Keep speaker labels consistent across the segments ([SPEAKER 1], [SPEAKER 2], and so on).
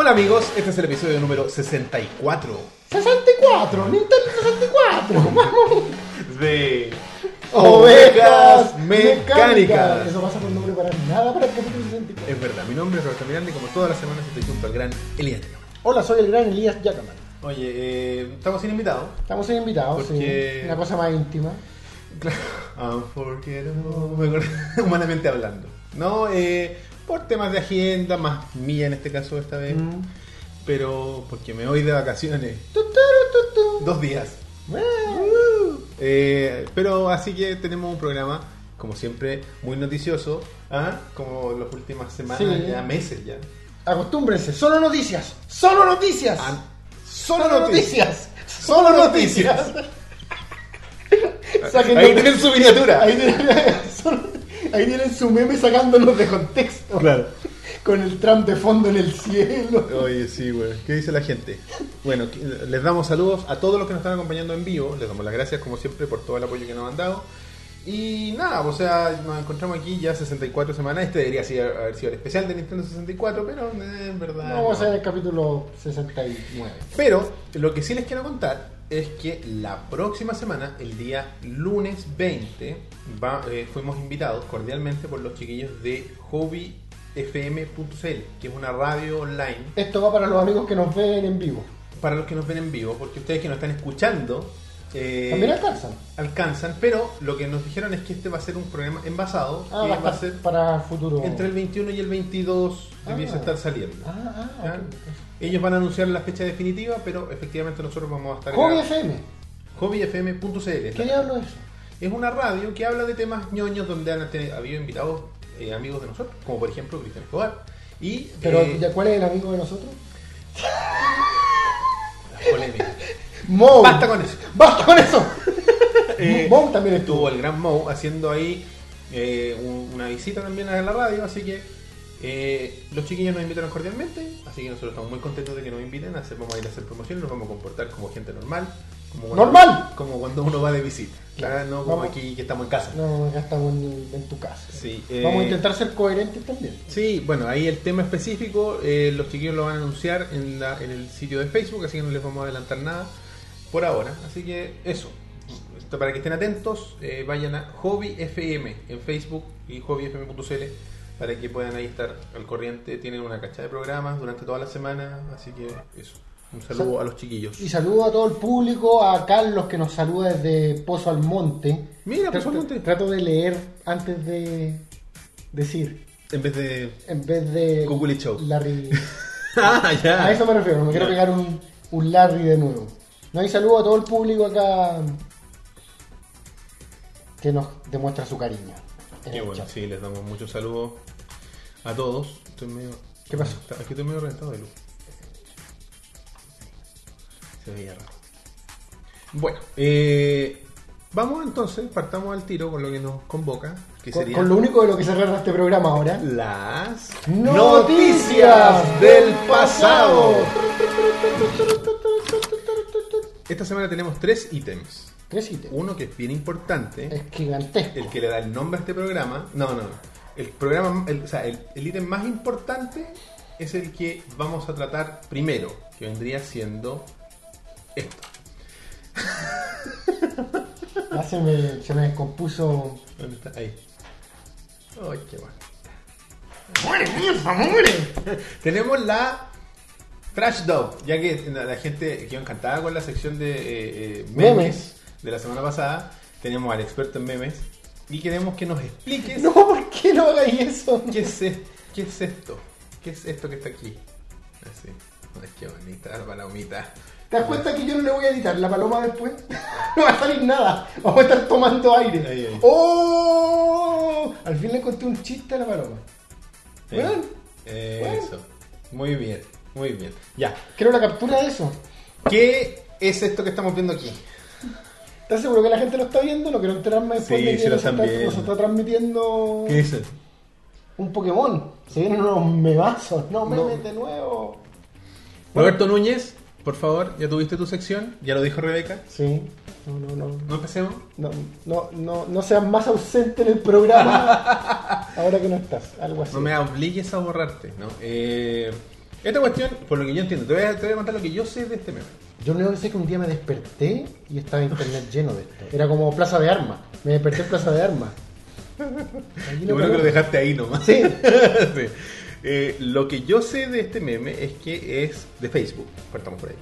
[SPEAKER 1] Hola amigos, este es el episodio número 64
[SPEAKER 2] 64, Nintendo 64. Vamos.
[SPEAKER 1] de
[SPEAKER 2] Ovejas
[SPEAKER 1] Mecánicas.
[SPEAKER 2] Eso pasa por nombre para nada para el capítulo 64.
[SPEAKER 1] Es verdad, mi nombre es Roberto Miranda y como todas las semanas estoy junto al gran Elías.
[SPEAKER 2] Hola, soy el gran Elías Yacaman.
[SPEAKER 1] Oye, eh, estamos sin invitado.
[SPEAKER 2] Estamos sin invitados,
[SPEAKER 1] Porque-
[SPEAKER 2] sí. Una cosa más íntima.
[SPEAKER 1] Unforgettable, me acordé, humanamente hablando. No, eh, por temas de agenda, más mía en este caso esta vez,
[SPEAKER 2] Mm.
[SPEAKER 1] pero porque me voy de vacaciones dos días.
[SPEAKER 2] Eh,
[SPEAKER 1] Eh, pero así que tenemos un programa, como siempre, muy noticioso, ¿ah? como las últimas semanas,
[SPEAKER 2] Sí.
[SPEAKER 1] ya meses ya.
[SPEAKER 2] Acostúmbrense, solo noticias. Solo noticias.
[SPEAKER 1] Ah,
[SPEAKER 2] Solo noticias. Solo noticias.
[SPEAKER 1] Ahí tienen su miniatura.
[SPEAKER 2] Ahí tienen, solo- ahí tienen su meme sacándonos de contexto.
[SPEAKER 1] Claro.
[SPEAKER 2] Con el tram de fondo en el cielo.
[SPEAKER 1] Oye, sí, güey. ¿Qué dice la gente? Bueno, les damos saludos a todos los que nos están acompañando en vivo. Les damos las gracias, como siempre, por todo el apoyo que nos han dado. Y nada, o sea, nos encontramos aquí ya 64 semanas. Este debería ser- haber sido el especial de Nintendo 64, pero eh, en verdad.
[SPEAKER 2] No, vamos a
[SPEAKER 1] no.
[SPEAKER 2] ver el capítulo 69.
[SPEAKER 1] Pero lo que sí les quiero contar es que la próxima semana, el día lunes 20, va- eh, fuimos invitados cordialmente por los chiquillos de hobbyfm.cl, que es una radio online
[SPEAKER 2] Esto va para los amigos que nos ven en vivo.
[SPEAKER 1] para los que nos ven en vivo, porque ustedes que nos están escuchando eh,
[SPEAKER 2] También alcanzan.
[SPEAKER 1] alcanzan, pero lo que nos dijeron es que este va a ser un programa envasado,
[SPEAKER 2] Ah,
[SPEAKER 1] que
[SPEAKER 2] va a
[SPEAKER 1] va a
[SPEAKER 2] estar
[SPEAKER 1] ser
[SPEAKER 2] para el futuro.
[SPEAKER 1] entre el 21 y el 22 debiese
[SPEAKER 2] Ah.
[SPEAKER 1] estar saliendo.
[SPEAKER 2] Ah, ah.
[SPEAKER 1] Ellos van a anunciar la fecha definitiva, pero efectivamente nosotros vamos a estar
[SPEAKER 2] Hobby
[SPEAKER 1] en
[SPEAKER 2] FM.
[SPEAKER 1] hobbyfm.cl.
[SPEAKER 2] ¿Qué diablo es eso?
[SPEAKER 1] Es una radio que habla de temas ñoños donde han habido invitados eh, amigos de nosotros, como por ejemplo Cristian Escobar. Y
[SPEAKER 2] Pero,
[SPEAKER 1] eh,
[SPEAKER 2] ¿ya ¿cuál es el amigo de nosotros?
[SPEAKER 1] las polémicas.
[SPEAKER 2] Mo.
[SPEAKER 1] Basta con eso.
[SPEAKER 2] ¡Basta con eso!
[SPEAKER 1] Eh,
[SPEAKER 2] Mo también estuvo.
[SPEAKER 1] el gran Mo haciendo ahí eh, un- una visita también a la radio, así que eh, los chiquillos nos invitaron cordialmente, así que nosotros estamos muy contentos de que nos inviten, a hacer, vamos a ir a hacer promociones, nos vamos a comportar como gente normal. Como cuando-
[SPEAKER 2] ¡Normal!
[SPEAKER 1] Como cuando uno va de visita,
[SPEAKER 2] Claro.
[SPEAKER 1] no como
[SPEAKER 2] Vamos.
[SPEAKER 1] aquí que estamos en casa.
[SPEAKER 2] No, acá estamos en, en tu casa.
[SPEAKER 1] Sí, eh,
[SPEAKER 2] Vamos a intentar ser coherentes también.
[SPEAKER 1] Sí, bueno, ahí el tema específico, eh, los chiquillos lo van a anunciar en, la, en el sitio de Facebook, así que no les vamos a adelantar nada por ahora. Así que eso, Esto para que estén atentos, eh, vayan a Hobby FM en Facebook y hobbyfm.cl para que puedan ahí estar al corriente. Tienen una cacha de programas durante toda la semana, así que eso. Un saludo a los chiquillos.
[SPEAKER 2] Y saludo a todo el público, a Carlos que nos saluda desde Pozo Almonte.
[SPEAKER 1] Mira, Pozo
[SPEAKER 2] Trato-
[SPEAKER 1] Almonte.
[SPEAKER 2] Trato de leer antes de decir,
[SPEAKER 1] En vez de.
[SPEAKER 2] en vez de
[SPEAKER 1] Google Show.
[SPEAKER 2] Larry.
[SPEAKER 1] ¡Ah, ya!
[SPEAKER 2] A eso me refiero, me quiero pegar un, un Larry de nuevo. No, y saludo a todo el público acá que nos demuestra su cariño.
[SPEAKER 1] Qué bueno,
[SPEAKER 2] chat.
[SPEAKER 1] sí, les damos muchos saludos a todos. Estoy medio...
[SPEAKER 2] ¿Qué pasó?
[SPEAKER 1] Aquí estoy medio reventado de luz. Se veía raro. Bueno, eh, vamos entonces, partamos al tiro con lo que nos convoca, que
[SPEAKER 2] Con,
[SPEAKER 1] sería
[SPEAKER 2] con lo único de lo que se trata este programa ahora.
[SPEAKER 1] las
[SPEAKER 2] Noticias
[SPEAKER 1] del pasado. Esta semana tenemos tres ítems.
[SPEAKER 2] Tres ítems.
[SPEAKER 1] Uno que es bien importante.
[SPEAKER 2] Es gigantesco.
[SPEAKER 1] el que le da el nombre a este programa. No, no, no. El programa, el, o sea, el, el ítem más importante es el que vamos a tratar primero, que vendría siendo esto.
[SPEAKER 2] Ya se me, se me descompuso.
[SPEAKER 1] ¿Dónde está? Ahí. Ay, qué bueno.
[SPEAKER 2] ¡Muere, mierda, muere!
[SPEAKER 1] Tenemos la Trash Dog, ya que la, gente quedó encantada con la sección de eh, eh, memes,
[SPEAKER 2] Memes.
[SPEAKER 1] de la semana pasada. Tenemos al experto en memes y queremos que nos expliques
[SPEAKER 2] No, ¿por qué no hagáis eso?
[SPEAKER 1] ¿Qué es, es- ¿Qué es esto? ¿Qué es esto que está aquí? Así. Ay, qué bonita la palomita.
[SPEAKER 2] ¿Te das cuenta que yo no le voy a editar la paloma después? No va a salir nada. Vamos a estar tomando aire.
[SPEAKER 1] Ahí, ahí.
[SPEAKER 2] ¡Oh! Al fin le conté un chiste a la paloma.
[SPEAKER 1] Sí.
[SPEAKER 2] Bueno,
[SPEAKER 1] Eso. Muy bien, muy bien. Ya.
[SPEAKER 2] Quiero la captura de eso.
[SPEAKER 1] ¿Qué es esto que estamos viendo aquí?
[SPEAKER 2] ¿Estás seguro que la gente lo está viendo? No quiero enterarme después
[SPEAKER 1] Sí,
[SPEAKER 2] de que
[SPEAKER 1] lo
[SPEAKER 2] nos está,
[SPEAKER 1] viendo.
[SPEAKER 2] nos está transmitiendo
[SPEAKER 1] es eso?
[SPEAKER 2] un Pokémon. Se vienen unos memazos. No,
[SPEAKER 1] No.
[SPEAKER 2] memes de nuevo.
[SPEAKER 1] Roberto Núñez, por favor, ya tuviste tu sección, ya lo dijo Rebeca.
[SPEAKER 2] Sí. No, no, no.
[SPEAKER 1] ¿No empecemos?
[SPEAKER 2] No, no, no, no seas más ausente en el programa ahora que no estás. Algo así.
[SPEAKER 1] No me obligues a borrarte, ¿no? Eh, Esta cuestión, por lo que yo entiendo, te voy a, te voy a contar lo que yo sé de este meme.
[SPEAKER 2] Yo lo único que sé es que un día me desperté y estaba internet lleno de esto. Era como plaza de armas. Me desperté en plaza de armas.
[SPEAKER 1] Lo
[SPEAKER 2] no
[SPEAKER 1] bueno que lo dejaste ahí nomás.
[SPEAKER 2] Sí.
[SPEAKER 1] Sí. Eh, lo que yo sé de este meme es que es de Facebook, partamos por ahí.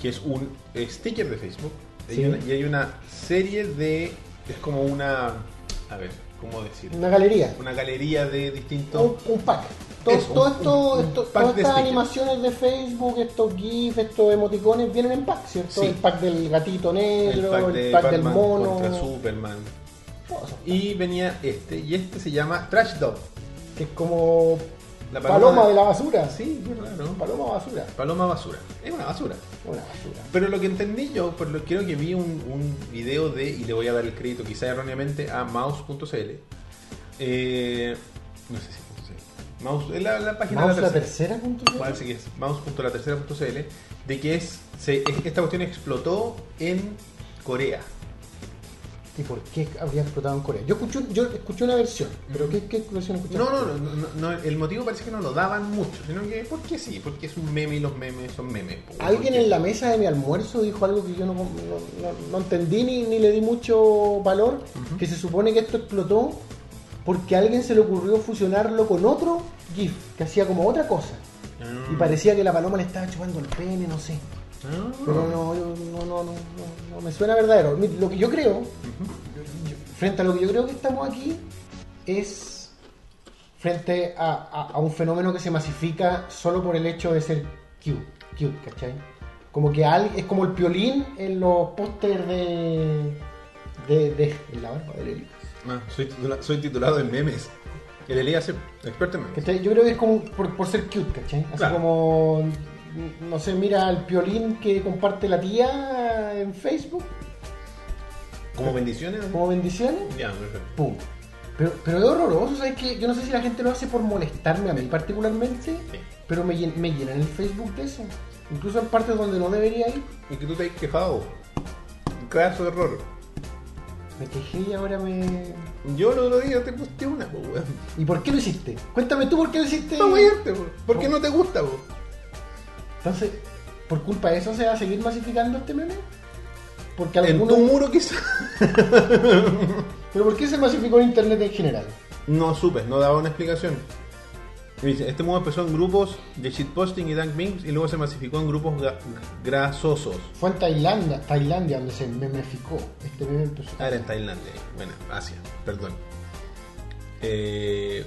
[SPEAKER 1] Que es un sticker de Facebook. Y hay una- y hay una serie de. Es como una. A ver, ¿cómo decirlo?
[SPEAKER 2] Una galería.
[SPEAKER 1] Una galería de distintos.
[SPEAKER 2] Un, un pack. Todo,
[SPEAKER 1] Eso,
[SPEAKER 2] todo
[SPEAKER 1] un-
[SPEAKER 2] esto,
[SPEAKER 1] un
[SPEAKER 2] esto-
[SPEAKER 1] pack
[SPEAKER 2] todas estas
[SPEAKER 1] stickers.
[SPEAKER 2] animaciones de Facebook, estos GIFs, estos emoticones vienen en pack, ¿cierto?
[SPEAKER 1] Sí.
[SPEAKER 2] El pack del gatito
[SPEAKER 1] el
[SPEAKER 2] negro,
[SPEAKER 1] pack
[SPEAKER 2] el
[SPEAKER 1] de
[SPEAKER 2] pack, del mono.
[SPEAKER 1] contra Superman. Y venía este, y este se llama Trash Dog.
[SPEAKER 2] Que es como
[SPEAKER 1] La
[SPEAKER 2] paloma, de la basura.
[SPEAKER 1] Sí, qué raro.
[SPEAKER 2] Paloma basura.
[SPEAKER 1] Paloma basura. Es una basura.
[SPEAKER 2] Una basura.
[SPEAKER 1] Pero lo que entendí yo, por lo creo que vi un, un video de, y le voy a dar el crédito quizá erróneamente a mouse.cl. Eh, no sé si. Mouse, la, la página
[SPEAKER 2] Mouse
[SPEAKER 1] de
[SPEAKER 2] la
[SPEAKER 1] la tercera.
[SPEAKER 2] tercera punto
[SPEAKER 1] Parece que es mouse.latercera.cl de que es se, esta cuestión explotó en Corea.
[SPEAKER 2] ¿Y por qué habría explotado en Corea? Yo escuché, yo escuché una versión, pero ¿qué, qué versión escuchaste?
[SPEAKER 1] No, no, no, no, no, el motivo parece que no lo daban mucho, sino que porque sí, porque es un meme y los memes son memes.
[SPEAKER 2] Alguien en la mesa de mi almuerzo dijo algo que yo no, no, no- no entendí ni, ni le di mucho valor, que se supone que esto explotó porque a alguien se le ocurrió fusionarlo con otro GIF que hacía como otra cosa.
[SPEAKER 1] Ah.
[SPEAKER 2] Y parecía que la paloma le estaba chupando el pene, no sé.
[SPEAKER 1] Ah.
[SPEAKER 2] Pero no, yo- no, no, no, no, me suena verdadero. Lo que yo creo, yo- frente a lo que yo creo que estamos aquí, es frente a, a- a un fenómeno que se masifica solo por el hecho de ser cute, cute ¿cachai? Como que al- es como el piolín en los pósters de, de, de en la barba de Lely.
[SPEAKER 1] Ah, soy, titula- soy titulado en memes. El Elías es experto en memes.
[SPEAKER 2] Yo creo que es como por, por ser cute, ¿cachai? Así
[SPEAKER 1] Claro.
[SPEAKER 2] como, no sé, mira el piolín que comparte la tía en Facebook,
[SPEAKER 1] ¿Como bendiciones?
[SPEAKER 2] como bendiciones,
[SPEAKER 1] Ya, perfecto.
[SPEAKER 2] pum. Pero, pero es horroroso, ¿sabes qué? Yo no sé si la gente lo hace por molestarme a mí particularmente,
[SPEAKER 1] Sí.
[SPEAKER 2] pero me, me llenan el Facebook de eso. Incluso en partes donde no debería ir.
[SPEAKER 1] Y que tú te has quejado. Un caso de error.
[SPEAKER 2] Me quejé y ahora me...
[SPEAKER 1] Yo el otro día te puse una, po, weón.
[SPEAKER 2] ¿Y por qué lo hiciste? Cuéntame tú por qué lo hiciste.
[SPEAKER 1] No, weyarte, po. ¿Por qué no te gusta, po?
[SPEAKER 2] Entonces, ¿por culpa de eso se va a seguir masificando este meme? Porque
[SPEAKER 1] En
[SPEAKER 2] algunos...
[SPEAKER 1] tu muro quizás.
[SPEAKER 2] ¿Pero por qué se masificó en internet en general?
[SPEAKER 1] No supe, no daba una explicación. Este modo empezó en grupos de shitposting y dank memes y luego se masificó en grupos grasosos.
[SPEAKER 2] Fue en Tailandia, Tailandia donde se memeficó. Este meme empezó.
[SPEAKER 1] Ah, era en Tailandia. Bueno, Asia, perdón. Eh,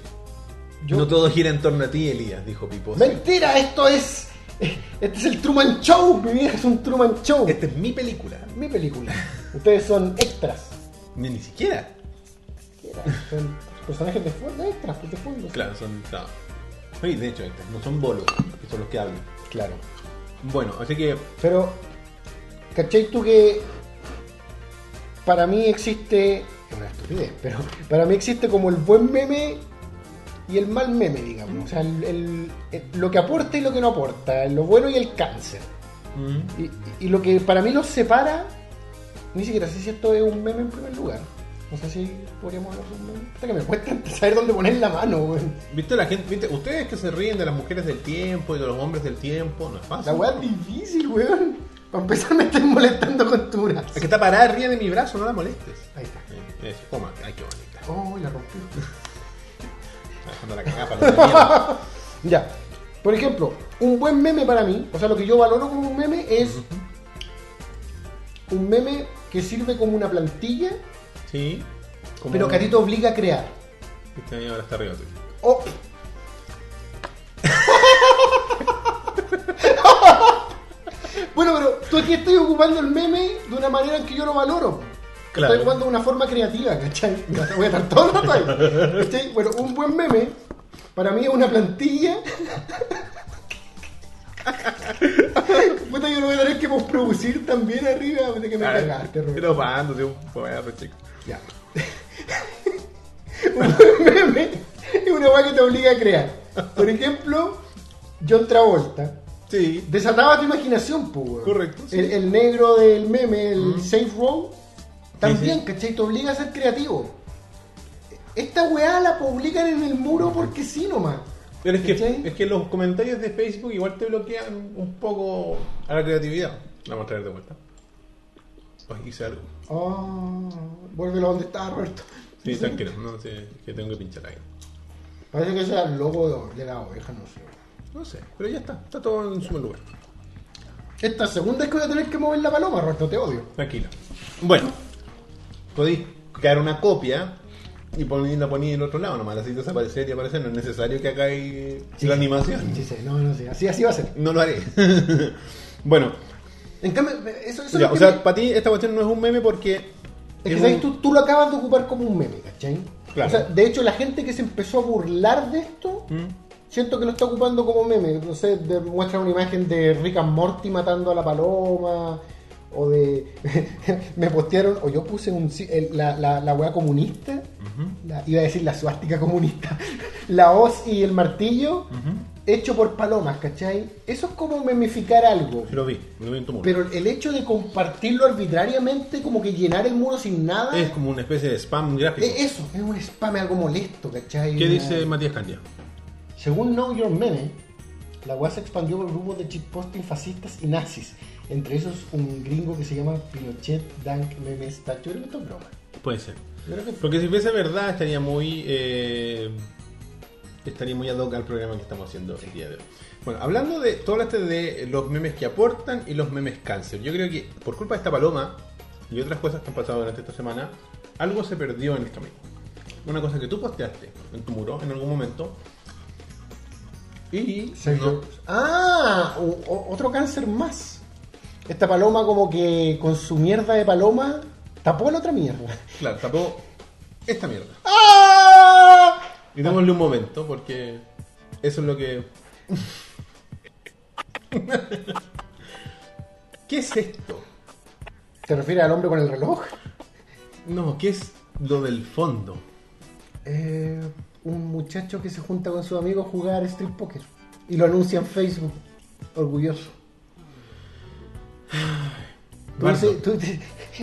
[SPEAKER 2] Yo-
[SPEAKER 1] No todo gira en torno a ti, Elías, dijo Pipo.
[SPEAKER 2] ¡Mentira! Esto es. Este es el Truman Show. Mi vieja es un Truman Show.
[SPEAKER 1] Esta es mi película.
[SPEAKER 2] Mi película. Ustedes son extras.
[SPEAKER 1] Ni, ni siquiera.
[SPEAKER 2] Son personajes de fondo, extras, pues, de fondo.
[SPEAKER 1] Claro, son. No. Oye, de hecho, no son bolos, que son los que hablan.
[SPEAKER 2] Claro.
[SPEAKER 1] Bueno, así que.
[SPEAKER 2] Pero, ¿cachai tú que para mí existe, es una estupidez, pero para mí existe como el buen meme y el mal meme, digamos. O sea, el- el- el- lo que aporta y lo que no aporta, lo bueno y el cáncer.
[SPEAKER 1] mm,
[SPEAKER 2] Y, y lo que para mí los separa, ni siquiera sé si esto es un meme en primer lugar. No sé si podríamos hablar. Hasta que me cuesta saber dónde poner la mano, weón.
[SPEAKER 1] ¿Viste la gente? ¿Viste? Ustedes que se ríen de las mujeres del tiempo y de los hombres del tiempo, no es fácil.
[SPEAKER 2] La weá es difícil, weón. Para empezar me estás molestando con tu brazo.
[SPEAKER 1] Es que está parada, ríe de mi brazo, no la molestes.
[SPEAKER 2] Ahí está.
[SPEAKER 1] Eso, toma, ay, qué bonita.
[SPEAKER 2] Oh, la rompí.
[SPEAKER 1] Dejando la cagada para mierda.
[SPEAKER 2] Ya. Por ejemplo, un buen meme para mí, o sea, lo que yo valoro como un meme es un meme que sirve como una plantilla,
[SPEAKER 1] Sí. como-
[SPEAKER 2] pero que a ti te obliga a crear.
[SPEAKER 1] Viste, ahí ahora está arriba tuyo.
[SPEAKER 2] Oh. bueno, pero tú aquí estoy ocupando el meme de una manera en que yo lo valoro.
[SPEAKER 1] Claro.
[SPEAKER 2] Estoy ocupando de una forma creativa, ¿cachai? Voy a estar todo el rato ahí. ¿cachai? Bueno, un buen meme para mí es una plantilla. Puta, yo lo voy a tener que postproducir también arriba que me cagaste, Rubén.
[SPEAKER 1] Pero un perro, chico.
[SPEAKER 2] Ya. un meme es una weá que te obliga a crear. Por ejemplo, John Travolta.
[SPEAKER 1] Sí.
[SPEAKER 2] Desataba tu imaginación, pues, weón.
[SPEAKER 1] Correcto, sí.
[SPEAKER 2] El, el negro del meme, el Safe Row, también,
[SPEAKER 1] sí.
[SPEAKER 2] ¿cachai? Te obliga a ser creativo. Esta weá la publican en el muro porque sí nomás.
[SPEAKER 1] Pero es que, es que los comentarios de Facebook igual te bloquean un poco a la creatividad. Vamos a traer de vuelta. Ay, hice algo.
[SPEAKER 2] Oh, vuélvelo donde está, Roberto.
[SPEAKER 1] Sí, tranquilo, no sé, que tengo que pinchar ahí.
[SPEAKER 2] Parece que sea el logo de, la oveja, no sé.
[SPEAKER 1] No sé, pero ya está, está todo en su lugar.
[SPEAKER 2] Esta segunda es que voy a tener que mover la paloma, Roberto, te odio.
[SPEAKER 1] Tranquilo. Bueno, podéis crear una copia y poner- la ponéis en otro lado nomás, así desaparecer y aparecer. No es necesario que hagáis la animación.
[SPEAKER 2] Sí, sí, no, no, sí. Así, así va a ser.
[SPEAKER 1] No lo haré. bueno,
[SPEAKER 2] En cambio, eso, eso
[SPEAKER 1] ya,
[SPEAKER 2] es
[SPEAKER 1] o sea,
[SPEAKER 2] me-
[SPEAKER 1] para ti esta cuestión no es un meme porque.
[SPEAKER 2] Es que
[SPEAKER 1] un-
[SPEAKER 2] Tú, tú lo acabas de ocupar como un meme, ¿cachai?
[SPEAKER 1] Claro.
[SPEAKER 2] O sea, de hecho, la gente que se empezó a burlar de esto,
[SPEAKER 1] ¿Mm?
[SPEAKER 2] siento que lo está ocupando como meme. No sé, de- muestra una imagen de Rick and Morty matando a la paloma, o de. me postearon, o yo puse un, el- la, la, la weá comunista, la- iba a decir la suástica comunista, la hoz y el martillo, hecho por palomas, ¿cachai? Eso es como memificar algo.
[SPEAKER 1] Lo vi, lo vi en tu muro.
[SPEAKER 2] Pero el hecho de compartirlo arbitrariamente, como que llenar el muro sin nada.
[SPEAKER 1] Es como una especie de spam gráfico.
[SPEAKER 2] Eso, es un spam algo molesto, ¿cachai?
[SPEAKER 1] ¿Qué dice Matías Candia?
[SPEAKER 2] Según Know Your Meme, la se expandió por grupos de shitposting fascistas y nazis. Entre esos, un gringo que se llama Pinochet Dank Meme Stat. Yo creo que esto es broma.
[SPEAKER 1] Puede ser. Porque si fuese verdad, estaría muy. eh, estaría muy ad hoc al programa que estamos haciendo el día de hoy. Bueno, hablando de. Tú hablaste de los memes que aportan y los memes cáncer. Yo creo que por culpa de esta paloma y otras cosas que han pasado durante esta semana, algo se perdió en el camino. Una cosa que tú posteaste en tu muro en algún momento. Y. No-
[SPEAKER 2] Ah, o- o- otro cáncer más. Esta paloma como que con su mierda de paloma tapó la otra mierda.
[SPEAKER 1] claro, tapó esta mierda.
[SPEAKER 2] ¡Ah!
[SPEAKER 1] Y démosle un momento, porque eso es lo que. ¿Qué es esto?
[SPEAKER 2] ¿Te refieres al hombre con el reloj?
[SPEAKER 1] No, ¿qué es lo del fondo?
[SPEAKER 2] Eh, un muchacho que se junta con sus amigos a jugar street poker y lo anuncia en Facebook, orgulloso. Tú
[SPEAKER 1] Bardo.
[SPEAKER 2] dices- tú dices-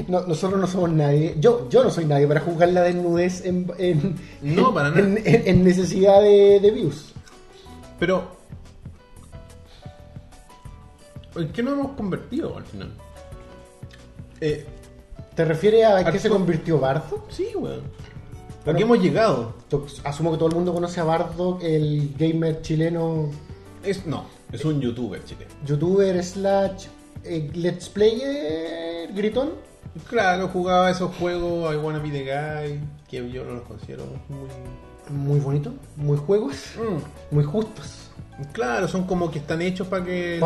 [SPEAKER 2] no, nosotros no somos nadie, yo, yo no soy nadie para juzgar la desnudez en, en-
[SPEAKER 1] No, para nada.
[SPEAKER 2] en, en- en necesidad de, de views.
[SPEAKER 1] Pero. ¿En qué nos hemos convertido al final? Eh,
[SPEAKER 2] ¿Te refieres a qué
[SPEAKER 1] Actu-
[SPEAKER 2] se convirtió Bardo?
[SPEAKER 1] sí, weón. ¿A
[SPEAKER 2] Bueno.
[SPEAKER 1] qué hemos llegado?
[SPEAKER 2] Asumo que todo el mundo conoce a Bardo, el gamer chileno,
[SPEAKER 1] Es, no, es un youtuber chileno.
[SPEAKER 2] youtuber slash eh, let's player gritón.
[SPEAKER 1] Claro, jugaba esos juegos I Wanna Be the Guy, que yo no los considero muy.
[SPEAKER 2] Muy bonito, muy juegos,
[SPEAKER 1] Mm,
[SPEAKER 2] muy justos.
[SPEAKER 1] Claro, son como que están hechos para que.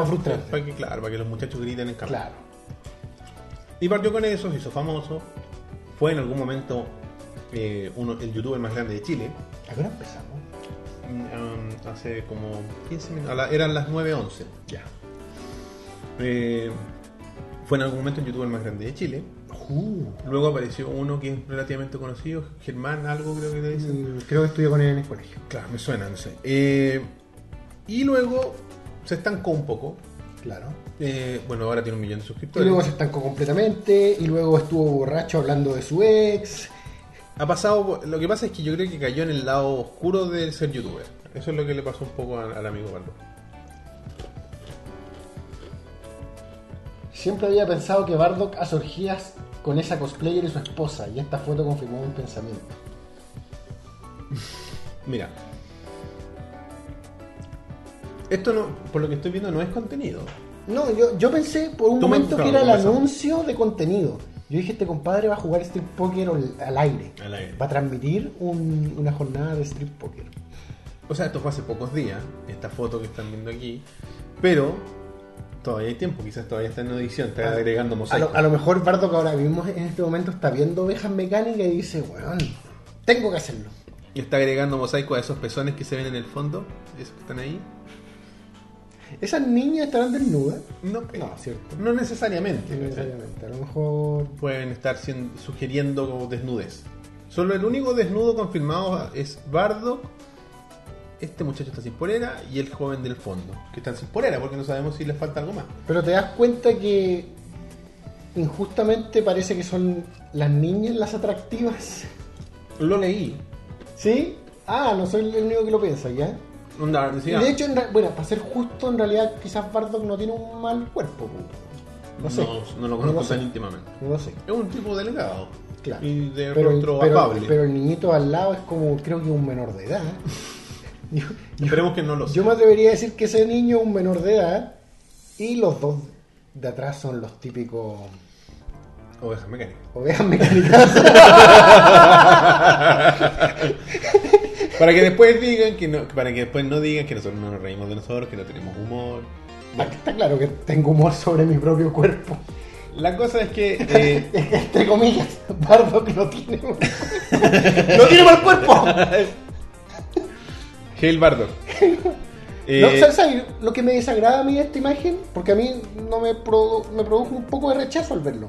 [SPEAKER 1] Para que, claro, para que los muchachos griten en cámara.
[SPEAKER 2] Claro.
[SPEAKER 1] Y partió con eso, se hizo famoso. Fue en algún momento eh, uno, el youtuber más grande de Chile.
[SPEAKER 2] ¿A qué hora empezamos?
[SPEAKER 1] Mm, um, hace como 15 minutos. la- eran las 9.11.
[SPEAKER 2] Ya.
[SPEAKER 1] Eh, fue en algún momento el youtuber más grande de Chile.
[SPEAKER 2] Uh,
[SPEAKER 1] Luego apareció uno que es relativamente conocido, Germán, algo creo que le dicen.
[SPEAKER 2] mm, creo que estudié con él en el colegio.
[SPEAKER 1] Claro, me suena, no sé. Eh, y luego se estancó un poco.
[SPEAKER 2] Claro.
[SPEAKER 1] Eh, bueno, ahora tiene un millón de
[SPEAKER 2] Y
[SPEAKER 1] suscriptores.
[SPEAKER 2] luego se estancó completamente. Y luego estuvo borracho hablando de su ex.
[SPEAKER 1] Ha pasado, lo que pasa es que yo creo que cayó en el lado oscuro de ser youtuber. Eso es lo que le pasó un poco a- al amigo Bardo.
[SPEAKER 2] Siempre había pensado que Bardock hace orgías con esa cosplayer y su esposa. Y esta foto confirmó mi pensamiento.
[SPEAKER 1] Mira. Esto no, por lo que estoy viendo, no es contenido.
[SPEAKER 2] No, yo, yo pensé por un
[SPEAKER 1] Tú me-
[SPEAKER 2] momento que
[SPEAKER 1] claro,
[SPEAKER 2] era el
[SPEAKER 1] conversamos.
[SPEAKER 2] anuncio de contenido. Yo dije, este compadre va a jugar strip poker al, al aire.
[SPEAKER 1] Al aire.
[SPEAKER 2] Va a transmitir un- una jornada de strip poker.
[SPEAKER 1] O sea, esto fue hace pocos días, esta foto que están viendo aquí. Pero todavía hay tiempo, quizás todavía está en edición, está agregando
[SPEAKER 2] A
[SPEAKER 1] mosaico.
[SPEAKER 2] lo, a lo mejor Bardock ahora mismo en este momento está viendo ovejas mecánicas y dice, weón, tengo que hacerlo.
[SPEAKER 1] Y está agregando mosaico a esos pezones que se ven en el fondo, esos que están ahí.
[SPEAKER 2] ¿Esas niñas estarán desnudas?
[SPEAKER 1] No,
[SPEAKER 2] No, cierto.
[SPEAKER 1] no necesariamente.
[SPEAKER 2] No necesariamente. A lo mejor.
[SPEAKER 1] Pueden estar sugiriendo desnudez. Solo el único desnudo confirmado es Bardo. Este muchacho está sin polera y el joven del fondo, que están sin polera porque no sabemos si les falta algo más.
[SPEAKER 2] Pero te das cuenta que injustamente parece que son las niñas las atractivas.
[SPEAKER 1] Lo leí.
[SPEAKER 2] ¿Sí? Ah, no soy el único que lo piensa, ¿ya?
[SPEAKER 1] Onda,
[SPEAKER 2] Y
[SPEAKER 1] decía,
[SPEAKER 2] de hecho, en bueno, para ser justo, en realidad quizás Bardock no tiene un mal cuerpo. po. No sé.
[SPEAKER 1] no, no lo conozco tan íntimamente.
[SPEAKER 2] No lo sé.
[SPEAKER 1] Es un tipo delgado.
[SPEAKER 2] Claro.
[SPEAKER 1] Y de
[SPEAKER 2] Pero,
[SPEAKER 1] rostro
[SPEAKER 2] pero- pero el niñito al lado es como, creo que un menor de edad. Yo, yo-
[SPEAKER 1] Esperemos que no lo
[SPEAKER 2] yo
[SPEAKER 1] sea.
[SPEAKER 2] me atrevería a decir que ese niño es un menor de edad y los dos de atrás son los típicos
[SPEAKER 1] Ovejas mecánicas.
[SPEAKER 2] ovejas mecánicas.
[SPEAKER 1] Para que después digan que no, para que después no digan que nosotros no nos reímos de nosotros, que no tenemos humor.
[SPEAKER 2] Aquí Está claro que tengo humor sobre mi propio cuerpo.
[SPEAKER 1] La cosa es que eh,
[SPEAKER 2] Entre comillas, Bardock no tiene no tiene mal cuerpo.
[SPEAKER 1] Hail Bardock. Eh,
[SPEAKER 2] No, ¿sabes, sabes lo que me desagrada a mí esta imagen? Porque a mí no me, produ- me produjo un poco de rechazo al verlo.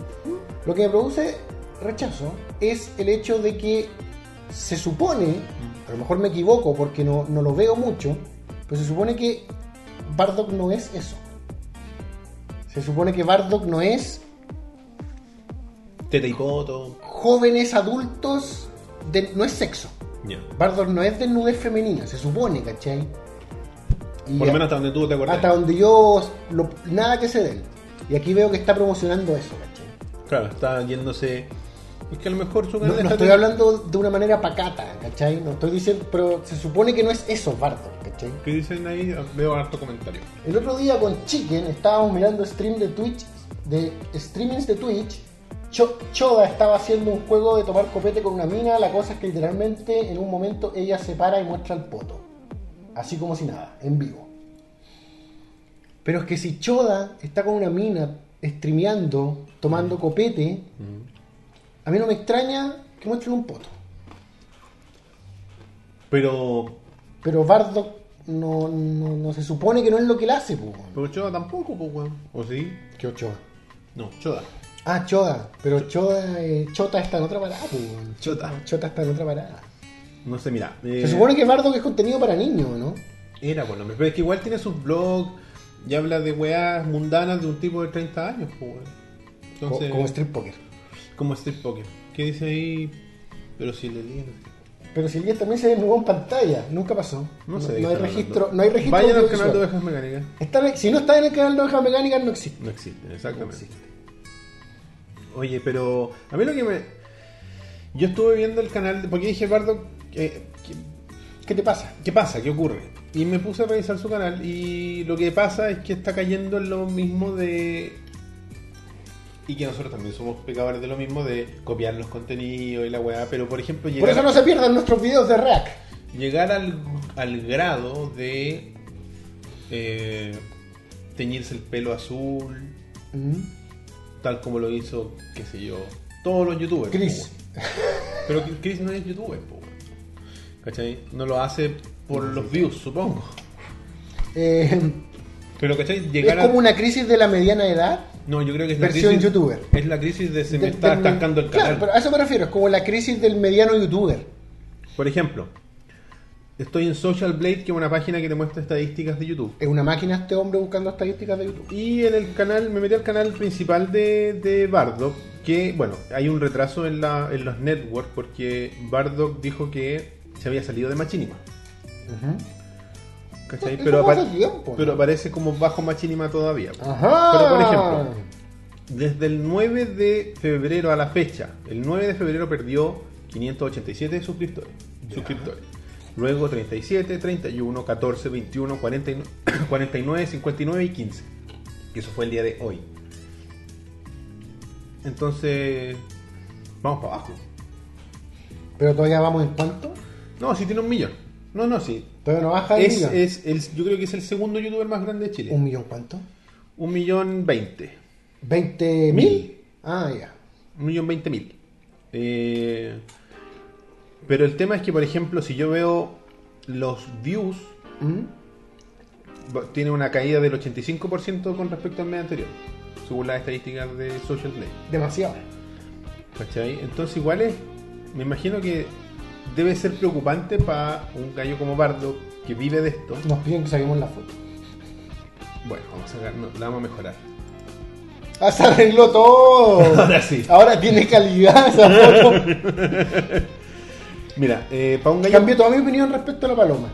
[SPEAKER 2] Lo que me produce rechazo es el hecho de que se supone, a lo mejor me equivoco porque no, no lo veo mucho, pero se supone que Bardock no es eso. Se supone que Bardock no es
[SPEAKER 1] Teta y
[SPEAKER 2] jóvenes adultos, de- no es sexo.
[SPEAKER 1] Ya.
[SPEAKER 2] Bardock no es desnudez femenina, se supone, ¿cachai? Y
[SPEAKER 1] Por lo menos hasta donde tú te acuerdas.
[SPEAKER 2] hasta donde yo lo- nada que se den. Y aquí veo que está promocionando eso, ¿cachai?
[SPEAKER 1] Claro, está yéndose. Es que a lo mejor su
[SPEAKER 2] No, no estoy hablando de una manera pacata, ¿cachai? No estoy diciendo, pero se supone que no es eso, Bardock, ¿cachai?
[SPEAKER 1] ¿Qué dicen ahí? Veo harto comentario.
[SPEAKER 2] El otro día con Chicken estábamos mirando stream de Twitch, de streamings de Twitch. Cho- Choda estaba haciendo un juego de tomar copete con una mina. La cosa es que literalmente en un momento ella se para y muestra el poto. Así como si nada, en vivo. Pero es que si Choda está con una mina streameando, tomando copete, a mí no me extraña que muestren un poto.
[SPEAKER 1] Pero.
[SPEAKER 2] Pero Bardock no, no, no se supone que no es lo que él hace, pues.
[SPEAKER 1] Pero Choda tampoco, pues, weón. ¿O sí?
[SPEAKER 2] ¿Qué Choda?
[SPEAKER 1] No, Choda.
[SPEAKER 2] Ah, Choda, pero Choda, eh, Chota está en otra parada, pues.
[SPEAKER 1] Chota.
[SPEAKER 2] Chota está en otra parada.
[SPEAKER 1] No sé, mira. eh,
[SPEAKER 2] Se supone que Bardock es contenido para niños, ¿no?
[SPEAKER 1] Era bueno, pero es que igual tiene sus blogs y habla de weas mundanas de un tipo de 30 años, pues, weón.
[SPEAKER 2] Co-
[SPEAKER 1] Entonces,
[SPEAKER 2] como Street Poker.
[SPEAKER 1] como Street Poker. ¿Qué dice ahí? Pero si le leí.
[SPEAKER 2] Pero si el también se desnudó en pantalla, nunca pasó.
[SPEAKER 1] No sé. de
[SPEAKER 2] hay
[SPEAKER 1] qué están
[SPEAKER 2] registro,
[SPEAKER 1] hablando.
[SPEAKER 2] no hay registro.
[SPEAKER 1] Vayan al canal de Ovejas Mecánicas.
[SPEAKER 2] Está en- si no está en el canal de Ovejas Mecánicas, no existe.
[SPEAKER 1] No existe,
[SPEAKER 2] No
[SPEAKER 1] exactamente.
[SPEAKER 2] existe.
[SPEAKER 1] Oye, pero a mí lo que me. Yo estuve viendo el canal, de- porque dije, Bardo, ¿qué,
[SPEAKER 2] ¿Qué te pasa?
[SPEAKER 1] ¿qué pasa? ¿Qué ocurre? Y me puse a revisar su canal y lo que pasa es que está cayendo en lo mismo de... Y que nosotros también somos pecadores de lo mismo de copiar los contenidos y la weá, pero por ejemplo
[SPEAKER 2] Por
[SPEAKER 1] llegar,
[SPEAKER 2] eso no se pierdan nuestros videos de React.
[SPEAKER 1] llegar al, al grado de eh, teñirse el pelo azul. Tal como lo hizo, qué sé yo, todos los youtubers.
[SPEAKER 2] Chris.
[SPEAKER 1] po. Pero Chris no es youtuber, po. ¿cachai? No lo hace por los views, supongo.
[SPEAKER 2] Eh,
[SPEAKER 1] Pero, ¿cachai?
[SPEAKER 2] es
[SPEAKER 1] Llegar a...
[SPEAKER 2] como una crisis de la mediana edad.
[SPEAKER 1] No, yo creo que es la
[SPEAKER 2] Versión
[SPEAKER 1] crisis...
[SPEAKER 2] youtuber.
[SPEAKER 1] Es la crisis de se me está estancando el canal.
[SPEAKER 2] Claro, pero a eso me refiero. Es como la crisis del mediano youtuber.
[SPEAKER 1] Por ejemplo, estoy en Social Blade, que es una página que te muestra estadísticas de YouTube.
[SPEAKER 2] Es una máquina este hombre buscando estadísticas de YouTube.
[SPEAKER 1] Y en el canal, me metí al canal principal de, de Bardock, que, bueno, hay un retraso en, la, en los networks porque Bardock dijo que se había salido de Machinima. ¿Cachai?
[SPEAKER 2] Eso
[SPEAKER 1] Pero,
[SPEAKER 2] fue
[SPEAKER 1] apar-
[SPEAKER 2] hace tiempo,
[SPEAKER 1] pero
[SPEAKER 2] ¿no?
[SPEAKER 1] aparece como bajo Machinima todavía.
[SPEAKER 2] Ajá.
[SPEAKER 1] Pero, por ejemplo, Desde el 9 de febrero a la fecha, el 9 de febrero perdió 587 suscriptores. suscriptores. Luego 37, 31, 14, 21, 49, 49, 59 y 15. Y eso fue el día de hoy. Entonces, vamos para abajo.
[SPEAKER 2] Pero todavía vamos en cuánto?
[SPEAKER 1] No, si tiene un millón. No, no, sí.
[SPEAKER 2] Todavía no baja un
[SPEAKER 1] Es,
[SPEAKER 2] millón.
[SPEAKER 1] es el, yo creo que es el segundo youtuber más grande de Chile.
[SPEAKER 2] ¿Un millón cuánto?
[SPEAKER 1] Un millón veinte.
[SPEAKER 2] ¿20
[SPEAKER 1] Mil.
[SPEAKER 2] mil? Ah, ya.
[SPEAKER 1] Un millón veinte mil. Eh, pero el tema es que, por ejemplo, si yo veo los views,
[SPEAKER 2] ¿Mm?
[SPEAKER 1] tiene una caída del 85% con respecto al mes anterior, según las estadísticas de Social Play.
[SPEAKER 2] Demasiado.
[SPEAKER 1] ¿Cachai? Entonces, igual es, me imagino que debe ser preocupante para un gallo como Bardo que vive de esto.
[SPEAKER 2] Nos piden que saquemos la foto.
[SPEAKER 1] Bueno, vamos a sacar, no, la vamos a mejorar.
[SPEAKER 2] Ah, se arregló todo.
[SPEAKER 1] Ahora sí.
[SPEAKER 2] Ahora tiene calidad esa foto.
[SPEAKER 1] Mira, eh, para un gallo.
[SPEAKER 2] Cambié toda mi opinión respecto a la paloma.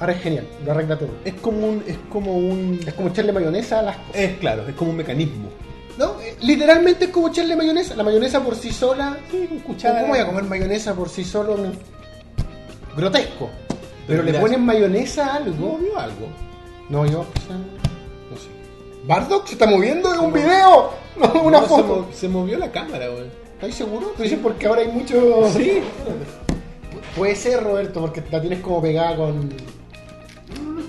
[SPEAKER 2] Ahora es genial, lo arregla todo.
[SPEAKER 1] Es como un. Es como un.
[SPEAKER 2] Es como echarle mayonesa a las cosas.
[SPEAKER 1] Es claro, es como un mecanismo.
[SPEAKER 2] No, eh, literalmente es como echarle mayonesa. La mayonesa por sí sola.
[SPEAKER 1] Sí, con cuchara.
[SPEAKER 2] ¿Cómo voy a comer mayonesa por sí solo? Grotesco. Pero le ponen mayonesa a algo.
[SPEAKER 1] Movió algo.
[SPEAKER 2] No, yo. no sé. ¿Bardock se está moviendo en un video? No, una
[SPEAKER 1] No,
[SPEAKER 2] foto.
[SPEAKER 1] Se, movió la cámara, güey.
[SPEAKER 2] ¿Estás seguro? Tú dices porque ahora hay mucho.
[SPEAKER 1] Sí.
[SPEAKER 2] Pu- Puede ser, Roberto, porque la tienes como pegada con.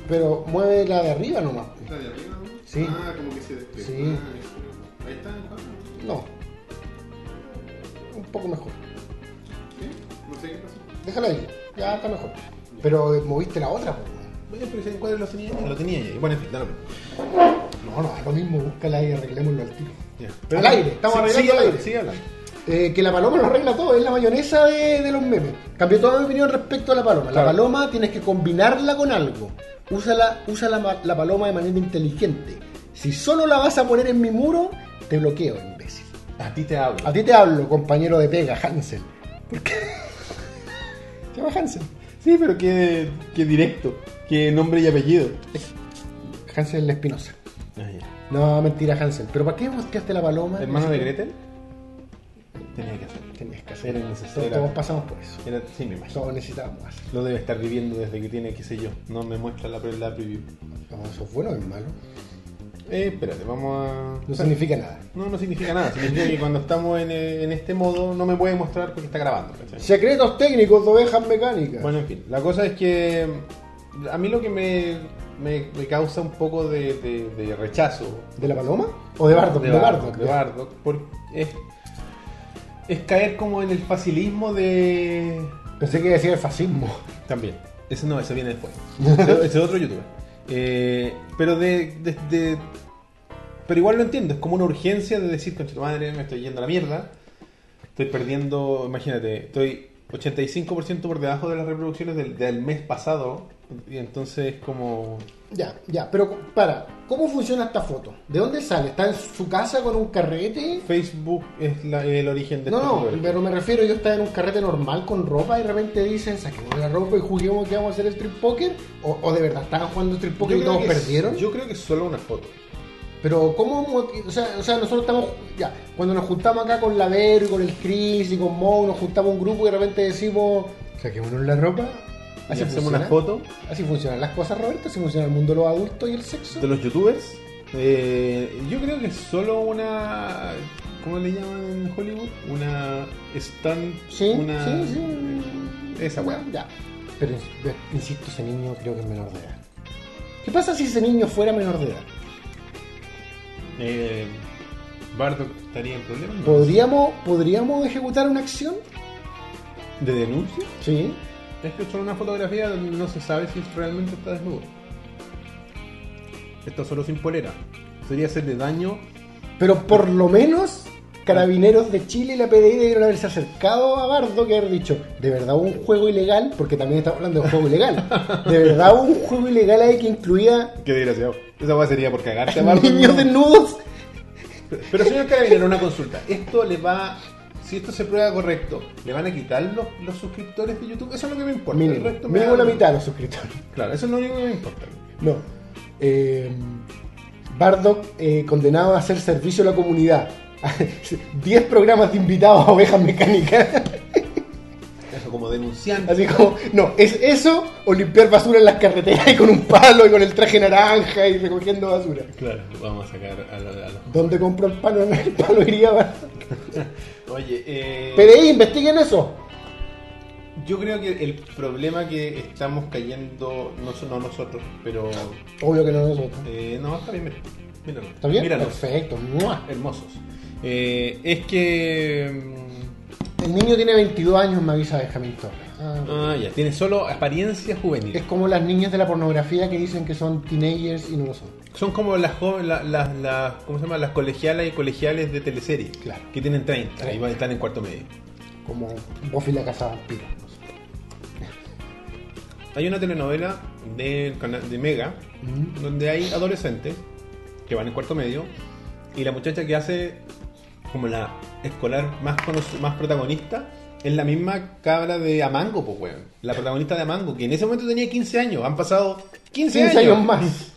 [SPEAKER 2] Pero mueve la de arriba nomás.
[SPEAKER 1] ¿Está de arriba? no?
[SPEAKER 2] Sí.
[SPEAKER 1] Ah, como que se despega.
[SPEAKER 2] Sí.
[SPEAKER 1] Ah. Ahí está. ¿no?
[SPEAKER 2] No. Un poco mejor.
[SPEAKER 1] ¿Sí? No sé qué pasó.
[SPEAKER 2] Déjala ahí. Ya está mejor. Pero moviste la otra, pues.
[SPEAKER 1] Oye, pero ese encuadre lo tenía ya. Lo tenía ya. Bueno, en fin, dale.
[SPEAKER 2] No, no, es lo mismo. Búscala y arreglémoslo al tiro.
[SPEAKER 1] Ya.
[SPEAKER 2] Al aire, estamos
[SPEAKER 1] Sí,
[SPEAKER 2] arreglando
[SPEAKER 1] sigue
[SPEAKER 2] al aire.
[SPEAKER 1] Sigue hablando.
[SPEAKER 2] Eh, que la paloma lo arregla todo, es la mayonesa de, de los memes. Cambió toda mi opinión respecto a la paloma. La paloma tienes que combinarla con algo. Úsala, usa la, ma- la paloma de manera inteligente. Si solo la vas a poner en mi muro, te bloqueo, imbécil.
[SPEAKER 1] A ti te hablo.
[SPEAKER 2] A ti te hablo, compañero de pega, Hansel. ¿Por qué? Se llama Hansel.
[SPEAKER 1] Sí, pero qué, qué directo. Qué nombre y apellido.
[SPEAKER 2] Hansel Espinosa.
[SPEAKER 1] Ah, ya.
[SPEAKER 2] No, mentira, Hansel. ¿Pero para qué buscaste la paloma?
[SPEAKER 1] ¿Hermano de Gretel? Tenía que hacer.
[SPEAKER 2] Tenías que hacer.
[SPEAKER 1] Era necesario.
[SPEAKER 2] Todos pasamos por eso.
[SPEAKER 1] Era, sí, me imagino.
[SPEAKER 2] Todos necesitábamos hacer.
[SPEAKER 1] Lo debe estar viviendo desde que tiene, qué sé yo. No me muestra la, la preview.
[SPEAKER 2] No, eso es bueno o es malo.
[SPEAKER 1] Eh, espérate, vamos a.
[SPEAKER 2] No significa nada.
[SPEAKER 1] No, no significa nada. Significa que cuando estamos en, eh, en este modo no me puede mostrar porque está grabando. ¿cachai?
[SPEAKER 2] Secretos técnicos de ovejas mecánicas.
[SPEAKER 1] Bueno, en fin, la cosa es que mm, a mí lo que me, me, me causa un poco de, de- de rechazo
[SPEAKER 2] ¿De la paloma? ¿O de Bardock?
[SPEAKER 1] de
[SPEAKER 2] De
[SPEAKER 1] Bardock,
[SPEAKER 2] Bardock.
[SPEAKER 1] de Bardock, por- es, es caer como en el facilismo de...
[SPEAKER 2] Pensé que decía el fascismo.
[SPEAKER 1] También, ese no, ese viene después. ese, es otro youtuber. Eh, pero de, de- de- Pero igual lo entiendo, es como una urgencia de decir, concha tu madre, me estoy yendo a la mierda. Estoy perdiendo, imagínate, estoy 85% por debajo de las reproducciones del, del mes pasado. Y entonces como...
[SPEAKER 2] Ya, ya, pero para, ¿cómo funciona esta foto? ¿De dónde sale? ¿Está en su casa con un carrete?
[SPEAKER 1] Facebook es la- el origen de
[SPEAKER 2] No,
[SPEAKER 1] esta
[SPEAKER 2] no, pero me refiero, yo estaba en un carrete normal con ropa y de repente dicen, saquemos la ropa y juguemos que vamos a hacer street poker. O, o de verdad estaban jugando street poker
[SPEAKER 1] Yo
[SPEAKER 2] y todos
[SPEAKER 1] es-
[SPEAKER 2] perdieron.
[SPEAKER 1] Yo creo que es solo una foto.
[SPEAKER 2] Pero ¿cómo? O sea, o sea, nosotros estamos, ya, cuando nos juntamos acá con la Vero y con el Chris y con Mo, nos juntamos un grupo y de repente decimos, saquémonos la ropa.
[SPEAKER 1] Así hacemos
[SPEAKER 2] funciona?
[SPEAKER 1] una foto
[SPEAKER 2] Así funcionan las cosas, Roberto, así funciona el mundo de los adultos y el sexo.
[SPEAKER 1] de los youtubers. Eh, yo creo que es solo una. ¿Cómo le llaman en Hollywood? Una stunt.
[SPEAKER 2] Sí,
[SPEAKER 1] una,
[SPEAKER 2] sí, sí.
[SPEAKER 1] Esa weá.
[SPEAKER 2] Ya. Pero insisto, ese niño creo que es menor de edad. ¿Qué pasa si ese niño fuera menor de edad?
[SPEAKER 1] Eh, Bardock estaría en problemas.
[SPEAKER 2] ¿Podríamos, ¿Podríamos ejecutar una acción?
[SPEAKER 1] ¿De denuncia?
[SPEAKER 2] Sí.
[SPEAKER 1] Es que es solo una fotografía donde no se sabe si realmente está desnudo. Está solo sin polera. Sería hacerle daño.
[SPEAKER 2] Pero por lo menos Carabineros de Chile y la PDI debieron haberse acercado a Bardo que haber dicho, ¿de verdad hubo un juego ilegal? Porque también estamos hablando de un juego ilegal. ¿De verdad hubo un juego ilegal ahí que incluía
[SPEAKER 1] Qué desgraciado. Esa weá sería por cagarte a Bardock.
[SPEAKER 2] niños desnudos?
[SPEAKER 1] Pero señor Carabinero, una consulta. ¿Esto le va, si esto se prueba correcto, le van a quitar los, los suscriptores de YouTube? Eso es lo que me importa. El
[SPEAKER 2] Mínimo,
[SPEAKER 1] resto me
[SPEAKER 2] mínimo la mitad de los suscriptores.
[SPEAKER 1] Claro, eso es lo único que me importa.
[SPEAKER 2] No. Eh, Bardock eh, condenado a hacer servicio a la comunidad. 10 programas de invitados a ovejas mecánicas.
[SPEAKER 1] Eso como denunciante.
[SPEAKER 2] Así como, no, es eso o limpiar basura en las carreteras y con un palo y con el traje naranja y recogiendo basura.
[SPEAKER 1] Claro, vamos a sacar a, la- a.
[SPEAKER 2] ¿Dónde compró el palo? El palo iría Bardock.
[SPEAKER 1] Oye, eh,
[SPEAKER 2] PDI, investiguen eso.
[SPEAKER 1] yo creo que el problema que estamos cayendo, no, no nosotros, pero...
[SPEAKER 2] Obvio que no nosotros.
[SPEAKER 1] eh, no, está bien, mira. Míranos.
[SPEAKER 2] ¿Está bien?
[SPEAKER 1] Míranos.
[SPEAKER 2] Perfecto. ¡Mua!
[SPEAKER 1] Hermosos. Eh, es que... mm,
[SPEAKER 2] El niño tiene 22 años, me avisa Benjamín Torres. Ah.
[SPEAKER 1] Ah, ya, tiene solo apariencia juvenil.
[SPEAKER 2] Es como las niñas de la pornografía que dicen que son teenagers y no lo son.
[SPEAKER 1] Son como las las, las- ¿cómo se llama? Las colegialas y colegiales de teleserie.
[SPEAKER 2] Claro.
[SPEAKER 1] Que tienen 30 y van- están en cuarto medio.
[SPEAKER 2] Como Buffy la casa vampiro.
[SPEAKER 1] Hay una telenovela de, de Mega
[SPEAKER 2] Mm.
[SPEAKER 1] donde hay adolescentes que van en cuarto medio y la muchacha que hace como la escolar más, más protagonista es la misma cabra de Amango, pues, weón. La protagonista de Amango, que en ese momento tenía 15 años. Han pasado 15,
[SPEAKER 2] 15 años más.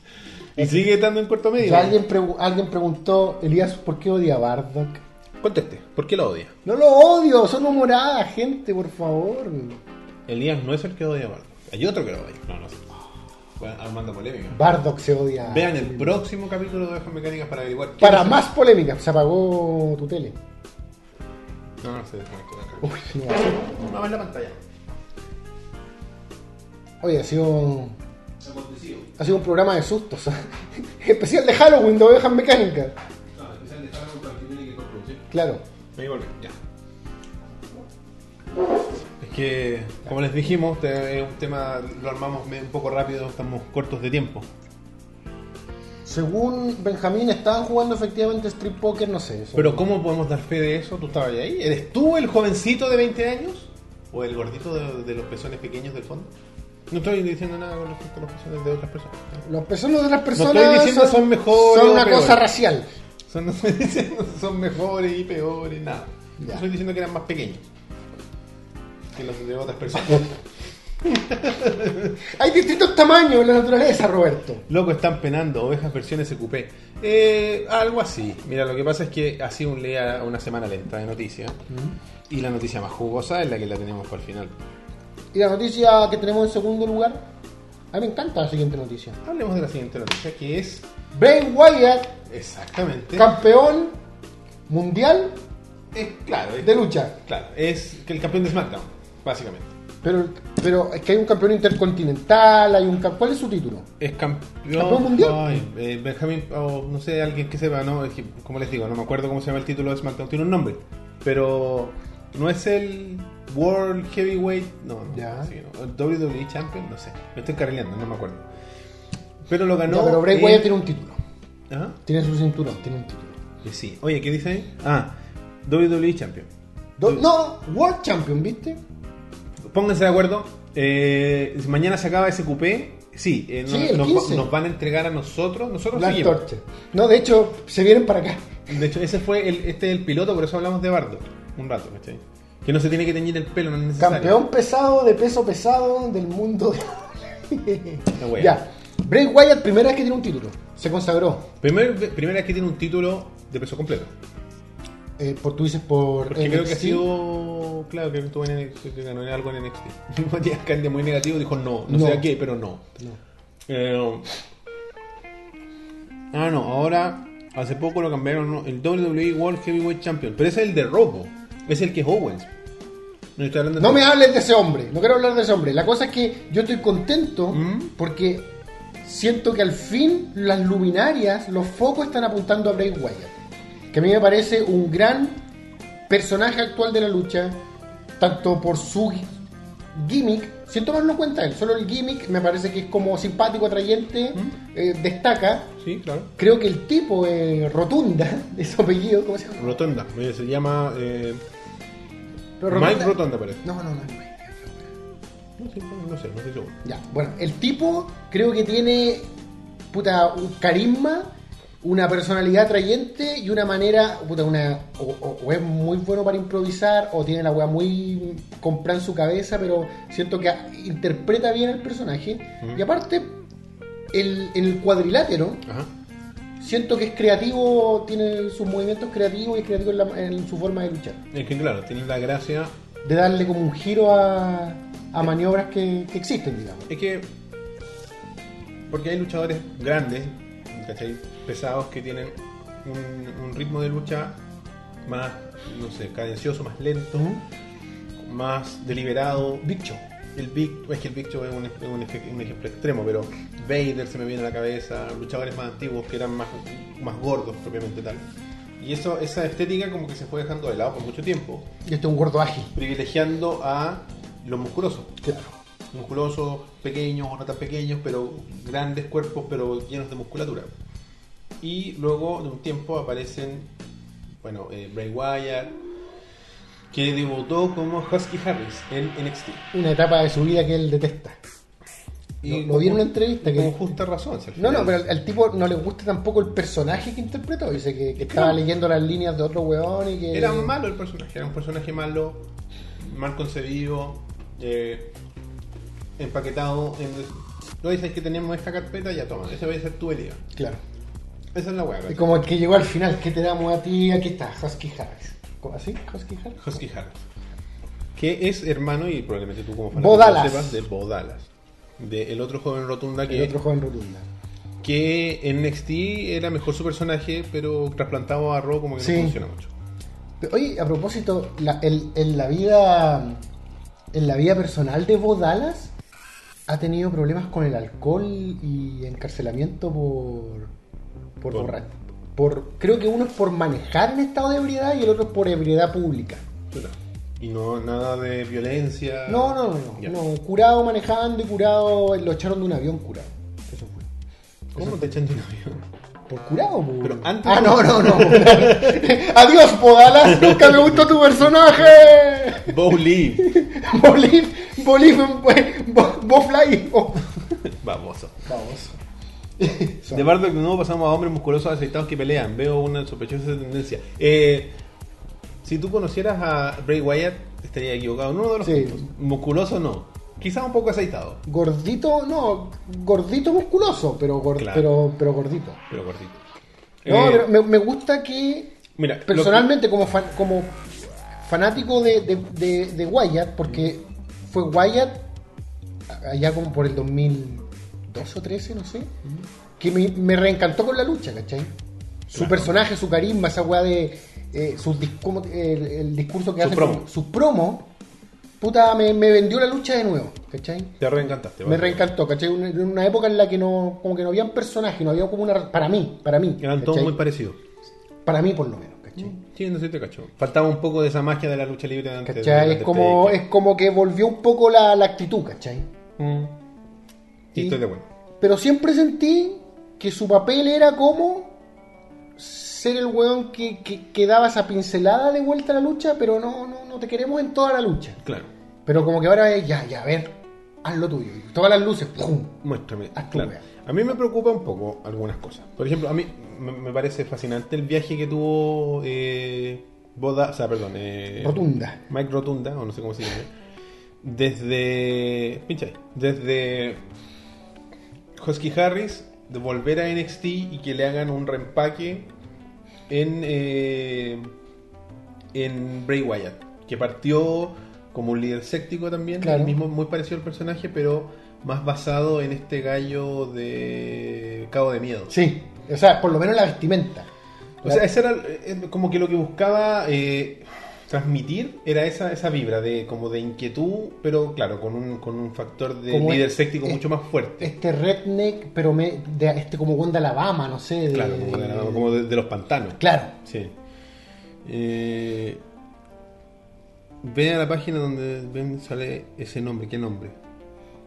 [SPEAKER 1] Y sigue estando en cuarto medio.
[SPEAKER 2] Alguien, pregu- alguien preguntó, Elías, ¿por qué odia a Bardock?
[SPEAKER 1] Conteste, ¿por qué lo odia?
[SPEAKER 2] No lo odio, son humoradas, gente, por favor.
[SPEAKER 1] Elías no es el que odia a Bardock. Hay otro que lo odia. No, no sé. Bueno, armando polémica.
[SPEAKER 2] Bardock se odia.
[SPEAKER 1] Vean el próximo capítulo de Ovejas Mecánicas para averiguar. qué
[SPEAKER 2] Para más polémica, se apagó tu tele.
[SPEAKER 1] No, no sé. desconectó.
[SPEAKER 2] Uy, no.
[SPEAKER 1] Vamos a ver la pantalla.
[SPEAKER 2] Oye, ha sido, ha sido un programa de sustos. Especial de Halloween de ovejas mecánicas.
[SPEAKER 1] No, especial de Halloween para que que.
[SPEAKER 2] Claro.
[SPEAKER 1] Ahí volví, ya. Es que, como les dijimos, es un tema, lo armamos me- un poco rápido, estamos cortos de tiempo.
[SPEAKER 2] Según Benjamín, estaban jugando efectivamente Street Poker, no sé. eso.
[SPEAKER 1] Pero ¿cómo podemos dar fe de eso? ¿Tú estabas ahí? ¿Eres tú el jovencito de 20 años? ¿O el gordito de, de los pezones pequeños del fondo? No estoy diciendo nada con respecto a los pezones de otras personas.
[SPEAKER 2] Los personas de las personas
[SPEAKER 1] estoy diciendo son mejores
[SPEAKER 2] son una
[SPEAKER 1] peores.
[SPEAKER 2] cosa racial.
[SPEAKER 1] Son, no estoy diciendo son mejores y peores, nada.
[SPEAKER 2] Ya.
[SPEAKER 1] Estoy diciendo que eran más pequeños que los de otras personas.
[SPEAKER 2] Hay distintos tamaños en la naturaleza, Roberto.
[SPEAKER 1] Loco, están penando ovejas versiones SQP. Eh, algo así. Mira, lo que pasa es que ha sido un día, una semana lenta de noticias. Y la noticia más jugosa es la que la tenemos para el final.
[SPEAKER 2] Y la noticia que tenemos en segundo lugar, a mí me encanta la siguiente noticia.
[SPEAKER 1] Hablemos de la siguiente noticia, que es
[SPEAKER 2] Bray Wyatt,
[SPEAKER 1] exactamente.
[SPEAKER 2] campeón mundial
[SPEAKER 1] es, claro, es,
[SPEAKER 2] de lucha.
[SPEAKER 1] claro, es que el campeón de SmackDown, básicamente.
[SPEAKER 2] Pero, pero es que hay un campeón intercontinental, hay un ¿Cuál es su título?
[SPEAKER 1] Es campeón,
[SPEAKER 2] ¿Campeón mundial?
[SPEAKER 1] Ay, eh, Benjamin, o no sé, alguien que sepa, ¿no? Es que, como les digo, no me acuerdo cómo se llama el título de SmackDown, tiene un nombre. Pero no es el World Heavyweight, no, no,
[SPEAKER 2] Ya.
[SPEAKER 1] sí, no, WWE Champion, no sé, me estoy carrileando, no me acuerdo. Pero lo ganó.
[SPEAKER 2] Ya, pero Bray Wyatt tiene un título. Tiene su cinturón, tiene un título.
[SPEAKER 1] que sí. Oye, ¿qué dice ahí? Ah, WWE Champion.
[SPEAKER 2] Do- no, World Champion, ¿viste?
[SPEAKER 1] Pónganse de acuerdo. eh, mañana se acaba SQP. Sí, eh,
[SPEAKER 2] Sí,
[SPEAKER 1] nos,
[SPEAKER 2] el
[SPEAKER 1] nos-
[SPEAKER 2] 15.
[SPEAKER 1] nos van a entregar a nosotros. Nosotros seguimos.
[SPEAKER 2] Torture. No, de hecho, se vienen para acá.
[SPEAKER 1] De hecho, ese fue el, este es el piloto, por eso hablamos de Bardo. Un rato, ¿cachai? Que no se tiene que teñir el pelo, no es necesario.
[SPEAKER 2] Campeón pesado de peso pesado del mundo.
[SPEAKER 1] Wea.
[SPEAKER 2] ya. Bray Wyatt, primera vez que tiene un título. Se consagró.
[SPEAKER 1] Primer, primera vez que tiene un título de peso completo.
[SPEAKER 2] Eh, por, tú dices por.
[SPEAKER 1] Porque creo que ha sido. Claro, que estuvo en NXT, que ganó en algo en NXT. Matías Candia muy negativo dijo no, no,
[SPEAKER 2] No.
[SPEAKER 1] sé a qué, pero no.
[SPEAKER 2] No.
[SPEAKER 1] Eh, ah, no, ahora hace poco lo cambiaron, ¿no? el WWE World Heavyweight Champion. Pero ese es el de Robo, es el que es Owens. No estoy hablando
[SPEAKER 2] No
[SPEAKER 1] de-
[SPEAKER 2] me hables de ese hombre, no quiero hablar de ese hombre. La cosa es que yo estoy contento
[SPEAKER 1] ¿Mm?
[SPEAKER 2] porque siento que al fin las luminarias, los focos están apuntando a Bray Wyatt. Que a mí me parece un gran personaje actual de la lucha, tanto por su gi- gimmick, sin tomarlo en cuenta él, solo el gimmick me parece que es como simpático, atrayente, eh, destaca.
[SPEAKER 1] Sí, claro.
[SPEAKER 2] Creo que el tipo eh, rotunda, de su apellido, ¿cómo se llama?
[SPEAKER 1] Rotonda, eh, se llama eh,
[SPEAKER 2] Pero
[SPEAKER 1] Mike Rotonda, parece.
[SPEAKER 2] No, no, no. no.
[SPEAKER 1] Sí, no, no sé, no sé seguro.
[SPEAKER 2] Ya, bueno, el tipo creo que tiene puta un carisma, una personalidad atrayente y una manera, puta, una o, o- o es muy bueno para improvisar o tiene la weá muy comprada en su cabeza, pero siento que interpreta bien el personaje y aparte el, en el cuadrilátero
[SPEAKER 1] Ajá.
[SPEAKER 2] Siento que es creativo, tiene sus movimientos creativos y es creativo en, la- en su forma de luchar,
[SPEAKER 1] Es que claro, tiene la gracia.
[SPEAKER 2] de darle como un giro a, a maniobras que, que existen, digamos.
[SPEAKER 1] Es que. Porque hay luchadores grandes, ¿cachai? Pesados que tienen un, un ritmo de lucha más, no sé, cadencioso, más lento, más deliberado.
[SPEAKER 2] Big Show.
[SPEAKER 1] El Big, es que el Big Show es un, un un ejemplo extremo, pero Vader se me viene a la cabeza, luchadores más antiguos que eran más, más gordos propiamente tal. Y eso, esa estética como que se fue dejando de lado por mucho tiempo,
[SPEAKER 2] Y este es un gordo ágil.
[SPEAKER 1] privilegiando a los musculosos.
[SPEAKER 2] Claro.
[SPEAKER 1] Musculosos, pequeños o no tan pequeños, pero grandes cuerpos, pero llenos de musculatura. Y luego de un tiempo aparecen, bueno, eh, Bray Wyatt, que debutó como Husky Harris en NXT.
[SPEAKER 2] una etapa de su vida que él detesta.
[SPEAKER 1] Y
[SPEAKER 2] Lo- lo vi en una entrevista que-
[SPEAKER 1] Con justa razón. al
[SPEAKER 2] No, no, pero al, al tipo no le gusta tampoco el personaje que interpretó. Dice que, que estaba leyendo las líneas de otro weón y que.
[SPEAKER 1] Era malo el personaje, era un personaje malo, mal concebido, eh, empaquetado. En, no dices que tenemos esta carpeta, ya toma, ese va a ser tu liga.
[SPEAKER 2] Claro.
[SPEAKER 1] Esa es la weá.
[SPEAKER 2] Y como el que llegó al final, ¿qué te damos a ti? Aquí está, Husky Harris. ¿Cómo así? ¿Husky Harris?
[SPEAKER 1] Husky Harris. Que es hermano, y probablemente tú como lo sepas, de Bodalas. De el otro joven rotunda que,
[SPEAKER 2] El otro joven rotunda.
[SPEAKER 1] que en NXT era mejor su personaje, pero trasplantado a Raw como que
[SPEAKER 2] Sí.
[SPEAKER 1] no funciona mucho.
[SPEAKER 2] Oye, a propósito, la- el- en la vida en la vida personal de Bo Dallas ha tenido problemas con el alcohol y encarcelamiento por por,
[SPEAKER 1] Por-
[SPEAKER 2] por creo que uno es por manejar en estado de ebriedad y el otro es por ebriedad pública.
[SPEAKER 1] Y no nada de violencia.
[SPEAKER 2] No, no, no, no, no, curado manejando y curado lo echaron de un avión curado. Eso fue.
[SPEAKER 1] ¿Cómo te echan de un avión?
[SPEAKER 2] Por curado, po.
[SPEAKER 1] Pero antes-
[SPEAKER 2] Ah, no, no, no. Adiós, Bodalas, nunca me gustó tu personaje.
[SPEAKER 1] Bowling.
[SPEAKER 2] Bolív, Bolív, Bo- Bofly. Oh.
[SPEAKER 1] Baboso.
[SPEAKER 2] Vamos.
[SPEAKER 1] De Bardock de nuevo pasamos a hombres musculosos aceitados que pelean. Veo una sospechosa tendencia. Eh, si tú conocieras a Bray Wyatt, estaría equivocado. No uno de los
[SPEAKER 2] Sí.
[SPEAKER 1] puntos. Musculoso no. Quizás un poco aceitado,
[SPEAKER 2] Gordito, no, gordito musculoso, pero, gor-
[SPEAKER 1] Claro.
[SPEAKER 2] pero, pero gordito.
[SPEAKER 1] pero gordito.
[SPEAKER 2] No,
[SPEAKER 1] Eh,
[SPEAKER 2] pero me, me gusta que
[SPEAKER 1] mira,
[SPEAKER 2] personalmente como fan- como fanático de, de, de- de Wyatt, porque fue Wyatt allá como por el 2012 o 13, no sé, que me, me reencantó con la lucha, ¿cachai? Su
[SPEAKER 1] Claro.
[SPEAKER 2] personaje, su carisma, esa weá de eh, sus el, el discurso que hace,
[SPEAKER 1] promo.
[SPEAKER 2] su promo, puta, me, me vendió la lucha de nuevo, ¿cachai?
[SPEAKER 1] te reencantaste.
[SPEAKER 2] Me reencantó, ¿cachai? Una- En una época en la que no, como que no habían personajes, no había como una, para mí, para mí,
[SPEAKER 1] Eran todos muy parecidos.
[SPEAKER 2] para mí por lo menos, ¿cachai?
[SPEAKER 1] Sí, no sé, te cacho. Faltaba un poco de esa magia de la lucha libre de antes. de
[SPEAKER 2] ¿Cachai? Es como, es como que volvió un poco la, la actitud, ¿cachai?
[SPEAKER 1] Mm. Sí,
[SPEAKER 2] Y-
[SPEAKER 1] estoy de acuerdo.
[SPEAKER 2] Pero siempre sentí que su papel era como ser el weón que, que, que daba esa pincelada de vuelta a la lucha, pero no, no, no te queremos en toda la lucha.
[SPEAKER 1] Claro.
[SPEAKER 2] Pero como que ahora es, ya, ya, a ver, haz lo tuyo. Todas las luces, ¡pum!
[SPEAKER 1] Muéstrame.
[SPEAKER 2] Haz tu
[SPEAKER 1] Claro. A mí me preocupa un poco algunas cosas. Por ejemplo, a mí me, parece fascinante el viaje que tuvo eh, Boda, o sea, perdón, eh,
[SPEAKER 2] Rotunda.
[SPEAKER 1] Mike Rotunda, o no sé cómo se llama. Desde. Pincha ahí. Desde. Husky Harris, de volver a NXT y que le hagan un reempaque en. eh, en Bray Wyatt. Que partió como un líder séptico también.
[SPEAKER 2] Claro.
[SPEAKER 1] El mismo, muy parecido al personaje, pero más basado en este gallo de Cabo de Miedo.
[SPEAKER 2] Sí, o sea, por lo menos la vestimenta.
[SPEAKER 1] O sea, ese era eh, como que lo que buscaba eh, transmitir era esa, esa vibra de como de inquietud, pero claro, con un, con un factor de
[SPEAKER 2] Como
[SPEAKER 1] líder
[SPEAKER 2] es-
[SPEAKER 1] séptico
[SPEAKER 2] es-
[SPEAKER 1] mucho más fuerte.
[SPEAKER 2] Este redneck, pero me, de, este como buen de Alabama, no sé. De,
[SPEAKER 1] claro, como, de, la- como de- de los pantanos.
[SPEAKER 2] Claro.
[SPEAKER 1] Sí. Eh, ve a la página donde ven, sale ese nombre. ¿Qué nombre?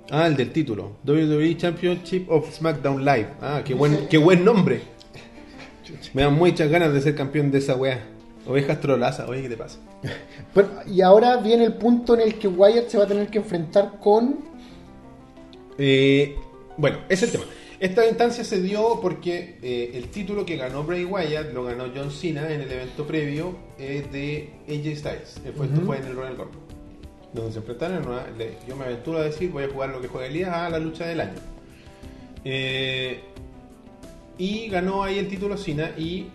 [SPEAKER 1] Ah, el del título. WWE Championship of SmackDown Live. Ah, qué buen, qué buen nombre. Me dan muchas ganas de ser campeón de esa weá. Ovejas trolaza. Oye, ¿qué te pasa?
[SPEAKER 2] Pero- y ahora viene el punto en el que Wyatt se va a tener que enfrentar con.
[SPEAKER 1] Eh, bueno, ese es el tema. Esta instancia se dio porque eh, el título que ganó Bray Wyatt lo ganó John Cena en el evento previo eh, de AJ Styles. Fue- Esto
[SPEAKER 2] Ujú.
[SPEAKER 1] fue en el Royal Rumble. Donde se enfrentaron. en una- le- yo me aventuro a decir, voy a jugar lo que juega Elías a la lucha del año. Eh, y ganó ahí el título Cena y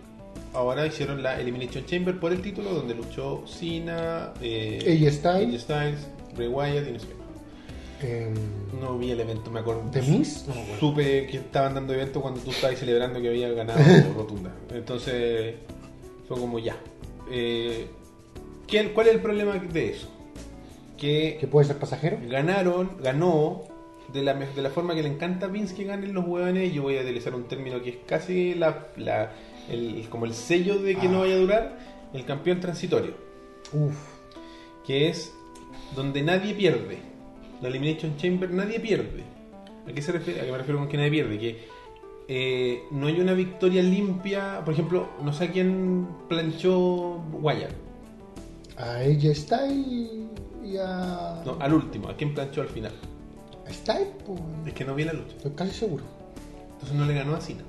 [SPEAKER 1] ahora hicieron la Elimination Chamber por el título donde luchó Cena, eh,
[SPEAKER 2] AJ Styles.
[SPEAKER 1] AJ Styles, Bray Wyatt y no sé qué
[SPEAKER 2] em,
[SPEAKER 1] No vi el evento, me acuerdo.
[SPEAKER 2] ¿The Miz? No acuerdo.
[SPEAKER 1] Supe que estaban dando evento cuando tú estabas celebrando que había ganado Rotunda. Entonces, fue como ya. Eh, ¿qué- ¿Cuál es el problema de eso? Que
[SPEAKER 2] que puede ser pasajero.
[SPEAKER 1] ganaron, ganó de la, de la forma que le encanta a Vince que ganen los hueones. Yo voy a utilizar un término que es casi la, la- el, como el sello de que no
[SPEAKER 2] Ah.
[SPEAKER 1] vaya a durar: el campeón transitorio
[SPEAKER 2] Uf.
[SPEAKER 1] que es donde nadie pierde. La Elimination Chamber nadie pierde. ¿A qué se refiere? ¿A qué me refiero con que nadie pierde? Que eh, no hay una victoria limpia. Por ejemplo, no sé a quién planchó Wyatt.
[SPEAKER 2] A AJ Styles y a.
[SPEAKER 1] No, al último. ¿A quién planchó al final?
[SPEAKER 2] Styles, pues.
[SPEAKER 1] Es que no vi la lucha.
[SPEAKER 2] Estoy casi seguro.
[SPEAKER 1] Entonces no le ganó a Cena.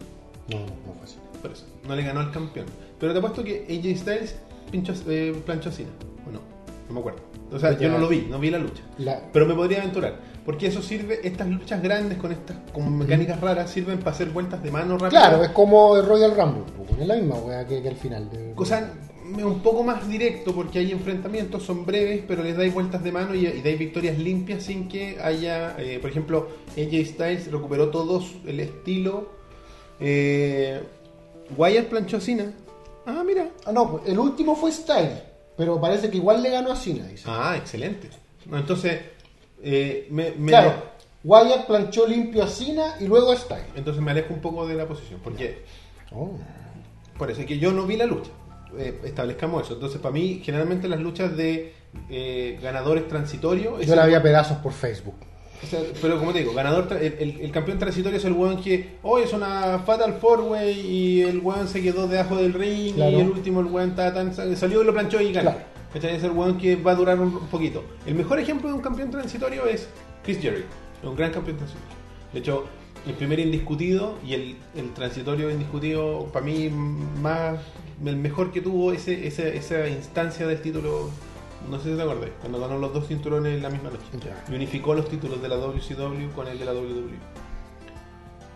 [SPEAKER 2] No, no fue así.
[SPEAKER 1] Por eso. No le ganó al campeón. Pero te apuesto que AJ Styles pinchó, eh, planchó a Cena. ¿O no? No me acuerdo. O sea, yo no lo vi, no vi la lucha.
[SPEAKER 2] La-
[SPEAKER 1] Pero me podría aventurar. Porque eso sirve, estas luchas grandes con estas como mecánicas raras sirven para hacer vueltas de mano rápidas.
[SPEAKER 2] Claro, es como el Royal Rumble, pues, es la misma wea que, que al final. de-
[SPEAKER 1] Cosa un poco más directo porque hay enfrentamientos, son breves, pero les dais vueltas de mano y, y dais victorias limpias sin que haya, eh, por ejemplo, AJ Styles recuperó todos el estilo. Eh, Wyatt planchó a Cena. Ah, mira.
[SPEAKER 2] Ah, no, pues, el último fue Styles, pero parece que igual le ganó a Cena, dice.
[SPEAKER 1] Ah, excelente. No, entonces, eh, me, me-
[SPEAKER 2] Claro, Wyatt planchó limpio a Cena y luego a Styles.
[SPEAKER 1] entonces me alejo un poco de la posición. Porque
[SPEAKER 2] Oh.
[SPEAKER 1] Es que yo no vi la lucha. Eh, establezcamos eso. Entonces, para mí, generalmente las luchas de eh, ganadores transitorios.
[SPEAKER 2] Yo la vi a pedazos por Facebook.
[SPEAKER 1] O sea, pero como te digo, ganador el, el- el campeón transitorio es el weón que hoy es una Fatal Four Way y el weón se quedó debajo del ring
[SPEAKER 2] Claro.
[SPEAKER 1] y el último el weón está tan, salió y lo planchó y ganó.
[SPEAKER 2] Claro.
[SPEAKER 1] Es el weón que va a durar un, un poquito. El mejor ejemplo de un campeón transitorio es Chris Jericho, un gran campeón transitorio. De hecho, el primer indiscutido y el, el transitorio indiscutido, para mí, más el mejor que tuvo ese, ese- esa instancia del título, no sé si te acordás, cuando ganó los dos cinturones en la misma noche.
[SPEAKER 2] Ya.
[SPEAKER 1] Y unificó los títulos de la WCW con el de la WWE.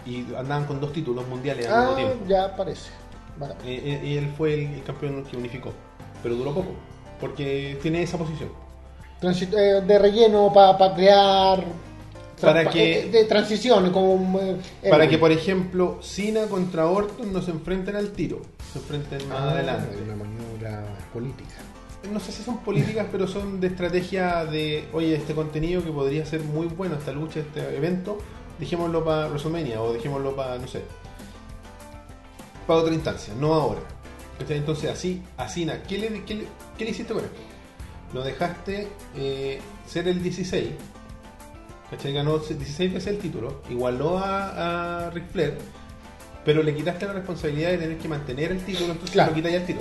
[SPEAKER 1] Y andaban con dos títulos mundiales al mismo
[SPEAKER 2] Ah,
[SPEAKER 1] tiempo.
[SPEAKER 2] ya parece. Vale.
[SPEAKER 1] Eh, eh, Y él fue el, el campeón que unificó. Pero duró poco, porque tiene esa posición.
[SPEAKER 2] Transi- eh, de relleno para crear.
[SPEAKER 1] Para
[SPEAKER 2] pa-
[SPEAKER 1] que-
[SPEAKER 2] eh, De transición, como.
[SPEAKER 1] Para que, por ejemplo, Cena contra Orton no se enfrenten al tiro, se enfrenten más
[SPEAKER 2] Ah,
[SPEAKER 1] adelante.
[SPEAKER 2] Una maniobra política.
[SPEAKER 1] No sé si son políticas, pero son de estrategia de, oye, este contenido que podría ser muy bueno, esta lucha, este evento, dejémoslo para WrestleMania o dejémoslo para, no sé, para otra instancia, no ahora. Entonces, así, a Cena, ¿qué le, qué le- qué le hiciste con esto? Lo dejaste eh, ser el 16, ¿cachai? Ganó 16 veces el título, igualó a, a Ric Flair, pero le quitaste la responsabilidad de tener que mantener el título, entonces
[SPEAKER 2] Claro.
[SPEAKER 1] lo quitáis al tiro.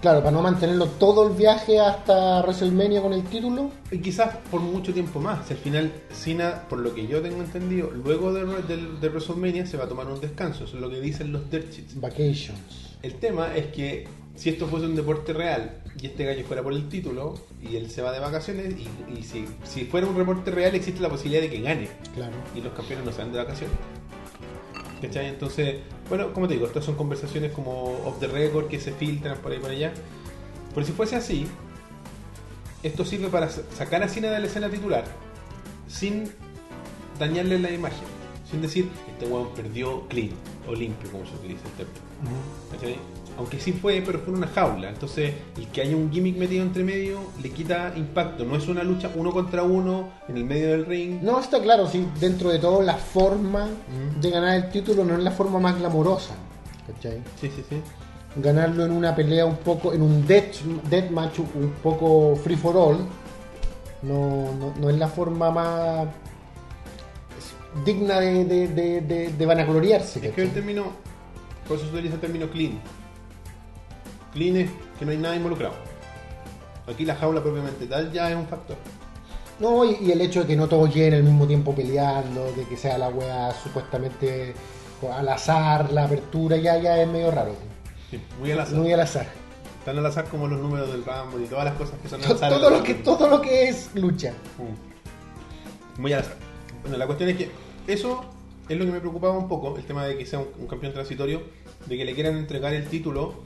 [SPEAKER 2] Claro, para no mantenerlo todo el viaje hasta WrestleMania con el título.
[SPEAKER 1] Y quizás por mucho tiempo más. Si al final, Cena, por lo que yo tengo entendido, luego de, de, de WrestleMania se va a tomar un descanso. Eso es lo que dicen los dirt sheets.
[SPEAKER 2] Vacations.
[SPEAKER 1] El tema es que si esto fuese un deporte real y este gallo fuera por el título y él se va de vacaciones, y, y si, si fuera un deporte real, existe la posibilidad de que gane.
[SPEAKER 2] Claro.
[SPEAKER 1] Y los campeones no se van de vacaciones. ¿Cachai? Entonces, bueno, como te digo, estas son conversaciones como off the record que se filtran por ahí por allá. Pero si fuese así, esto sirve para sa- sacar a Cena de la escena titular sin dañarle la imagen. Sin decir, este weón perdió clean o limpio, como se utiliza el término. ¿Cachai? Aunque sí fue, pero fue en una jaula. Entonces, el que haya un gimmick metido entre medio le quita impacto. No es una lucha uno contra uno en el medio del ring.
[SPEAKER 2] No, está claro, sí, dentro de todo la forma
[SPEAKER 1] Mm.
[SPEAKER 2] de ganar el título no es la forma más glamorosa. ¿Cachai?
[SPEAKER 1] Sí, sí, sí.
[SPEAKER 2] Ganarlo en una pelea un poco, en un death, match un poco free for all, no, no, no es la forma más digna de, de, de, de- de vanagloriarse.
[SPEAKER 1] Es que el término, por eso se utiliza el término clean. Clean es que no hay nada involucrado. Aquí la jaula propiamente tal ya es un factor.
[SPEAKER 2] No, y, y el hecho de que no todos lleguen al mismo tiempo peleando, de que sea la wea supuestamente al azar, la apertura, ya, ya es medio raro.
[SPEAKER 1] Sí, muy al azar.
[SPEAKER 2] Muy al azar.
[SPEAKER 1] Tan al azar como los números del Rumble y todas las cosas que son al azar.
[SPEAKER 2] Todo lo que, todo lo que es lucha.
[SPEAKER 1] Mm. Muy al azar. Bueno, la cuestión es que eso es lo que me preocupaba un poco, el tema de que sea un, un campeón transitorio, de que le quieran entregar el título.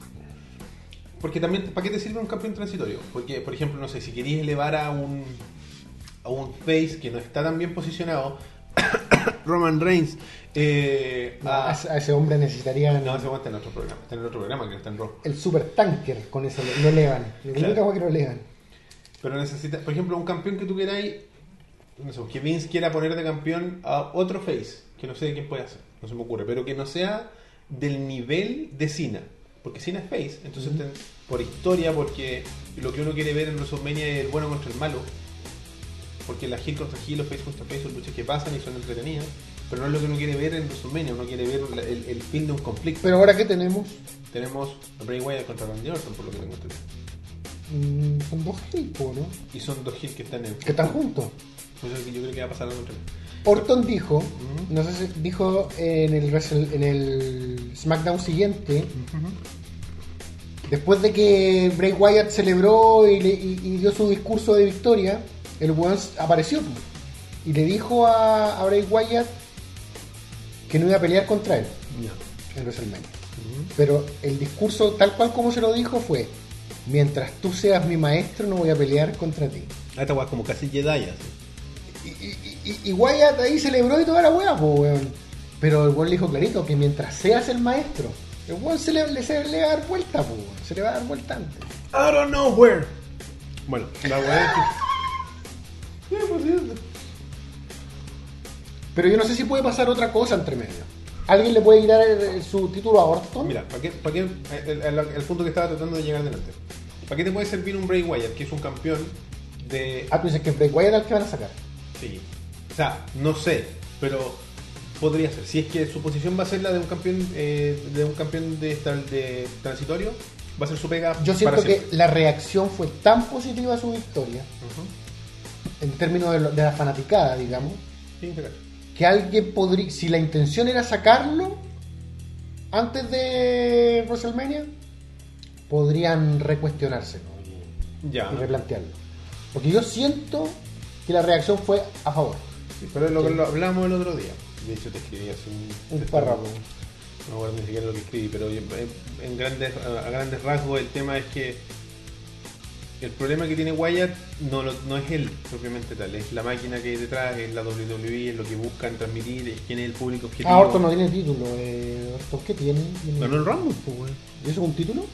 [SPEAKER 1] Porque también, ¿para qué te sirve un campeón transitorio? Porque, por ejemplo, no sé, si querías elevar a un a un face que no está tan bien posicionado, Roman Reigns, eh,
[SPEAKER 2] A,
[SPEAKER 1] a-
[SPEAKER 2] a ese hombre necesitaría
[SPEAKER 1] no, se aguanta en otro programa, está en otro programa que está en Raw.
[SPEAKER 2] el super tanker con ese lo elevan. La
[SPEAKER 1] Claro.
[SPEAKER 2] única cosa que lo elevan.
[SPEAKER 1] Pero necesita, por ejemplo, un campeón que tú queráis, no sé, que Vince quiera poner de campeón a otro face, que no sé de quién puede hacer, no se me ocurre, pero que no sea del nivel de Cena, porque es face, entonces ten- por historia, porque lo que uno quiere ver en WrestleMania es el bueno contra el malo, porque la heel contra heel, los face contra face son luchas que pasan y son entretenidas, pero no es lo que uno quiere ver en WrestleMania, uno quiere ver el, el fin de un conflicto.
[SPEAKER 2] Pero ahora que tenemos,
[SPEAKER 1] Tenemos a Bray Wyatt contra Randy Orton, por lo que tengo entendido.
[SPEAKER 2] mm, son dos tipos, ¿no?
[SPEAKER 1] Y son dos heels que están en...
[SPEAKER 2] Que están juntos.
[SPEAKER 1] Pues yo creo que va a pasar algo entre
[SPEAKER 2] Orton dijo, no sé si dijo en el, Wrestle- en el SmackDown siguiente, Después de que Bray Wyatt celebró y, le- y- y dio su discurso de victoria, el weón apareció y le dijo a, a Bray Wyatt que no iba a pelear contra él en WrestleMania. Pero el discurso, tal cual como se lo dijo, fue: Mientras tú seas mi maestro, no voy a pelear contra ti.
[SPEAKER 3] Ah, Esta es como casi Jedi así.
[SPEAKER 2] Y, y, y- Wyatt ahí celebró y toda la weá, weón. Pero el weón le dijo clarito que mientras seas el maestro, el weón se le, le- se le va a dar vuelta, se le va a dar vuelta antes.
[SPEAKER 3] I don't know where. Bueno, la weá es que.
[SPEAKER 2] Pero yo no sé si puede pasar otra cosa entre medio. ¿Alguien le puede quitar su título a Orton?
[SPEAKER 1] Mira, ¿para qué, para qué, el, el- el punto que estaba tratando de llegar delante. ¿Para qué te puede servir un Bray Wyatt, que es un campeón de...
[SPEAKER 2] Ah, tú dices que Bray Wyatt es el que van a sacar.
[SPEAKER 1] Sí. O sea, no sé, pero podría ser. Si es que su posición va a ser la de un campeón eh, de un campeón de, de transitorio, va a ser su pega
[SPEAKER 2] Yo siento
[SPEAKER 1] para
[SPEAKER 2] que
[SPEAKER 1] siempre.
[SPEAKER 2] la reacción fue tan positiva a su victoria, en términos de, lo- de la fanaticada, digamos,
[SPEAKER 1] Sí,
[SPEAKER 2] que alguien podría, si la intención era sacarlo antes de WrestleMania, podrían recuestionárselo
[SPEAKER 1] Ya.
[SPEAKER 2] y replantearlo. Porque yo siento que la reacción fue a favor.
[SPEAKER 1] Sí, pero es lo que lo hablamos el otro día. De hecho, te escribí hace un,
[SPEAKER 2] Un párrafo.
[SPEAKER 1] No me acuerdo ni siquiera lo que escribí, pero en, en grandes, a grandes rasgos el tema es que el problema que tiene Wyatt no, no es él propiamente tal, es la máquina que hay detrás, es la WWE, es lo que buscan transmitir, es quién es el público objetivo.
[SPEAKER 2] Ah, Orton no tiene título. Eh, Orton, ¿qué tiene? Tiene-
[SPEAKER 1] Ganó el Rumble, pues.
[SPEAKER 2] ¿Y eso es un título?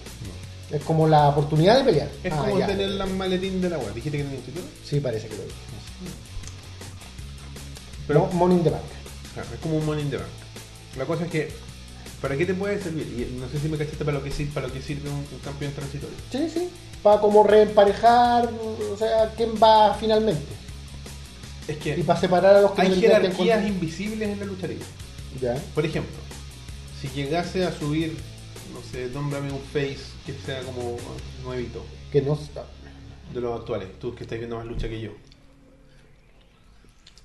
[SPEAKER 2] Es como la oportunidad de pelear.
[SPEAKER 1] Es
[SPEAKER 2] Ah,
[SPEAKER 1] como
[SPEAKER 2] ya.
[SPEAKER 1] tener la maletín de la web. ¿Dijiste que tenía un título?
[SPEAKER 2] Sí, parece que lo dijo.
[SPEAKER 1] Pero-
[SPEAKER 2] Mo- Money in the Bank.
[SPEAKER 1] Claro, es como un money in the bank. La cosa es que, ¿para qué te puede servir? Y no sé si me cachaste para lo que sirve, para lo que sirve un, un campeón transitorio.
[SPEAKER 2] Sí, sí. Para como reemparejar, o sea, quién va finalmente.
[SPEAKER 1] Es que
[SPEAKER 2] Y para separar a los que
[SPEAKER 1] hay jerarquías invisibles en la lucha libre.
[SPEAKER 2] Ya.
[SPEAKER 1] Por ejemplo, si llegase a subir, no sé, nómbrame un face que sea como nuevito
[SPEAKER 2] Que no.
[SPEAKER 1] de los actuales, tú que estás viendo más lucha que yo.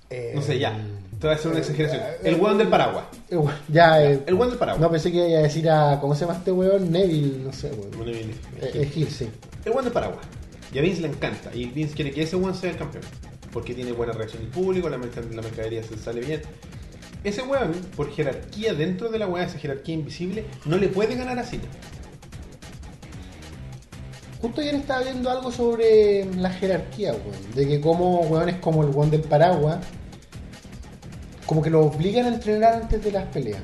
[SPEAKER 2] Eh,
[SPEAKER 1] No sé, ya. Te voy a hacer una exageración. El weón del paraguas.
[SPEAKER 2] eh, bueno, Ya, eh,
[SPEAKER 1] El weón del paraguas.
[SPEAKER 2] No pensé que iba a decir a. ¿Cómo se llama este weón? Neville, no sé, weón.
[SPEAKER 1] Bueno, bien,
[SPEAKER 2] Eh, eh, sí.
[SPEAKER 1] El weón del paraguas. Y a Vince le encanta. Y Vince quiere que ese weón sea el campeón. Porque tiene buena reacción del público, la, merc- la mercadería se sale bien. Ese weón, por jerarquía dentro de la weá, esa jerarquía invisible, no le puede ganar a Cena.
[SPEAKER 2] Justo ayer estaba viendo algo sobre la jerarquía, weón. De que como, weón, es como el weón del paraguas. Como que lo obligan a entrenar antes de las peleas.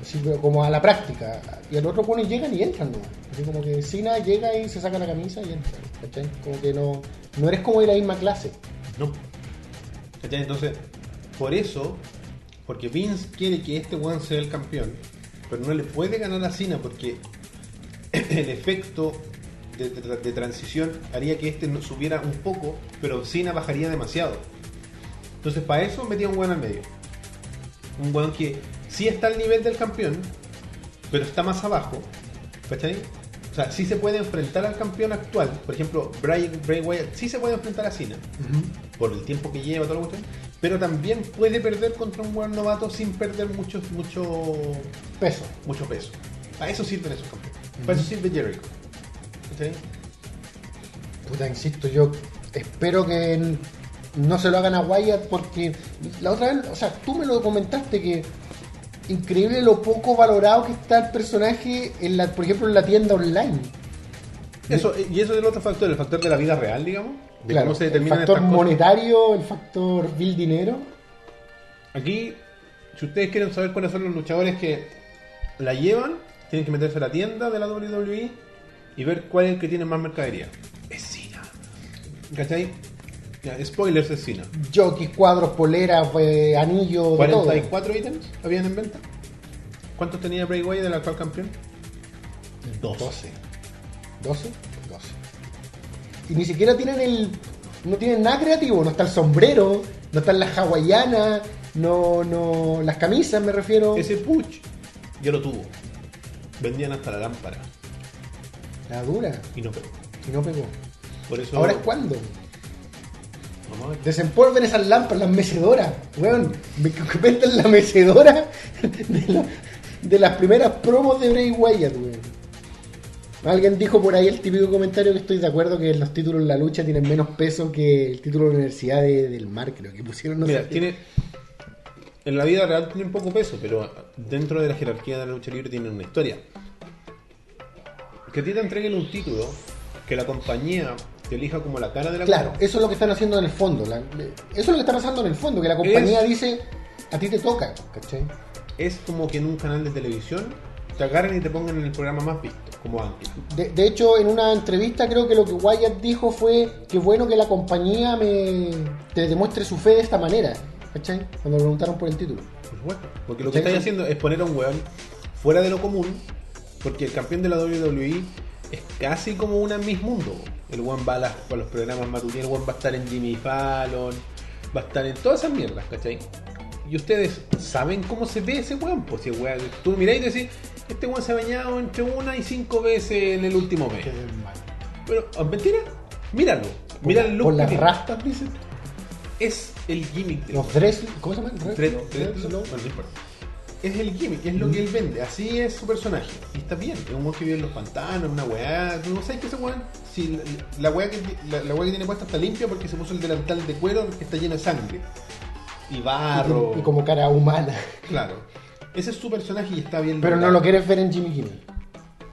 [SPEAKER 2] Así como a la práctica. Y al otro pone llegan y entran nomás. Así como que Cena llega y se saca la camisa y entra. ¿Cachai? Como que no, no eres como de la misma clase.
[SPEAKER 1] No. ¿Cachai? Entonces, por eso, porque Vince quiere que este weón sea el campeón, pero no le puede ganar a Cena porque el efecto de, de- de transición haría que este subiera un poco, pero Cena bajaría demasiado. Entonces, para eso metía un weón al medio. Un weón que sí está al nivel del campeón, pero está más abajo. ¿Cachai? O sea, sí se puede enfrentar al campeón actual. Por ejemplo, Bray, Bray Wyatt sí se puede enfrentar a Cena por el tiempo que lleva, todo lo cuestión, pero también puede perder contra un buen novato sin perder mucho, mucho,
[SPEAKER 2] Peso.
[SPEAKER 1] mucho peso. Para eso sirven esos campeones. Para eso sirve Jericho. ¿Cachai?
[SPEAKER 2] Puta, insisto, yo espero que no se lo hagan a Wyatt porque la otra vez, o sea, tú me lo comentaste que increíble lo poco valorado que está el personaje, en la, por ejemplo, en la tienda online.
[SPEAKER 1] Eso, y eso es el otro factor, el factor de la vida real, digamos. De
[SPEAKER 2] Claro,
[SPEAKER 1] cómo se
[SPEAKER 2] el factor
[SPEAKER 1] cosas.
[SPEAKER 2] monetario, el factor bill dinero.
[SPEAKER 1] Aquí, si ustedes quieren saber cuáles son los luchadores que la llevan, tienen que meterse a la tienda de la WWE y ver cuál es el que tiene más mercadería. Es Cena. ¿Cachai? Ya, spoilers es Cena.
[SPEAKER 2] Jockeys, cuadros, poleras, eh, anillos, de todo.
[SPEAKER 1] 44 ítems habían en venta. ¿Cuántos tenía Bray Wyatt del actual campeón? 12.
[SPEAKER 2] 12. 12. 12. Y ni siquiera tienen el. No tienen nada creativo. No está el sombrero, no están las hawaianas, no, no. Las camisas, me refiero.
[SPEAKER 1] Ese Puch ya lo tuvo. Vendían hasta la lámpara
[SPEAKER 2] La dura.
[SPEAKER 1] y no pegó.
[SPEAKER 2] Y no pegó.
[SPEAKER 1] Por eso.
[SPEAKER 2] ¿Ahora es
[SPEAKER 1] ver.
[SPEAKER 2] Desempolven esas lámparas, las mecedoras. Weón, me que metan la mecedora de, la- de las primeras promos de Bray Wyatt, weón. Alguien dijo por ahí el típico comentario que estoy de acuerdo que los títulos en la lucha tienen menos peso que el título de la Universidad de- del Mar, creo que pusieron. No
[SPEAKER 1] Mira,
[SPEAKER 2] sé.
[SPEAKER 1] tiene. En la vida real tiene un poco peso, pero dentro de la jerarquía de la lucha libre tiene una historia. Que a ti te entreguen un título que la compañía te elija como la cara de la
[SPEAKER 2] Claro, eso es lo que están haciendo en el fondo. la- eso es lo que está pasando en el fondo, que la compañía dice, a ti te toca, ¿cachai?
[SPEAKER 1] es como que en un canal de televisión te agarren y te pongan en el programa más visto, como ancla.
[SPEAKER 2] De, de hecho, en una entrevista creo que lo que Wyatt dijo fue que bueno que la compañía me te demuestre su fe de esta manera, ¿cachai? Cuando le preguntaron por el título.
[SPEAKER 1] Por supuesto. Porque lo que estáis haciendo es poner a un weón fuera de lo común, porque el campeón de la WWE es casi como una Miss Mundo. El weón va a, las- a los programas matutinos, el weón va a estar en Jimmy Fallon, va a estar en todas esas mierdas, ¿cachai? Y ustedes saben cómo se ve ese weón, pues si el weón, tú miráis y decís, este weón se ha bañado entre una y cinco veces en el último mes. Pero, ¿es mentira? Míralo. Mira el look
[SPEAKER 2] Por las rastas, dicen.
[SPEAKER 1] Es el gimmick
[SPEAKER 2] Los dress, ¿cómo se
[SPEAKER 1] Dread-
[SPEAKER 2] dress-
[SPEAKER 1] bueno, no importa. Es el gimmick, es lo que él vende, así es su personaje. Y está bien, es un weón que vive en los pantanos, una weá. No sabes que ese weón, si la, weá que, la, la weá que tiene puesta está limpia porque se puso el delantal de cuero que está lleno de sangre. Y barro.
[SPEAKER 2] y como cara humana.
[SPEAKER 1] Claro. Ese es su personaje y está bien.
[SPEAKER 2] Pero no lo quieres ver en Jimmy Kimmel.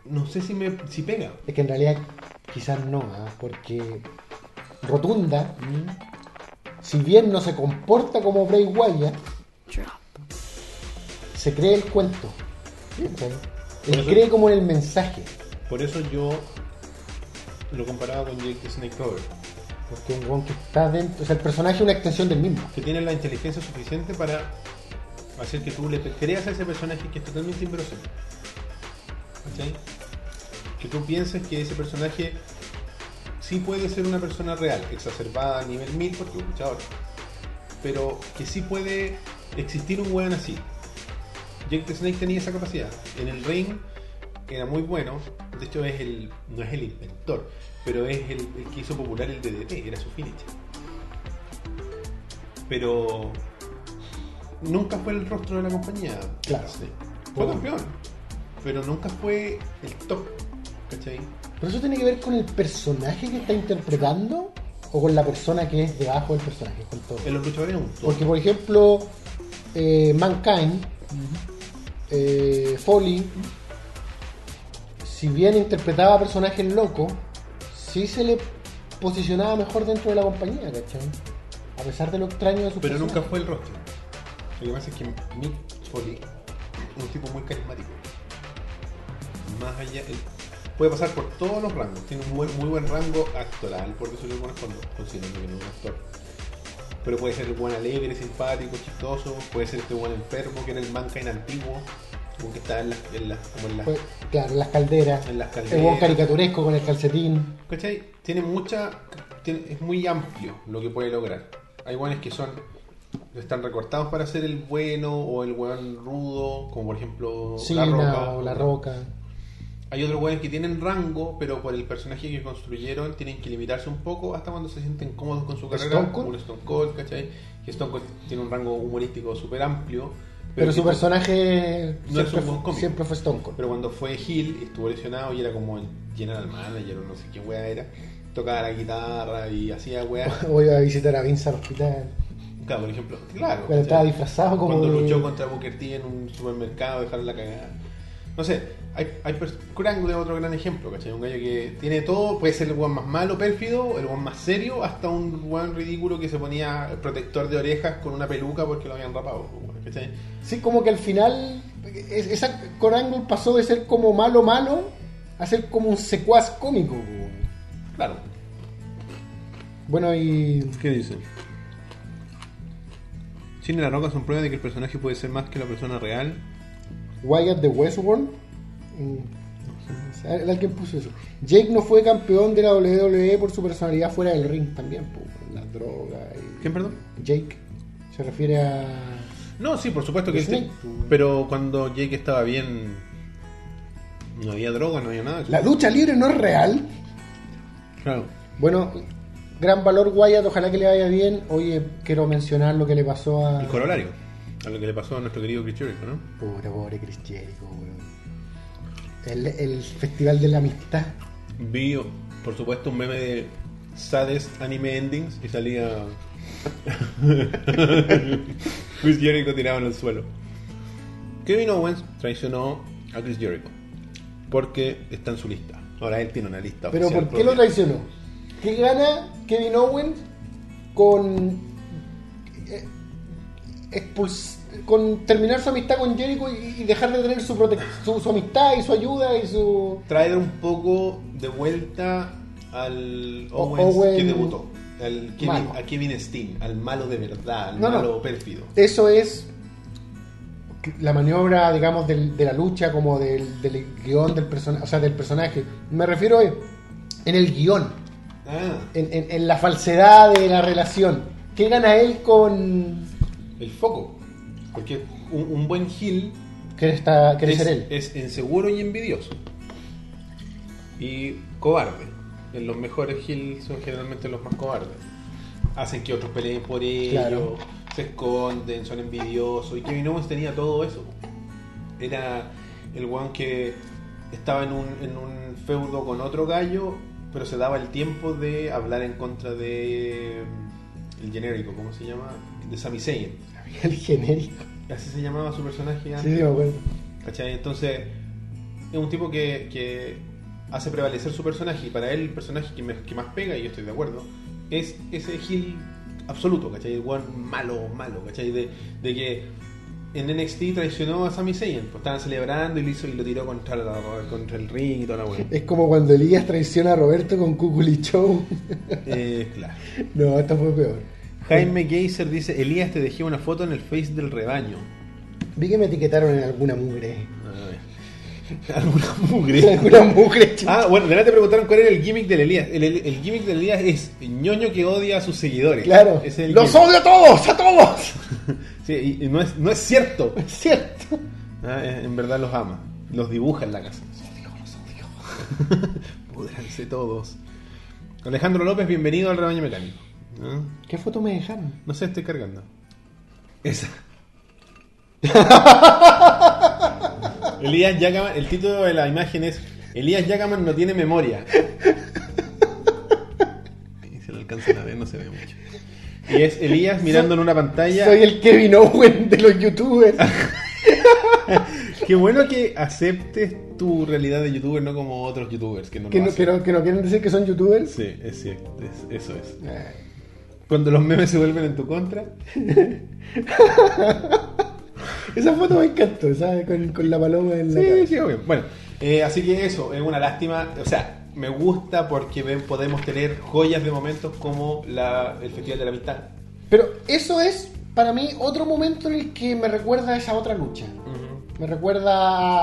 [SPEAKER 1] No sé si me si pega.
[SPEAKER 2] Es que en realidad quizás no, ¿ah? porque Rotunda, si bien no se comporta como Bray Wyatt, se cree el cuento. Él
[SPEAKER 1] eso-
[SPEAKER 2] cree como en el mensaje.
[SPEAKER 1] Por eso yo lo comparaba con Jake Snake Roberts.
[SPEAKER 2] Porque un weón que está dentro, o sea, el personaje es una extensión del mismo.
[SPEAKER 1] que tiene la inteligencia suficiente para hacer que tú le creas a ese personaje que es totalmente inverosímil. Que tú pienses que ese personaje sí puede ser una persona real, exacerbada a nivel 1000 porque es un luchador, pero que sí puede existir un weón así. Jake the Snake tenía esa capacidad. En el ring era muy bueno, de hecho es el, no es el inventor, pero es el, el que hizo popular el DDT, era su finisher pero nunca fue el rostro de la compañía.
[SPEAKER 2] Claro.
[SPEAKER 1] Sí. Fue campeón, pero nunca fue el top. ¿Cachai?
[SPEAKER 2] Pero eso tiene que ver con el personaje que está interpretando o con la persona que es debajo del personaje, con todo.
[SPEAKER 1] En los luchadores es un.
[SPEAKER 2] Porque, por ejemplo, eh, Mankind, eh, Foley, si bien interpretaba personajes locos, sí se le posicionaba mejor dentro de la compañía, ¿cachai? A pesar de lo extraño de su
[SPEAKER 1] pero nunca fue el rostro. Lo que pasa es que Mick Foley es un tipo muy carismático. Más allá, él puede pasar por todos los rangos. Tiene un muy, muy buen rango actoral, por de alguna forma, considerando que no es un actor. Pero puede ser el buen alegre, simpático, chistoso. Puede ser este buen enfermo, que era el Mankind antiguo, como que está en las, en las- como en las
[SPEAKER 2] Fue- claro, en las calderas.
[SPEAKER 1] En las
[SPEAKER 2] El buen
[SPEAKER 1] calderas.
[SPEAKER 2] caricaturesco con el calcetín.
[SPEAKER 1] ¿Cachai? Tiene mucha. tiene- es muy amplio lo que puede lograr. Hay buenos que son. están recortados para ser el bueno o el weón rudo, como por ejemplo
[SPEAKER 2] Cena
[SPEAKER 1] La Roca.
[SPEAKER 2] o La Roca.
[SPEAKER 1] Hay otros weones que tienen rango, pero por el personaje que construyeron tienen que limitarse un poco hasta cuando se sienten cómodos con su carrera.
[SPEAKER 2] Stone Cold.
[SPEAKER 1] como un Stone Cold, ¿cachai? Que Stone Cold tiene un rango humorístico súper amplio.
[SPEAKER 2] Pero, su personaje
[SPEAKER 1] No
[SPEAKER 2] siempre, fue,
[SPEAKER 1] cómico.
[SPEAKER 2] siempre fue Stone Cold.
[SPEAKER 1] Pero cuando fue Hill, estuvo lesionado y era como el general manager o no sé qué wea era. Tocaba la guitarra y hacía wea.
[SPEAKER 2] Voy a visitar a Vince al hospital.
[SPEAKER 1] Claro, por ejemplo, claro.
[SPEAKER 2] Cuando estaba disfrazado como
[SPEAKER 1] Cuando
[SPEAKER 2] de-
[SPEAKER 1] luchó contra Booker T en un supermercado, dejaron la cagada. No sé, hay, hay Krang es otro gran ejemplo, ¿cachai? Un gallo que tiene todo, puede ser el one más malo, pérfido, el one más serio, hasta un one ridículo que se ponía protector de orejas con una peluca porque lo habían rapado, ¿cachai?
[SPEAKER 2] Sí, como que al final es- esa Corangle pasó de ser como malo malo a ser como un secuaz cómico.
[SPEAKER 1] Claro.
[SPEAKER 2] Bueno, y
[SPEAKER 1] ¿Qué dice? Cine y la roca son pruebas de que el personaje puede ser más que la persona real.
[SPEAKER 2] Wyatt de Westworld. mm, Alguien puso eso. Jake no fue campeón de la WWE por su personalidad fuera del ring también, po, la droga. y-
[SPEAKER 1] ¿Quién, perdón?
[SPEAKER 2] Jake se refiere a.
[SPEAKER 1] No, sí, por supuesto que sí. Pero cuando Jake estaba bien, no había droga, no había nada.
[SPEAKER 2] La lucha libre no es real.
[SPEAKER 1] Claro.
[SPEAKER 2] Bueno, gran valor Wyatt, ojalá que le vaya bien. Oye, quiero mencionar lo que le pasó a.
[SPEAKER 1] El corolario. A lo que le pasó a nuestro querido Chris Jericho, ¿no?
[SPEAKER 2] Pobre, pobre Chris Jericho, weón. El, el Festival de la Amistad.
[SPEAKER 1] Vi, por supuesto, un meme de Saddest Anime Endings y salía Chris Jericho tirado en el suelo. Kevin Owens traicionó a Chris Jericho porque está en su lista. Ahora él tiene una lista.
[SPEAKER 2] Pero ¿por qué lo traicionó? ¿Qué gana Kevin Owens con expuls- con terminar su amistad con Jericho y, dejar de tener su, prote- su su amistad y su ayuda y su
[SPEAKER 1] Traer un poco de vuelta al Owens
[SPEAKER 2] Owen
[SPEAKER 1] que debutó. Al Kevin, a Kevin Steen, al malo de verdad, al
[SPEAKER 2] No, no.
[SPEAKER 1] malo pérfido.
[SPEAKER 2] eso es la maniobra, digamos, del- de la lucha, como del, del guion del personaje, o sea, del personaje. Me refiero a- en el guion,
[SPEAKER 1] Ah,
[SPEAKER 2] en, en- en la falsedad de la relación. ¿Qué gana él con
[SPEAKER 1] el foco. Porque un, un buen heel
[SPEAKER 2] querer, estar- querer
[SPEAKER 1] es,
[SPEAKER 2] ser él?
[SPEAKER 1] es inseguro y envidioso. Y cobarde. En los mejores heels son generalmente los más cobardes. Hacen que otros peleen por ellos,
[SPEAKER 2] Claro.
[SPEAKER 1] se esconden, son envidiosos. Y Kevin Owens tenía todo eso. Era el weón que estaba en un, en un feudo con otro gallo, pero se daba el tiempo de hablar en contra de mm, el genérico, ¿cómo se llama? De Sami Zayn.
[SPEAKER 2] El genérico.
[SPEAKER 1] Así se llamaba su personaje
[SPEAKER 2] Sí,
[SPEAKER 1] antes.
[SPEAKER 2] sí, me acuerdo.
[SPEAKER 1] ¿Cachai? Entonces, es un tipo que, que hace prevalecer su personaje y para él el personaje que, me- que más pega, y yo estoy de acuerdo, es ese Gil absoluto, ¿cachai? El one malo, malo, ¿cachai? De, de que en NXT traicionó a Sami Zayn, pues estaban celebrando y lo hizo y lo tiró contra, la- contra el ring y toda la weá.
[SPEAKER 2] Es como cuando Elías traiciona a Roberto con Cuculi Show.
[SPEAKER 1] Eh, claro.
[SPEAKER 2] no, esta fue peor.
[SPEAKER 1] Jaime Geyser dice, Elías te dejé una foto en el face del rebaño.
[SPEAKER 2] Vi que me etiquetaron en alguna mugre.
[SPEAKER 1] Alguna mugre.
[SPEAKER 2] En alguna mugre.
[SPEAKER 1] Ah, bueno, de verdad te preguntaron cuál era el gimmick del Elías. El, el- el gimmick del Elías es ñoño que odia a sus seguidores.
[SPEAKER 2] claro.
[SPEAKER 1] Ese es el
[SPEAKER 2] ¡Los
[SPEAKER 1] gimmick.
[SPEAKER 2] odio a todos! ¡A todos!
[SPEAKER 1] Sí, y, y no, es, no es cierto.
[SPEAKER 2] Es cierto.
[SPEAKER 1] Ah, eh, en verdad los ama. Los dibuja en la casa. Los odio, los odio. Púdranse todos. Alejandro López, bienvenido al rebaño mecánico. ¿Ah?
[SPEAKER 2] ¿Qué foto me dejaron?
[SPEAKER 1] No sé, estoy cargando. Esa. Elías Yagaman, el título de la imagen es Elías Yagaman no tiene memoria. Y se lo alcanzan a ver, no se ve mucho. Y es Elías mirando en una pantalla.
[SPEAKER 2] Soy el Kevin Owen de los youtubers.
[SPEAKER 1] Qué bueno que aceptes tu realidad de youtuber, no como otros youtubers que no
[SPEAKER 2] que,
[SPEAKER 1] lo
[SPEAKER 2] no,
[SPEAKER 1] hacen.
[SPEAKER 2] que, no, que no quieren decir que son youtubers.
[SPEAKER 1] Sí, es cierto, es- eso es.
[SPEAKER 2] Ay.
[SPEAKER 1] Cuando los memes se vuelven en tu contra,
[SPEAKER 2] Esa foto me encantó, ¿sabes? Con, con la paloma en la
[SPEAKER 1] Sí,
[SPEAKER 2] cabeza.
[SPEAKER 1] sí, obvio. Bueno, eh, así que eso, es una lástima. O sea, me gusta porque ven- podemos tener joyas de momentos como la, el Festival de la Amistad.
[SPEAKER 2] Pero eso es, para mí, otro momento en el que me recuerda a esa otra lucha. Me recuerda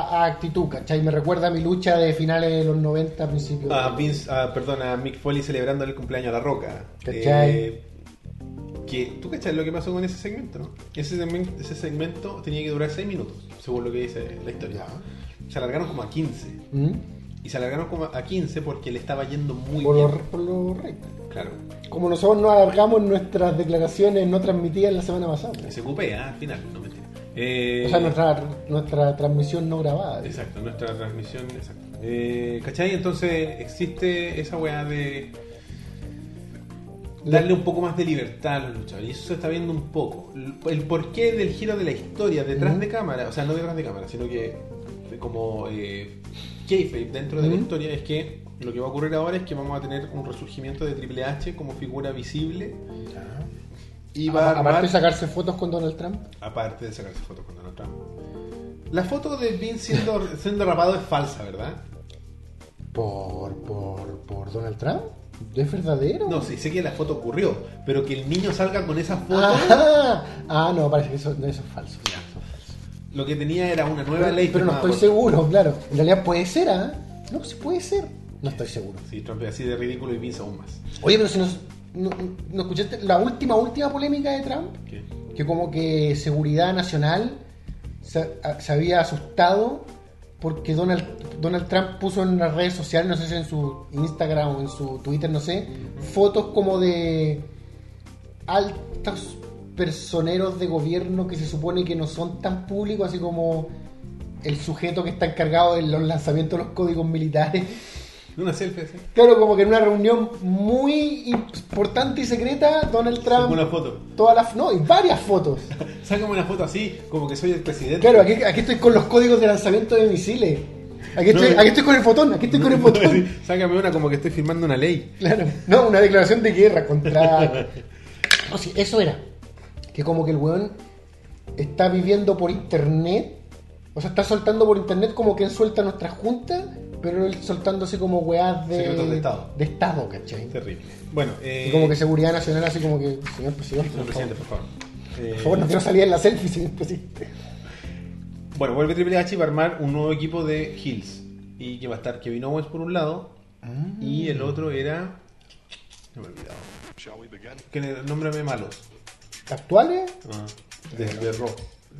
[SPEAKER 2] a, actitud, ¿cachai? Me recuerda a mi lucha de finales de los 90, principios.
[SPEAKER 1] A
[SPEAKER 2] de-
[SPEAKER 1] Vince, a, perdón, a Mick Foley celebrando el cumpleaños a La Roca.
[SPEAKER 2] ¿Cachai?
[SPEAKER 1] Eh, que, ¿Tú cachai lo que pasó con ese segmento? no? Ese, segmento, ese segmento tenía que durar 6 minutos, según lo que dice la historia. Se alargaron como a 15.
[SPEAKER 2] ¿Mm?
[SPEAKER 1] Y se alargaron como a 15 porque le estaba yendo muy
[SPEAKER 2] Por,
[SPEAKER 1] bien.
[SPEAKER 2] los, por los récords.
[SPEAKER 1] Claro.
[SPEAKER 2] Como nosotros nos alargamos nuestras declaraciones no transmitidas la semana pasada.
[SPEAKER 1] Y se cupea al final, no mentira. Eh,
[SPEAKER 2] O sea, nuestra, nuestra transmisión no grabada.
[SPEAKER 1] Exacto, nuestra transmisión, exacto. Eh, ¿Cachai? Entonces existe esa weá de darle un poco más de libertad a los luchadores. Y eso se está viendo un poco. El, porqué del giro de la historia detrás de cámara, o sea, no detrás de cámara, sino que de como eh, dentro de la
[SPEAKER 2] Ujú.
[SPEAKER 1] historia es que lo que va a ocurrir ahora es que vamos a tener un resurgimiento de Triple H como figura visible y va a
[SPEAKER 2] Aparte de sacarse fotos con Donald Trump.
[SPEAKER 1] Aparte de sacarse fotos con Donald Trump. La foto de Vince siendo, siendo rapado es falsa, ¿verdad?
[SPEAKER 2] ¿Por, por, por Donald Trump? ¿Es verdadero?
[SPEAKER 1] No, sí, sé que la foto ocurrió, pero que el niño salga con esa foto,
[SPEAKER 2] Ah, ah, no, parece que eso, no, eso es falso. Eso es falso.
[SPEAKER 1] lo que tenía era una nueva
[SPEAKER 2] Pero,
[SPEAKER 1] ley.
[SPEAKER 2] pero no estoy
[SPEAKER 1] por-
[SPEAKER 2] seguro, claro. En realidad puede ser, ¿ah? No, sí puede ser. No estoy seguro.
[SPEAKER 1] Sí, Trump es así de ridículo y Vince aún más.
[SPEAKER 2] Oye, pero si nos, no, no escuchaste la última, última polémica de Trump,
[SPEAKER 1] ¿Qué?
[SPEAKER 2] que como que Seguridad Nacional se, a- se había asustado porque Donald, Donald Trump puso en las redes sociales, no sé si en su Instagram o en su Twitter, no sé, fotos como de altos personeros de gobierno que se supone que no son tan públicos, así como el sujeto que está encargado de los lanzamientos de los códigos militares.
[SPEAKER 1] Una selfie así.
[SPEAKER 2] Claro, como que en una reunión muy importante y secreta, Donald Trump.
[SPEAKER 1] Una foto.
[SPEAKER 2] Todas las. No, y varias fotos.
[SPEAKER 1] Sácame una foto así, como que soy el presidente.
[SPEAKER 2] Claro, aquí, aquí estoy con los códigos de lanzamiento de misiles. Aquí estoy,
[SPEAKER 1] No,
[SPEAKER 2] aquí estoy con el fotón, aquí estoy con el fotón.
[SPEAKER 1] Sí, Sácame una como que estoy firmando una ley.
[SPEAKER 2] Claro, no, una declaración de guerra contra. No, sí, eso era. Que como que el weón está viviendo por internet. O sea, está soltando por internet como que él suelta nuestras juntas, pero él soltando así como weás de.
[SPEAKER 1] Secretos de Estado.
[SPEAKER 2] De Estado, ¿cachai?
[SPEAKER 1] Terrible. Bueno, eh,
[SPEAKER 2] Y como que seguridad nacional, así como que. Señor presidente,
[SPEAKER 1] señor
[SPEAKER 2] por
[SPEAKER 1] presidente,
[SPEAKER 2] favor.
[SPEAKER 1] por favor. Eh,
[SPEAKER 2] Por favor, no quiero salir en la selfie, señor presidente.
[SPEAKER 1] Bueno, vuelve Triple H y va a armar un nuevo equipo de Hills. Y que va a estar Kevin Owens por un lado. Y el otro era. No me he olvidado. Que nómbrame malos.
[SPEAKER 2] ¿Actuales?
[SPEAKER 1] Ah, de, de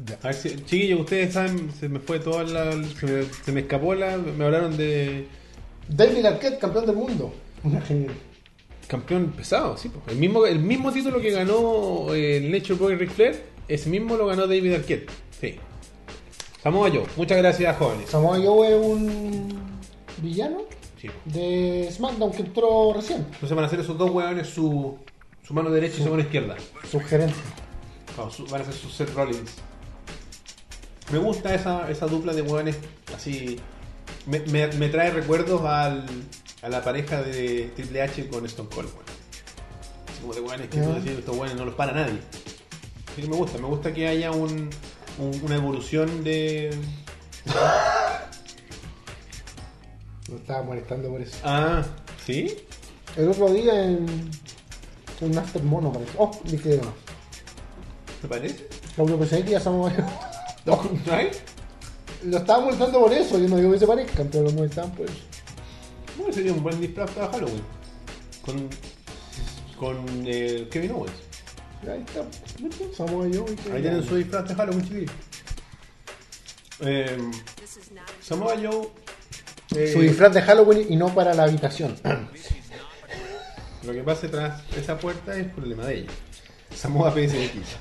[SPEAKER 1] Raw. A ver si, chiquillos, ustedes saben, se me fue toda la. Se me, se me escapó la. Me hablaron de.
[SPEAKER 2] David Arquette, campeón del mundo. Una genial.
[SPEAKER 1] Campeón pesado, sí. El mismo, el mismo título que ganó eh, el Nature Boy Ric Flair, ese mismo lo ganó David Arquette. Sí. Samoa Joe. Muchas gracias, jóvenes.
[SPEAKER 2] Samoa Joe es un villano
[SPEAKER 1] Sí.
[SPEAKER 2] de SmackDown que entró recién.
[SPEAKER 1] Entonces van a ser esos dos hueones su, su mano derecha y su mano izquierda. No, su- van a ser sus Seth Rollins. Me gusta esa, esa dupla de hueones así. Me, me- me trae recuerdos al, a la pareja de Triple H con Stone Cold, weón. Así como de hueones que
[SPEAKER 2] Ah.
[SPEAKER 1] decís, estos hueones no los para nadie. Así que me gusta, me gusta que haya un, un- una evolución de.
[SPEAKER 2] Me estaba molestando por eso.
[SPEAKER 1] Ah, ¿sí?
[SPEAKER 2] El otro día en un After Mono parece. Oh, dije más.
[SPEAKER 1] ¿Te parece?
[SPEAKER 2] Lo que pensé que ya Samoa Joe. No,
[SPEAKER 1] ¿Sabes?
[SPEAKER 2] lo estaba molestando por eso. Yo no digo que se parezcan, pero lo molestaban por eso.
[SPEAKER 1] Bueno, sería un buen disfraz para Halloween. Con. Con eh, Kevin Owens.
[SPEAKER 2] Ahí está. Samoa Joe. y
[SPEAKER 1] Ahí tienen su disfraz de Halloween, chiquillos. Eh, Samoa Joe. eh,
[SPEAKER 2] Su disfraz de Halloween y no para la habitación.
[SPEAKER 1] Lo que pase tras esa puerta es problema de ella. Samoa PSX.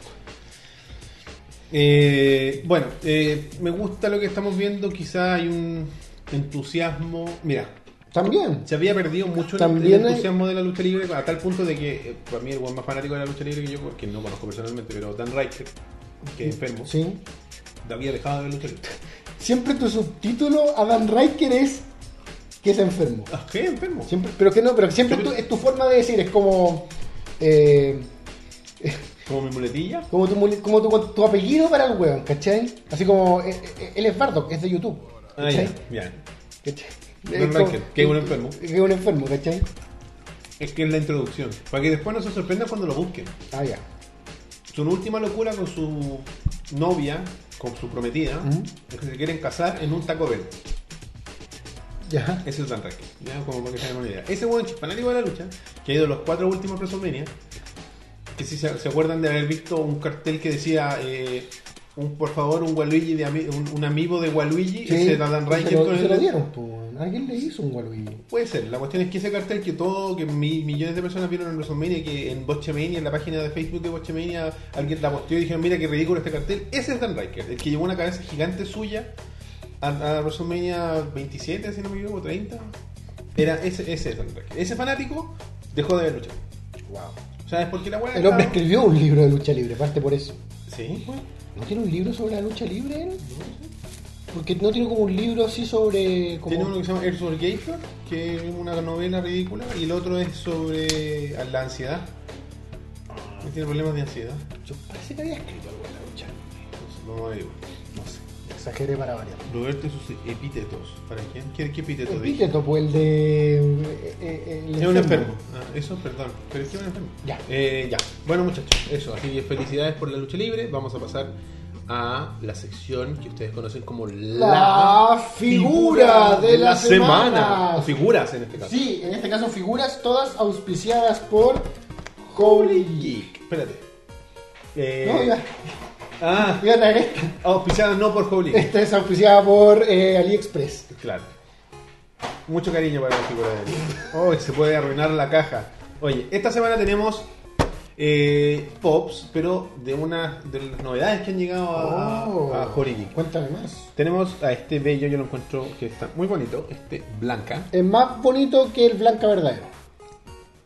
[SPEAKER 1] Eh, bueno, eh, me gusta lo que estamos viendo. Quizá hay un entusiasmo. Mira,
[SPEAKER 2] También.
[SPEAKER 1] se había perdido mucho el-
[SPEAKER 2] También
[SPEAKER 1] el
[SPEAKER 2] hay-
[SPEAKER 1] entusiasmo de la lucha libre a tal punto de que eh, para mí el más fanático de la lucha libre que yo, que no conozco personalmente, pero Dan Riker, que es enfermo,
[SPEAKER 2] Sí.
[SPEAKER 1] había dejado de lucha libre.
[SPEAKER 2] Siempre tu subtítulo a Dan Riker es que es enfermo.
[SPEAKER 1] Ah, ¿Qué enfermo?
[SPEAKER 2] Siempre, pero que no, pero siempre es tu, es tu forma de decir, es como. eh,
[SPEAKER 1] Como mi muletilla.
[SPEAKER 2] como tu, como tu, tu apellido para el weón, ¿cachai? Así como. eh, eh, él es Bardock, es de YouTube.
[SPEAKER 1] Ah,
[SPEAKER 2] ¿cachai?
[SPEAKER 1] ya, ya.
[SPEAKER 2] ¿Cachai? Como-
[SPEAKER 1] que es un enfermo.
[SPEAKER 2] Que es un enfermo, ¿cachai?
[SPEAKER 1] Es que es la introducción. Para que después no se sorprendan cuando lo busquen.
[SPEAKER 2] Ah, ya.
[SPEAKER 1] Su última locura con su novia, con su prometida, es que se quieren casar en un Taco Bell.
[SPEAKER 2] Ya.
[SPEAKER 1] Ese es Dan Riker. Ya, como para que se hagan una idea. Ese buen fanático de la lucha, que ha ido a los cuatro últimos WrestleMania, que si se, se acuerdan de haber visto un cartel que decía, eh, un, por favor, un Waluigi de ami- un, un amigo de Waluigi, ese era Dan
[SPEAKER 2] se
[SPEAKER 1] Riker
[SPEAKER 2] lo,
[SPEAKER 1] con
[SPEAKER 2] se
[SPEAKER 1] el-
[SPEAKER 2] lo dieron. Alguien le hizo un Waluigi.
[SPEAKER 1] Puede ser, la cuestión es que ese cartel que todo, que mi- millones de personas vieron en WrestleMania, que en Botchamania, en la página de Facebook de Botchamania, alguien la posteó y dijeron, mira qué ridículo este cartel, ese es Dan Riker, el que llevó una cabeza gigante suya a, a WrestleMania 27, si no me equivoco, 30. Era ese, ese es Dan Riker. Ese fanático dejó de ver lucha.
[SPEAKER 2] Wow.
[SPEAKER 1] ¿Sabes por qué la weá?
[SPEAKER 2] El hombre
[SPEAKER 1] estaba-
[SPEAKER 2] escribió un libro de lucha libre, parte por eso.
[SPEAKER 1] Sí, bueno.
[SPEAKER 2] ¿No tiene un libro sobre la lucha libre él? Porque no tiene como un libro así sobre. Como...
[SPEAKER 1] Tiene uno que se llama Earth Gator, que es una novela ridícula, y el otro es sobre la ansiedad. Tiene problemas de ansiedad.
[SPEAKER 2] Yo parece que había escrito algo de la lucha.
[SPEAKER 1] Entonces, vamos a ver.
[SPEAKER 2] Exageré para variar.
[SPEAKER 1] Roberto y sus epítetos. ¿Para quién? ¿Qué, qué epíteto
[SPEAKER 2] epíteto, pues el de. eh, eh, el
[SPEAKER 1] Es un enfermo. Ah, eso, perdón. Pero es que es un enfermo.
[SPEAKER 2] Ya.
[SPEAKER 1] Eh, ya. Bueno, muchachos, eso. Así que felicidades por la lucha libre. Vamos a pasar a la sección que ustedes conocen como la,
[SPEAKER 2] La figura de la semana.
[SPEAKER 1] O figuras en este caso.
[SPEAKER 2] Sí, en este caso figuras todas auspiciadas por Holy
[SPEAKER 1] Geek. Espérate. Eh,
[SPEAKER 2] No, ya,
[SPEAKER 1] Ah,
[SPEAKER 2] voy a traer esta.
[SPEAKER 1] auspiciada no por Holy Geek.
[SPEAKER 2] Esta es auspiciada por eh, AliExpress.
[SPEAKER 1] Claro. Mucho cariño para la figura de Dios. Oh, se puede arruinar la caja. Oye, esta semana tenemos eh, Pops, pero de una de las novedades que han llegado a,
[SPEAKER 2] Oh.
[SPEAKER 1] a.
[SPEAKER 2] Cuéntame más.
[SPEAKER 1] Tenemos a este bello, yo lo encuentro que está muy bonito, este Blanca.
[SPEAKER 2] Es más bonito que el Blanca verdadero.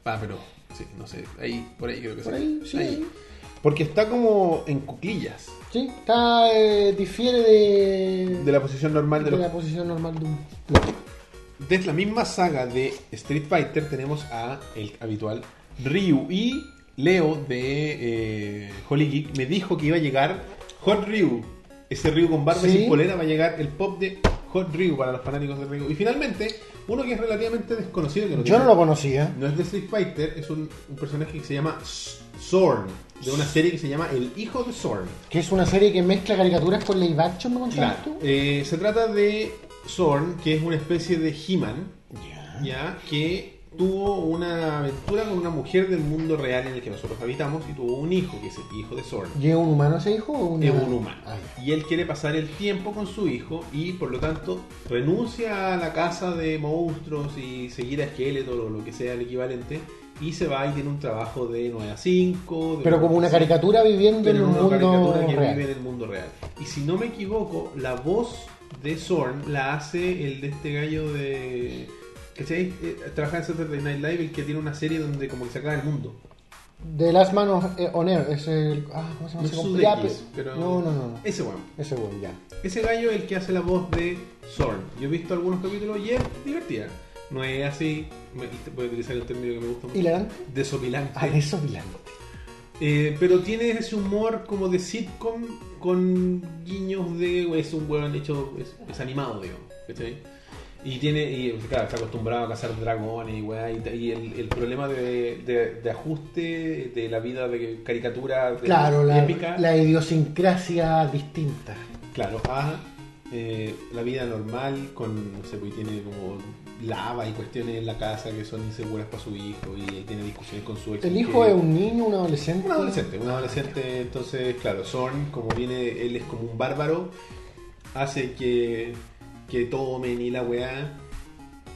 [SPEAKER 1] Ah, pero sí, no sé, ahí, por ahí creo que
[SPEAKER 2] Por
[SPEAKER 1] sí.
[SPEAKER 2] ahí, sí.
[SPEAKER 1] Porque está como en cuclillas
[SPEAKER 2] Sí, está, eh, difiere de,
[SPEAKER 1] de la posición normal de
[SPEAKER 2] de
[SPEAKER 1] los
[SPEAKER 2] la posición normal de un
[SPEAKER 1] la misma saga de Street Fighter tenemos a el habitual Ryu y Leo de eh, Holy Geek me dijo que iba a llegar Hot Ryu. Ese Ryu con barba y
[SPEAKER 2] Sí.
[SPEAKER 1] sin polera va a llegar el pop de Hot Ryu para los fanáticos de Ryu. Y finalmente, uno que es relativamente desconocido que no
[SPEAKER 2] Yo
[SPEAKER 1] tiene-
[SPEAKER 2] no lo conocía.
[SPEAKER 1] no es de Street Fighter, es un, un personaje que se llama Zorn, de una serie que se llama El Hijo de Zorn.
[SPEAKER 2] Que es una serie que mezcla caricaturas con live action, ¿me contabas
[SPEAKER 1] Claro.
[SPEAKER 2] tú?
[SPEAKER 1] Eh, se trata de Zorn, que es una especie de He-Man,
[SPEAKER 2] Ya.
[SPEAKER 1] ya que tuvo una aventura con una mujer del mundo real en el que nosotros habitamos y tuvo un hijo, que es el hijo de Zorn.
[SPEAKER 2] ¿Y es un humano ese hijo o una...
[SPEAKER 1] Es un humano.
[SPEAKER 2] Ah, ya.
[SPEAKER 1] Y él quiere pasar el tiempo con su hijo y por lo tanto renuncia a la casa de monstruos y seguir a Skeletor o lo que sea el equivalente y se va y tiene un trabajo de 9 a 5. de
[SPEAKER 2] Pero como una caricatura viviendo en un mundo
[SPEAKER 1] caricatura que
[SPEAKER 2] real.
[SPEAKER 1] vive en el mundo real. Y si no me equivoco, la voz de Zorn la hace el de este gallo de. ¿Cachai? Eh, trabaja en Saturday Night Live, el que tiene una serie donde como que se acaba el mundo.
[SPEAKER 2] The Last Man of, eh, on Air, es el... Ah, ¿cómo se llama?
[SPEAKER 1] No
[SPEAKER 2] ya,
[SPEAKER 1] pero.
[SPEAKER 2] No, no, no.
[SPEAKER 1] Ese bueno.
[SPEAKER 2] Ese bueno, ya.
[SPEAKER 1] Ese gallo es el que hace la voz de Zorn. Yo he visto algunos capítulos y es divertida. No es así, me, voy a utilizar el término que me gusta mucho.
[SPEAKER 2] ¿Hilarante?
[SPEAKER 1] Desopilante.
[SPEAKER 2] Ah, eso Milán.
[SPEAKER 1] Eh, pero tiene ese humor como de sitcom con guiños de. Es un hueón hecho. Es, es animado, digamos. ¿cachai? Y tiene. Y claro, está acostumbrado a cazar dragones y weá. Y, y el, el problema de, de- de ajuste de la vida de caricatura de
[SPEAKER 2] Claro, la,
[SPEAKER 1] épica.
[SPEAKER 2] la idiosincrasia distinta.
[SPEAKER 1] Claro, a eh, la vida normal con. No sé, pues tiene como lava y cuestiones en la casa que son inseguras para su hijo. Y tiene discusiones con su ex.
[SPEAKER 2] ¿El hijo
[SPEAKER 1] que-
[SPEAKER 2] es un niño, un adolescente?
[SPEAKER 1] un adolescente, un adolescente, entonces, claro, Zorn, como viene, él es como un bárbaro, hace que, que tomen y la weá,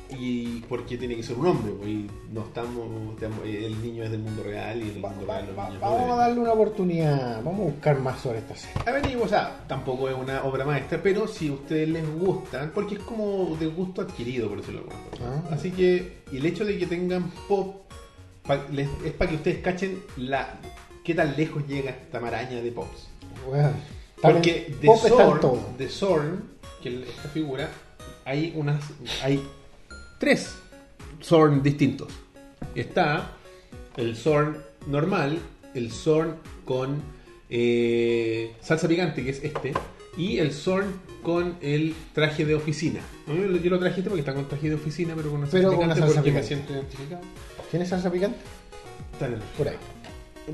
[SPEAKER 1] y porque tiene que ser un hombre, pues, y no estamos, estamos- el niño es del mundo real y el
[SPEAKER 2] Va-
[SPEAKER 1] mundo
[SPEAKER 2] va-
[SPEAKER 1] real los
[SPEAKER 2] va- vamos a darle una oportunidad. Vamos a buscar más sobre esta serie.
[SPEAKER 1] A ver, y, o sea, tampoco es una obra maestra, pero si a ustedes les gusta, porque es como de gusto adquirido, por decirlo de alguna forma.
[SPEAKER 2] Ah.
[SPEAKER 1] Así que, y el hecho de que tengan pop pa- les- es para que ustedes cachen la qué tan lejos llega esta maraña de pops.
[SPEAKER 2] Bueno,
[SPEAKER 1] Porque de Zorn, de Zorn, que es esta figura, hay unas. hay tres Zorn distintos. Está el Zorn normal, el Zorn con eh, salsa picante, que es este, y el Zorn con el traje de oficina. A mí Yo lo traje este porque está con traje de oficina, pero con una salsa
[SPEAKER 2] Pero con
[SPEAKER 1] picante
[SPEAKER 2] una salsa
[SPEAKER 1] porque me
[SPEAKER 2] picante.
[SPEAKER 1] siento identificado.
[SPEAKER 2] ¿Tiene salsa picante?
[SPEAKER 1] Está en el-
[SPEAKER 2] Por ahí.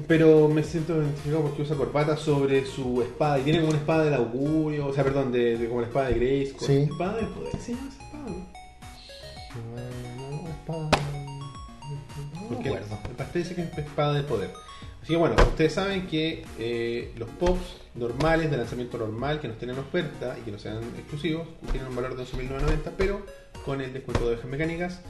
[SPEAKER 1] pero me siento identificado porque usa corbata sobre su espada y tiene como una espada del augurio, o sea, perdón, de, de como la espada de Grace.
[SPEAKER 2] Sí.
[SPEAKER 1] Espada del poder, ¿se llama esa espada? Porque el pastel dice que es espada del poder. Así que bueno, ustedes saben que eh, los pops normales de lanzamiento normal que nos tienen oferta y que no sean exclusivos tienen un valor de 11.990, pero con el descuento de ovejas mecánicas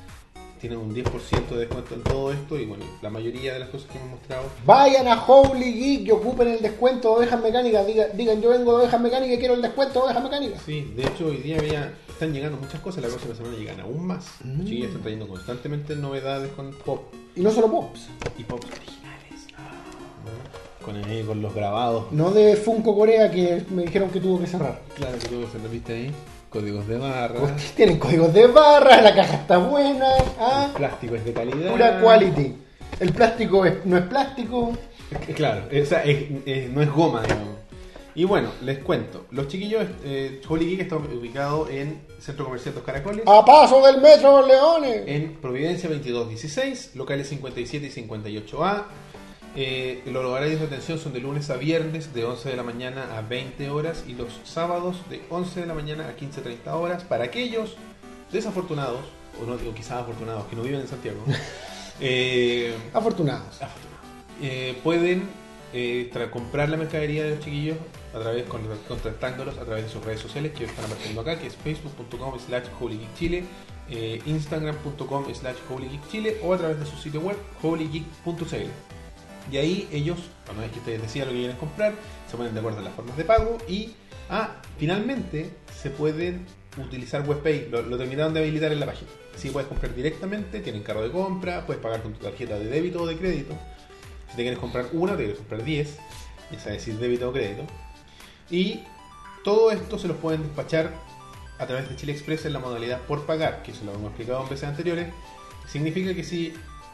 [SPEAKER 1] tienen un 10% de descuento en todo esto y bueno, la mayoría de las cosas que hemos mostrado
[SPEAKER 2] Vayan a Holy Geek y ocupen el descuento de ovejas mecánicas. Diga- digan, yo vengo de ovejas mecánicas y quiero el descuento de ovejas mecánicas.
[SPEAKER 1] Sí, de hecho hoy día había- están llegando muchas cosas, la próxima semana llegan aún más.
[SPEAKER 2] Mm.
[SPEAKER 1] Los chiquillos están trayendo constantemente novedades con pop
[SPEAKER 2] Y no solo pops.
[SPEAKER 1] y pops originales. ¿no? Con, el- con los grabados.
[SPEAKER 2] No de Funko Corea que me dijeron que tuvo que cerrar.
[SPEAKER 1] Claro que tuvo que ¿lo viste ahí? Códigos de barra.
[SPEAKER 2] Tienen códigos de barra, la caja está buena. ¿ah?
[SPEAKER 1] El plástico es de calidad.
[SPEAKER 2] Pura quality. El plástico es- no es plástico.
[SPEAKER 1] Claro, es- es- no es goma, digamos. Y bueno, les cuento. Los chiquillos, eh, Holy Geek está ubicado en Centro Comercial Dos Caracoles.
[SPEAKER 2] A paso del metro Leones.
[SPEAKER 1] en Providencia 2216, locales 57 y 58A. Eh, los horarios de atención son de lunes a viernes de 11 de la mañana a 20 horas y los sábados de 11 de la mañana a 15.30 horas para aquellos desafortunados, o no digo quizás afortunados, que no viven en Santiago, eh,
[SPEAKER 2] Afortunados.
[SPEAKER 1] eh, pueden eh, comprar la mercadería de los chiquillos a través con- contactándolos a través de sus redes sociales que están apareciendo acá, que es facebook.com slash holygeekchile, eh, instagram.com slash holygeekchile o a través de su sitio web holygeek.cl. Y ahí ellos, una vez que ustedes decidan lo que quieren comprar, se ponen de acuerdo en las formas de pago y, ah, finalmente se pueden utilizar WebPay, lo, terminaron de habilitar en la página. Así puedes comprar directamente, tienen carro de compra, puedes pagar con tu tarjeta de débito o de crédito. Si te quieres comprar una, te quieres comprar 10, es decir, débito o crédito. Y todo esto se los pueden despachar a través de Chile Express en la modalidad por pagar, que eso lo hemos explicado en veces anteriores. Significa que si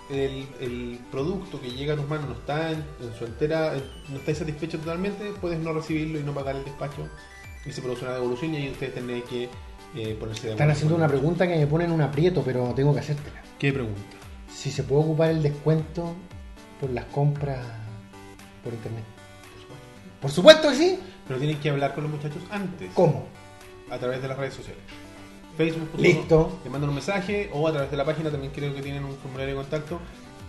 [SPEAKER 1] el, el producto que llega a tus manos no está en, en su entera, en- no está satisfecho totalmente, puedes no recibirlo y no pagar el despacho y se produce una devolución y ahí ustedes tendrán que eh, ponerse de
[SPEAKER 2] Están haciendo una pregunta que me pone en un aprieto, pero tengo que hacértela.
[SPEAKER 1] ¿Qué pregunta?
[SPEAKER 2] Si se puede ocupar el descuento por las compras por internet. Por supuesto que sí.
[SPEAKER 1] Pero tienen que hablar con los muchachos antes.
[SPEAKER 2] ¿Cómo?
[SPEAKER 1] a través de las redes sociales. Facebook.
[SPEAKER 2] Listo.
[SPEAKER 1] Te mandan un mensaje o a través de la página también creo que tienen un formulario de contacto.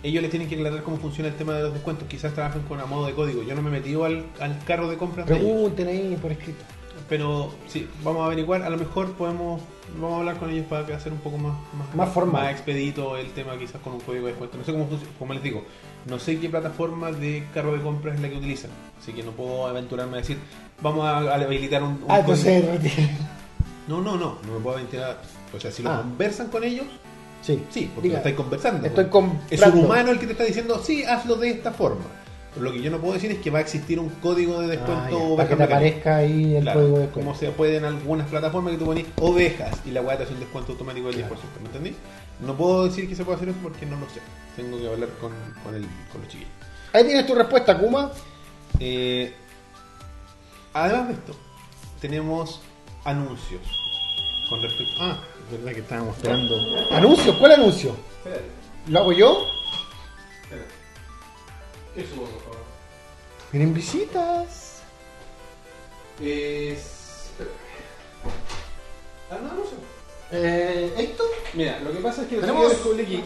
[SPEAKER 1] Ellos les tienen que aclarar cómo funciona el tema de los descuentos. Quizás trabajen con a modo de código. Yo no me he metido al, al carro de compras de ellos.
[SPEAKER 2] Pregunten ahí por escrito.
[SPEAKER 1] Pero sí, vamos a averiguar. A lo mejor podemos vamos a hablar con ellos para que hacer un poco más,
[SPEAKER 2] Más formal.
[SPEAKER 1] más expedito el tema quizás con un código de descuento. No sé cómo funciona, como les digo, no sé qué plataforma de carro de compras es la que utilizan. Así que no puedo aventurarme a decir, vamos a, a habilitar un, un
[SPEAKER 2] Ah, entonces.
[SPEAKER 1] No, no, no, no me puedo aventurar. O sea, si lo
[SPEAKER 2] Ah.
[SPEAKER 1] conversan con ellos,
[SPEAKER 2] Sí.
[SPEAKER 1] sí, porque
[SPEAKER 2] Diga,
[SPEAKER 1] lo estáis conversando.
[SPEAKER 2] Estoy
[SPEAKER 1] Es un humano el que te está diciendo, sí, hazlo de esta forma. Lo que yo no puedo decir es que va a existir un código de
[SPEAKER 2] Ah,
[SPEAKER 1] descuento
[SPEAKER 2] ya,
[SPEAKER 1] oveja
[SPEAKER 2] para que te aparezca ahí el
[SPEAKER 1] Claro,
[SPEAKER 2] código de descuento.
[SPEAKER 1] como se puede en algunas plataformas que tú pones ovejas y la weá te hace un descuento automático del 10%, ¿me entendí? No puedo decir que se puede hacer eso porque no lo sé. Tengo que hablar con, con, el, con los chiquillos.
[SPEAKER 2] Ahí tienes tu respuesta, Kuma.
[SPEAKER 1] Eh, además de esto, tenemos anuncios con respecto. Ah, es verdad que estábamos esperando.
[SPEAKER 2] ¿Anuncio? ¿Cuál anuncio?
[SPEAKER 1] Espérate,
[SPEAKER 2] ¿Lo hago yo?
[SPEAKER 1] Espérate. ¿Qué subo, por favor?
[SPEAKER 2] Miren visitas.
[SPEAKER 1] Es. Ah, no, no sé.
[SPEAKER 2] Eh, ¿Héctor?
[SPEAKER 1] Mira, lo que pasa es que
[SPEAKER 2] Tenemos-
[SPEAKER 1] seguidores de Google Geek,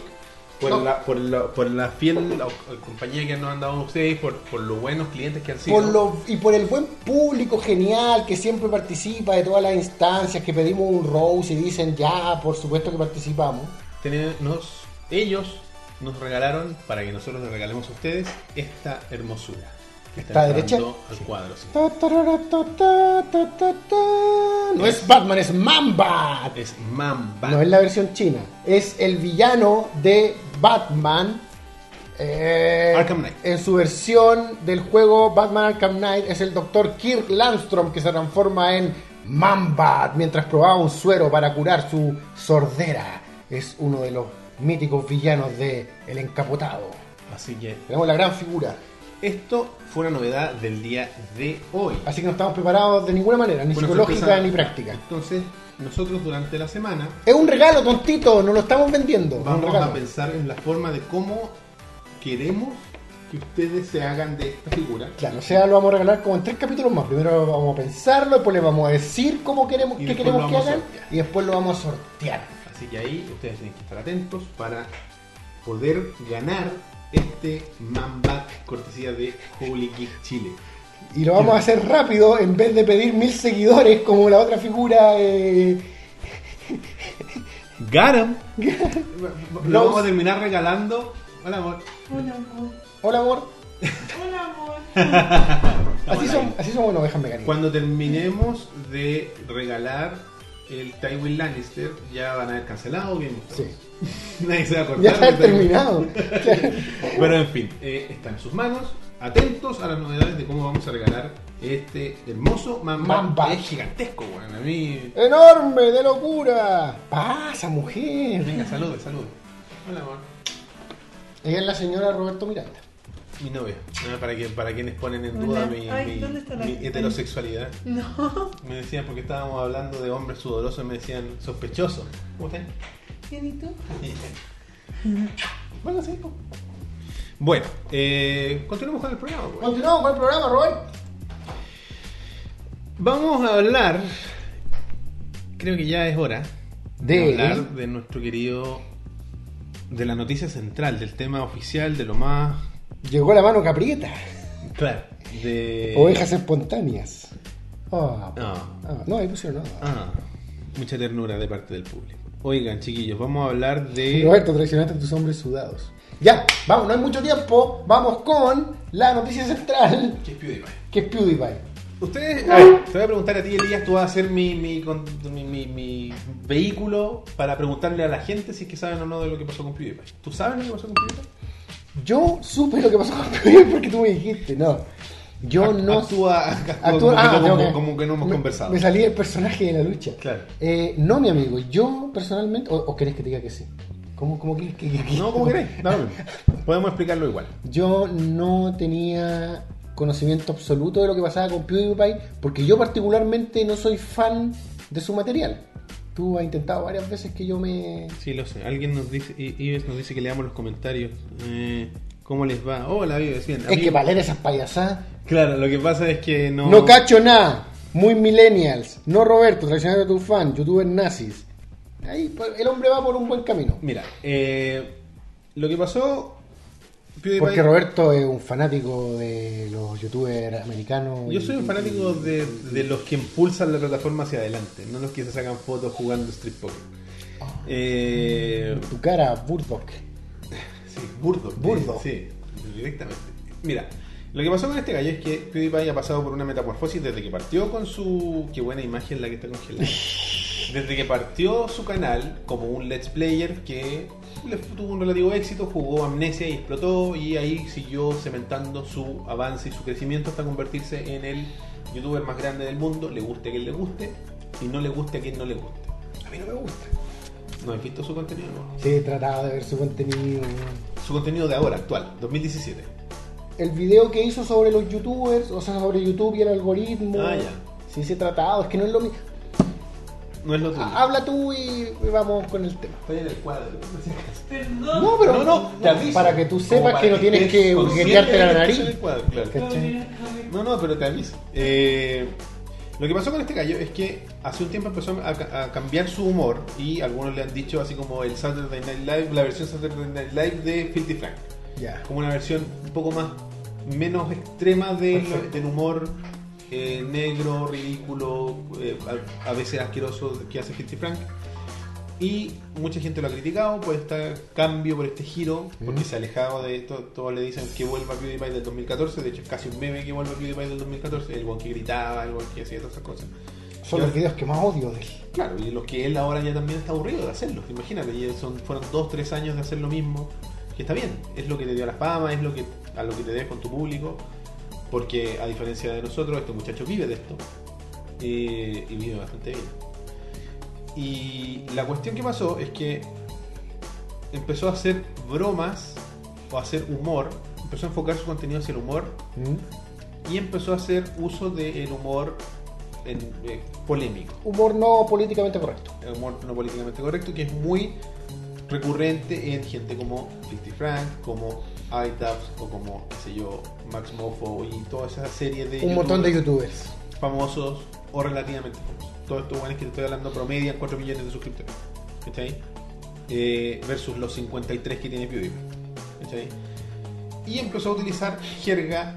[SPEAKER 1] por,
[SPEAKER 2] No.
[SPEAKER 1] la, por, la, por la fiel compañía que nos han dado ustedes, por, por los buenos clientes que han sido.
[SPEAKER 2] Por lo, y por el buen público genial que siempre participa de todas las instancias, que pedimos un rose y dicen ya, por supuesto que participamos.
[SPEAKER 1] tenemos, ellos nos regalaron, para que nosotros les regalemos a ustedes, esta hermosura.
[SPEAKER 2] ¿Está derecha?
[SPEAKER 1] Al cuadro, sí.
[SPEAKER 2] Ta, ta, ta. No es Batman, es Mamba.
[SPEAKER 1] Es Mamba.
[SPEAKER 2] No es la versión china. Es el villano de Batman. eh,
[SPEAKER 1] Arkham Knight.
[SPEAKER 2] En su versión del juego Batman Arkham Knight es el doctor Kirk Landstrom que se transforma en Mamba mientras probaba un suero para curar su sordera. Es uno de los míticos villanos de El Encapotado.
[SPEAKER 1] Así que
[SPEAKER 2] Tenemos la gran figura.
[SPEAKER 1] esto fue una novedad del día de hoy.
[SPEAKER 2] Así que no estamos preparados de ninguna manera, ni psicológica
[SPEAKER 1] sorpresa.
[SPEAKER 2] ni práctica.
[SPEAKER 1] Entonces, nosotros durante la semana
[SPEAKER 2] Es un regalo, tontito, no lo estamos vendiendo.
[SPEAKER 1] vamos a pensar en la forma de cómo queremos que ustedes se hagan de esta figura.
[SPEAKER 2] Claro, o sea, lo vamos a regalar como en tres capítulos más. Primero vamos a pensarlo, después le vamos a decir cómo queremos,
[SPEAKER 1] Y
[SPEAKER 2] qué queremos que hagan y después lo vamos a sortear.
[SPEAKER 1] Así que ahí ustedes tienen que estar atentos para poder ganar este Mamba cortesía de Holy Geek Chile.
[SPEAKER 2] Y lo vamos a hacer rápido en vez de pedir mil seguidores como la otra figura. eh,
[SPEAKER 1] ¡Got him!
[SPEAKER 2] Los-
[SPEAKER 1] Lo vamos a terminar regalando. Hola, amor.
[SPEAKER 4] Hola, amor.
[SPEAKER 2] Hola, amor.
[SPEAKER 4] Hola, amor.
[SPEAKER 2] Así son, así son bueno, ovejas mecánicas.
[SPEAKER 1] Cuando terminemos de regalar el Tywin Lannister, ya van a haber cancelado bien.
[SPEAKER 2] Sí.
[SPEAKER 1] Nadie se va a acordar.
[SPEAKER 2] Ya está terminado.
[SPEAKER 1] Pero en fin, eh, está en sus manos. Atentos a las novedades de cómo vamos a regalar este hermoso Mamba.
[SPEAKER 2] Mamba.
[SPEAKER 1] Es gigantesco, weón. A mí.
[SPEAKER 2] ¡Enorme! ¡De locura! ¡Pasa, mujer!
[SPEAKER 1] Venga, salude, salude. Hola, amor.
[SPEAKER 2] Ella es la señora Roberto Miranda.
[SPEAKER 1] Mi novia. Para, que, para quienes ponen en duda mi,
[SPEAKER 4] Ay,
[SPEAKER 1] mi-
[SPEAKER 4] ¿dónde está la-
[SPEAKER 1] mi heterosexualidad.
[SPEAKER 4] No.
[SPEAKER 1] Me decían, porque estábamos hablando de hombres sudorosos, me decían sospechosos. ¿Cómo están?
[SPEAKER 4] ¿Quién y tú?
[SPEAKER 2] Bueno, sí.
[SPEAKER 1] Bueno, eh, continuemos con el programa. pues.
[SPEAKER 2] Continuamos con el programa, Robert.
[SPEAKER 1] Vamos a hablar, creo que ya es hora
[SPEAKER 2] De-
[SPEAKER 1] hablar de nuestro querido, de la noticia central, del tema oficial, de lo más...
[SPEAKER 2] Llegó la mano caprieta.
[SPEAKER 1] Claro. De...
[SPEAKER 2] Ovejas espontáneas. Ah,
[SPEAKER 1] Ah,
[SPEAKER 2] ah, no, ahí pusieron nada.
[SPEAKER 1] ah, mucha ternura de parte del público. Oigan, chiquillos, vamos a hablar de...
[SPEAKER 2] Roberto, traicionaste a tus hombres sudados. Ya, vamos, no hay mucho tiempo. Vamos con la noticia central,
[SPEAKER 1] ¿Qué es PewDiePie?
[SPEAKER 2] que es PewDiePie.
[SPEAKER 1] Ustedes, a ver, te voy a preguntar a ti, Elías, tú vas a ser mi, mi, mi- mi vehículo para preguntarle a la gente si es que saben o no de lo que pasó con PewDiePie. ¿Tú sabes lo que pasó con PewDiePie?
[SPEAKER 2] Yo supe lo que pasó con PewDiePie porque tú me dijiste, no. Yo no
[SPEAKER 1] actúa, actúa
[SPEAKER 2] Actúa-
[SPEAKER 1] como, que
[SPEAKER 2] ah,
[SPEAKER 1] como-
[SPEAKER 2] que-
[SPEAKER 1] como que no hemos
[SPEAKER 2] me-
[SPEAKER 1] conversado.
[SPEAKER 2] Me salí el personaje de la lucha.
[SPEAKER 1] Claro.
[SPEAKER 2] Eh, no, mi amigo, yo personalmente. ¿O, o querés que te diga que sí? ¿Cómo, cómo quieres que, que- que-
[SPEAKER 1] No, como queréis. No, no. Podemos explicarlo igual.
[SPEAKER 2] Yo no tenía conocimiento absoluto de lo que pasaba con PewDiePie porque yo, particularmente, no soy fan de su material. Tú has intentado varias veces que yo me.
[SPEAKER 1] Sí, lo sé. Alguien nos dice, Ives nos dice que leamos los comentarios. Eh, ¿Cómo les va? Hola, Ives. Bien. A
[SPEAKER 2] Es
[SPEAKER 1] mí-
[SPEAKER 2] que para leer esas payasadas.
[SPEAKER 1] Claro, lo que pasa es que no...
[SPEAKER 2] No cacho nada. Muy millennials. No Roberto, traicionero de tu fan. Youtuber nazis. Ahí pues, el hombre va por un buen camino.
[SPEAKER 1] Mira, eh, lo que pasó... PewDiePie-
[SPEAKER 2] Porque Roberto es un fanático de los youtubers americanos.
[SPEAKER 1] Yo soy un fanático de, de los que impulsan la plataforma hacia adelante, no los que se sacan fotos jugando Street Poker. Eh,
[SPEAKER 2] Tu cara, Burdock.
[SPEAKER 1] sí, burdo.
[SPEAKER 2] Burdo.
[SPEAKER 1] Sí, directamente. Mira, lo que pasó con este gallo es que PewDiePie ha pasado por una metamorfosis desde que partió con su... Qué buena imagen la que está congelada. Desde que partió su canal como un let's player que le tuvo un relativo éxito, jugó Amnesia y explotó y ahí siguió cementando su avance y su crecimiento hasta convertirse en el youtuber más grande del mundo, le guste a quien le guste y no le guste a quien no le guste.
[SPEAKER 2] A mí no me gusta.
[SPEAKER 1] ¿No has visto su contenido? No.
[SPEAKER 2] Sí, he tratado de ver su contenido.
[SPEAKER 1] Su contenido de ahora, actual, 2017.
[SPEAKER 2] El video que hizo sobre los youtubers, o sea, sobre YouTube y el algoritmo.
[SPEAKER 1] Ah, ya.
[SPEAKER 2] Sí, se ha tratado. Es que no es lo mismo.
[SPEAKER 1] No es lo tuyo.
[SPEAKER 2] Habla tú y vamos con el tema.
[SPEAKER 1] Estoy en el cuadro.
[SPEAKER 4] Perdón.
[SPEAKER 2] No, pero
[SPEAKER 1] No, no, te aviso.
[SPEAKER 2] para que tú sepas
[SPEAKER 1] para
[SPEAKER 2] que no tienes que burguetearte la nariz.
[SPEAKER 1] estoy en el cuadro, claro.
[SPEAKER 2] ¿Cachai?
[SPEAKER 1] No, no, pero te aviso. Eh, lo que pasó con este gallo es que hace un tiempo empezó a, ca- a cambiar su humor y algunos le han dicho así como el Saturday Night Live, la versión Saturday Night Live de Filthy Frank.
[SPEAKER 2] Ya.
[SPEAKER 1] Como una versión un poco más, menos extrema de- del humor eh, negro, ridículo, eh, a, a veces asqueroso que hace Filthy Frank. Y mucha gente lo ha criticado por este cambio, por este giro, porque
[SPEAKER 2] Mm.
[SPEAKER 1] se ha alejado de esto. Todos le dicen que vuelva PewDiePie del 2014. De hecho, es casi un meme que vuelva PewDiePie del 2014. El one que gritaba, el one que hacía todas esas cosas.
[SPEAKER 2] Son los videos que más odio de él.
[SPEAKER 1] Claro, y los que él ahora ya también está aburrido de hacerlo. Imagínate, y son, fueron dos, tres años de hacer lo mismo. Que está bien, es lo que te dio la fama, es lo que a lo que te debes con tu público. Porque a diferencia de nosotros, este muchacho vive de esto. eh, y vive bastante bien. Y la cuestión que pasó es que empezó a hacer bromas o a hacer humor. Empezó a enfocar su contenido hacia el humor
[SPEAKER 2] ¿Mm?
[SPEAKER 1] y empezó a hacer uso del humor en, eh, polémico
[SPEAKER 2] Humor no políticamente correcto.
[SPEAKER 1] el humor no políticamente correcto, que es muy recurrente en gente como 50 Frank, como iTabs o como, qué sé yo, Max Mofo y toda esa serie de
[SPEAKER 2] Un montón de
[SPEAKER 1] youtubers famosos o relativamente famosos. Todos estos buenos que te estoy hablando promedian 4 millones de suscriptores. ¿Cachai? Eh, versus los 53 que tiene PewDiePie. ¿Cachai? Y empezó a utilizar jerga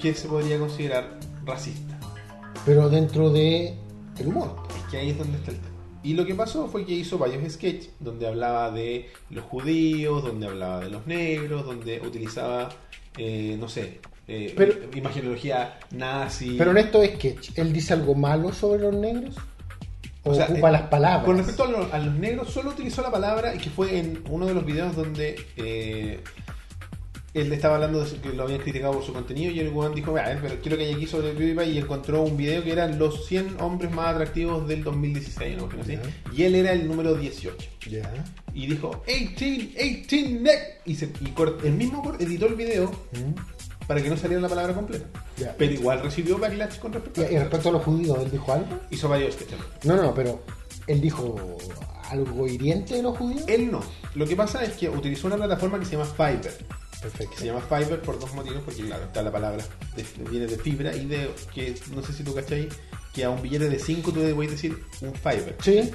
[SPEAKER 1] que se podría considerar racista.
[SPEAKER 2] Pero dentro de el humor.
[SPEAKER 1] Es que ahí es donde está el tema. Y lo que pasó fue que hizo varios sketches donde hablaba de los judíos, donde hablaba de los negros, donde utilizaba, eh, no sé, eh,
[SPEAKER 2] Pero-
[SPEAKER 1] imagenología nazi.
[SPEAKER 2] Pero en estos sketch, ¿él dice algo malo sobre los negros? ¿O,
[SPEAKER 1] O sea,
[SPEAKER 2] ocupa
[SPEAKER 1] eh,
[SPEAKER 2] las palabras?
[SPEAKER 1] Con respecto a, lo- a los negros, solo utilizó la palabra y que fue en uno de los videos donde eh, él estaba hablando de que lo habían criticado por su contenido y el weón dijo, a ver, pero quiero que hay aquí sobre PewDiePie y encontró un video que eran los 100 hombres más atractivos del 2016, ¿no?
[SPEAKER 2] Ya.
[SPEAKER 1] Y él era el número 18.
[SPEAKER 2] Ya.
[SPEAKER 1] Y dijo, 18, 18, neck. Y, se, y cort- el mismo cort- editó el video
[SPEAKER 2] ¿Mm?
[SPEAKER 1] para que no saliera la palabra completa.
[SPEAKER 2] Ya.
[SPEAKER 1] Pero igual recibió backlash con respecto a
[SPEAKER 2] y respecto a los judíos, ¿él dijo algo?
[SPEAKER 1] Hizo varios sketches.
[SPEAKER 2] No, no, no, pero ¿él dijo algo hiriente de los judíos?
[SPEAKER 1] Él no. Lo que pasa es que utilizó una plataforma que se llama Fiverr.
[SPEAKER 2] Perfecto.
[SPEAKER 1] Que se llama Fiverr por dos motivos, porque claro, está la palabra, de- viene de fibra y de que no sé si tú cachai, que a un billete de 5 tú le puedes decir un Fiverr.
[SPEAKER 2] Sí.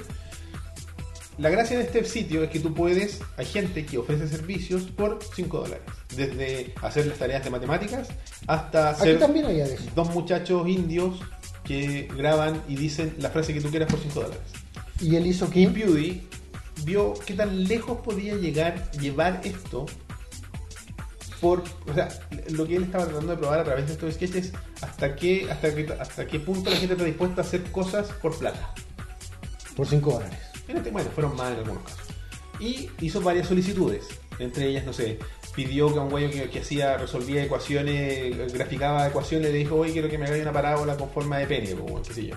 [SPEAKER 1] La gracia de este sitio es que tú puedes, hay gente que ofrece servicios por 5 dólares. Desde hacer las tareas de matemáticas hasta
[SPEAKER 2] Aquí
[SPEAKER 1] hacer
[SPEAKER 2] también había de eso.
[SPEAKER 1] dos muchachos indios que graban y dicen la frase que tú quieras por 5 dólares.
[SPEAKER 2] Y él hizo
[SPEAKER 1] Y
[SPEAKER 2] que...
[SPEAKER 1] Pewdie vio qué tan lejos podía llegar, llevar esto por, o sea, lo que él estaba tratando de probar a través de estos sketches es hasta qué, hasta qué, hasta qué punto la gente está dispuesta a hacer cosas por plata.
[SPEAKER 2] Por 5 dólares.
[SPEAKER 1] Este- bueno, fueron más en algunos casos. Y hizo varias solicitudes. Entre ellas, no sé, pidió que a un güey que, que hacía, resolvía ecuaciones, graficaba ecuaciones, le dijo, oye, quiero que me haga una parábola con forma de pene, o qué sé yo.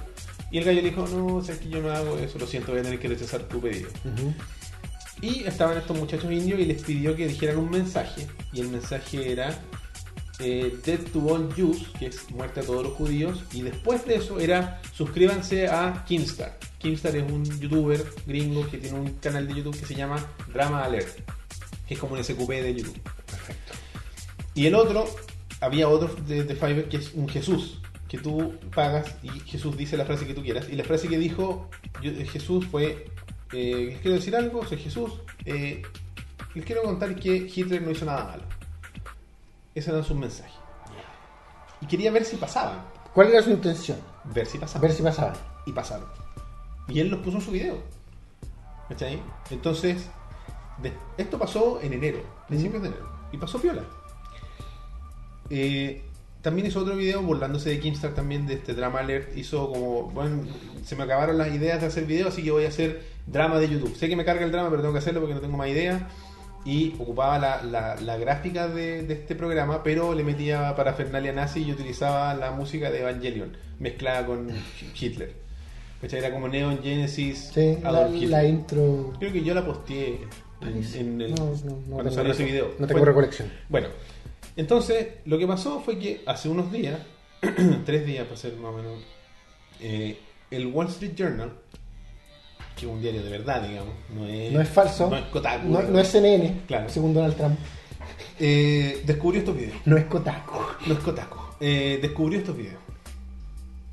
[SPEAKER 1] Y el gallo le dijo, no, o sea, es que yo no hago eso, lo siento, voy a tener que rechazar tu pedido. Y estaban estos muchachos indios y les pidió que dijeran un mensaje. Y el mensaje era eh, Death to all Jews, que es muerte a todos los judíos. Y después de eso era suscríbanse a Kimstar. Kimstar es un youtuber gringo que tiene un canal de YouTube que se llama Drama Alert. Que es como un SQP de YouTube.
[SPEAKER 2] Perfecto.
[SPEAKER 1] Y el otro, había otro de, de Fiverr que es un Jesús, que tú pagas y Jesús dice la frase que tú quieras. Y la frase que dijo eh, Jesús fue, eh, les quiero decir algo, soy Jesús, eh, les quiero contar que Hitler no hizo nada malo. Ese era su mensaje. Y quería ver si pasaban,
[SPEAKER 2] ¿Cuál era su intención?
[SPEAKER 1] ver si pasaban.
[SPEAKER 2] ver si pasaba.
[SPEAKER 1] Y pasaron. Y él los puso en su video. ¿Cachai? Entonces, de- esto pasó en enero, principios de enero. Y pasó piola. Eh, también hizo otro video burlándose de Kimstar también de este drama alert. Hizo como, bueno, se me acabaron las ideas de hacer video, así que voy a hacer drama de YouTube. Sé que me carga el drama, pero tengo que hacerlo porque no tengo más ideas. Y ocupaba la, la- la gráfica de, de este programa, pero le metía parafernalia nazi y utilizaba la música de Evangelion, mezclada con Hitler. ¿Cachai? Era como Neon Genesis
[SPEAKER 2] Sí, la, la intro.
[SPEAKER 1] Creo que yo la posteé en, en el,
[SPEAKER 2] No, no, no
[SPEAKER 1] cuando salió ese video.
[SPEAKER 2] No tengo
[SPEAKER 1] Fue-
[SPEAKER 2] recolección.
[SPEAKER 1] bueno, entonces lo que pasó fue que hace unos días, tres días para ser más o menos, eh, el Wall Street Journal, que es un diario de verdad, digamos, no es,
[SPEAKER 2] No es falso.
[SPEAKER 1] no es Kotaku,
[SPEAKER 2] No, no es CNN,
[SPEAKER 1] Claro.
[SPEAKER 2] según Donald Trump.
[SPEAKER 1] eh, descubrió estos videos.
[SPEAKER 2] No es Kotaku.
[SPEAKER 1] No es Kotaku. Eh, descubrió estos videos.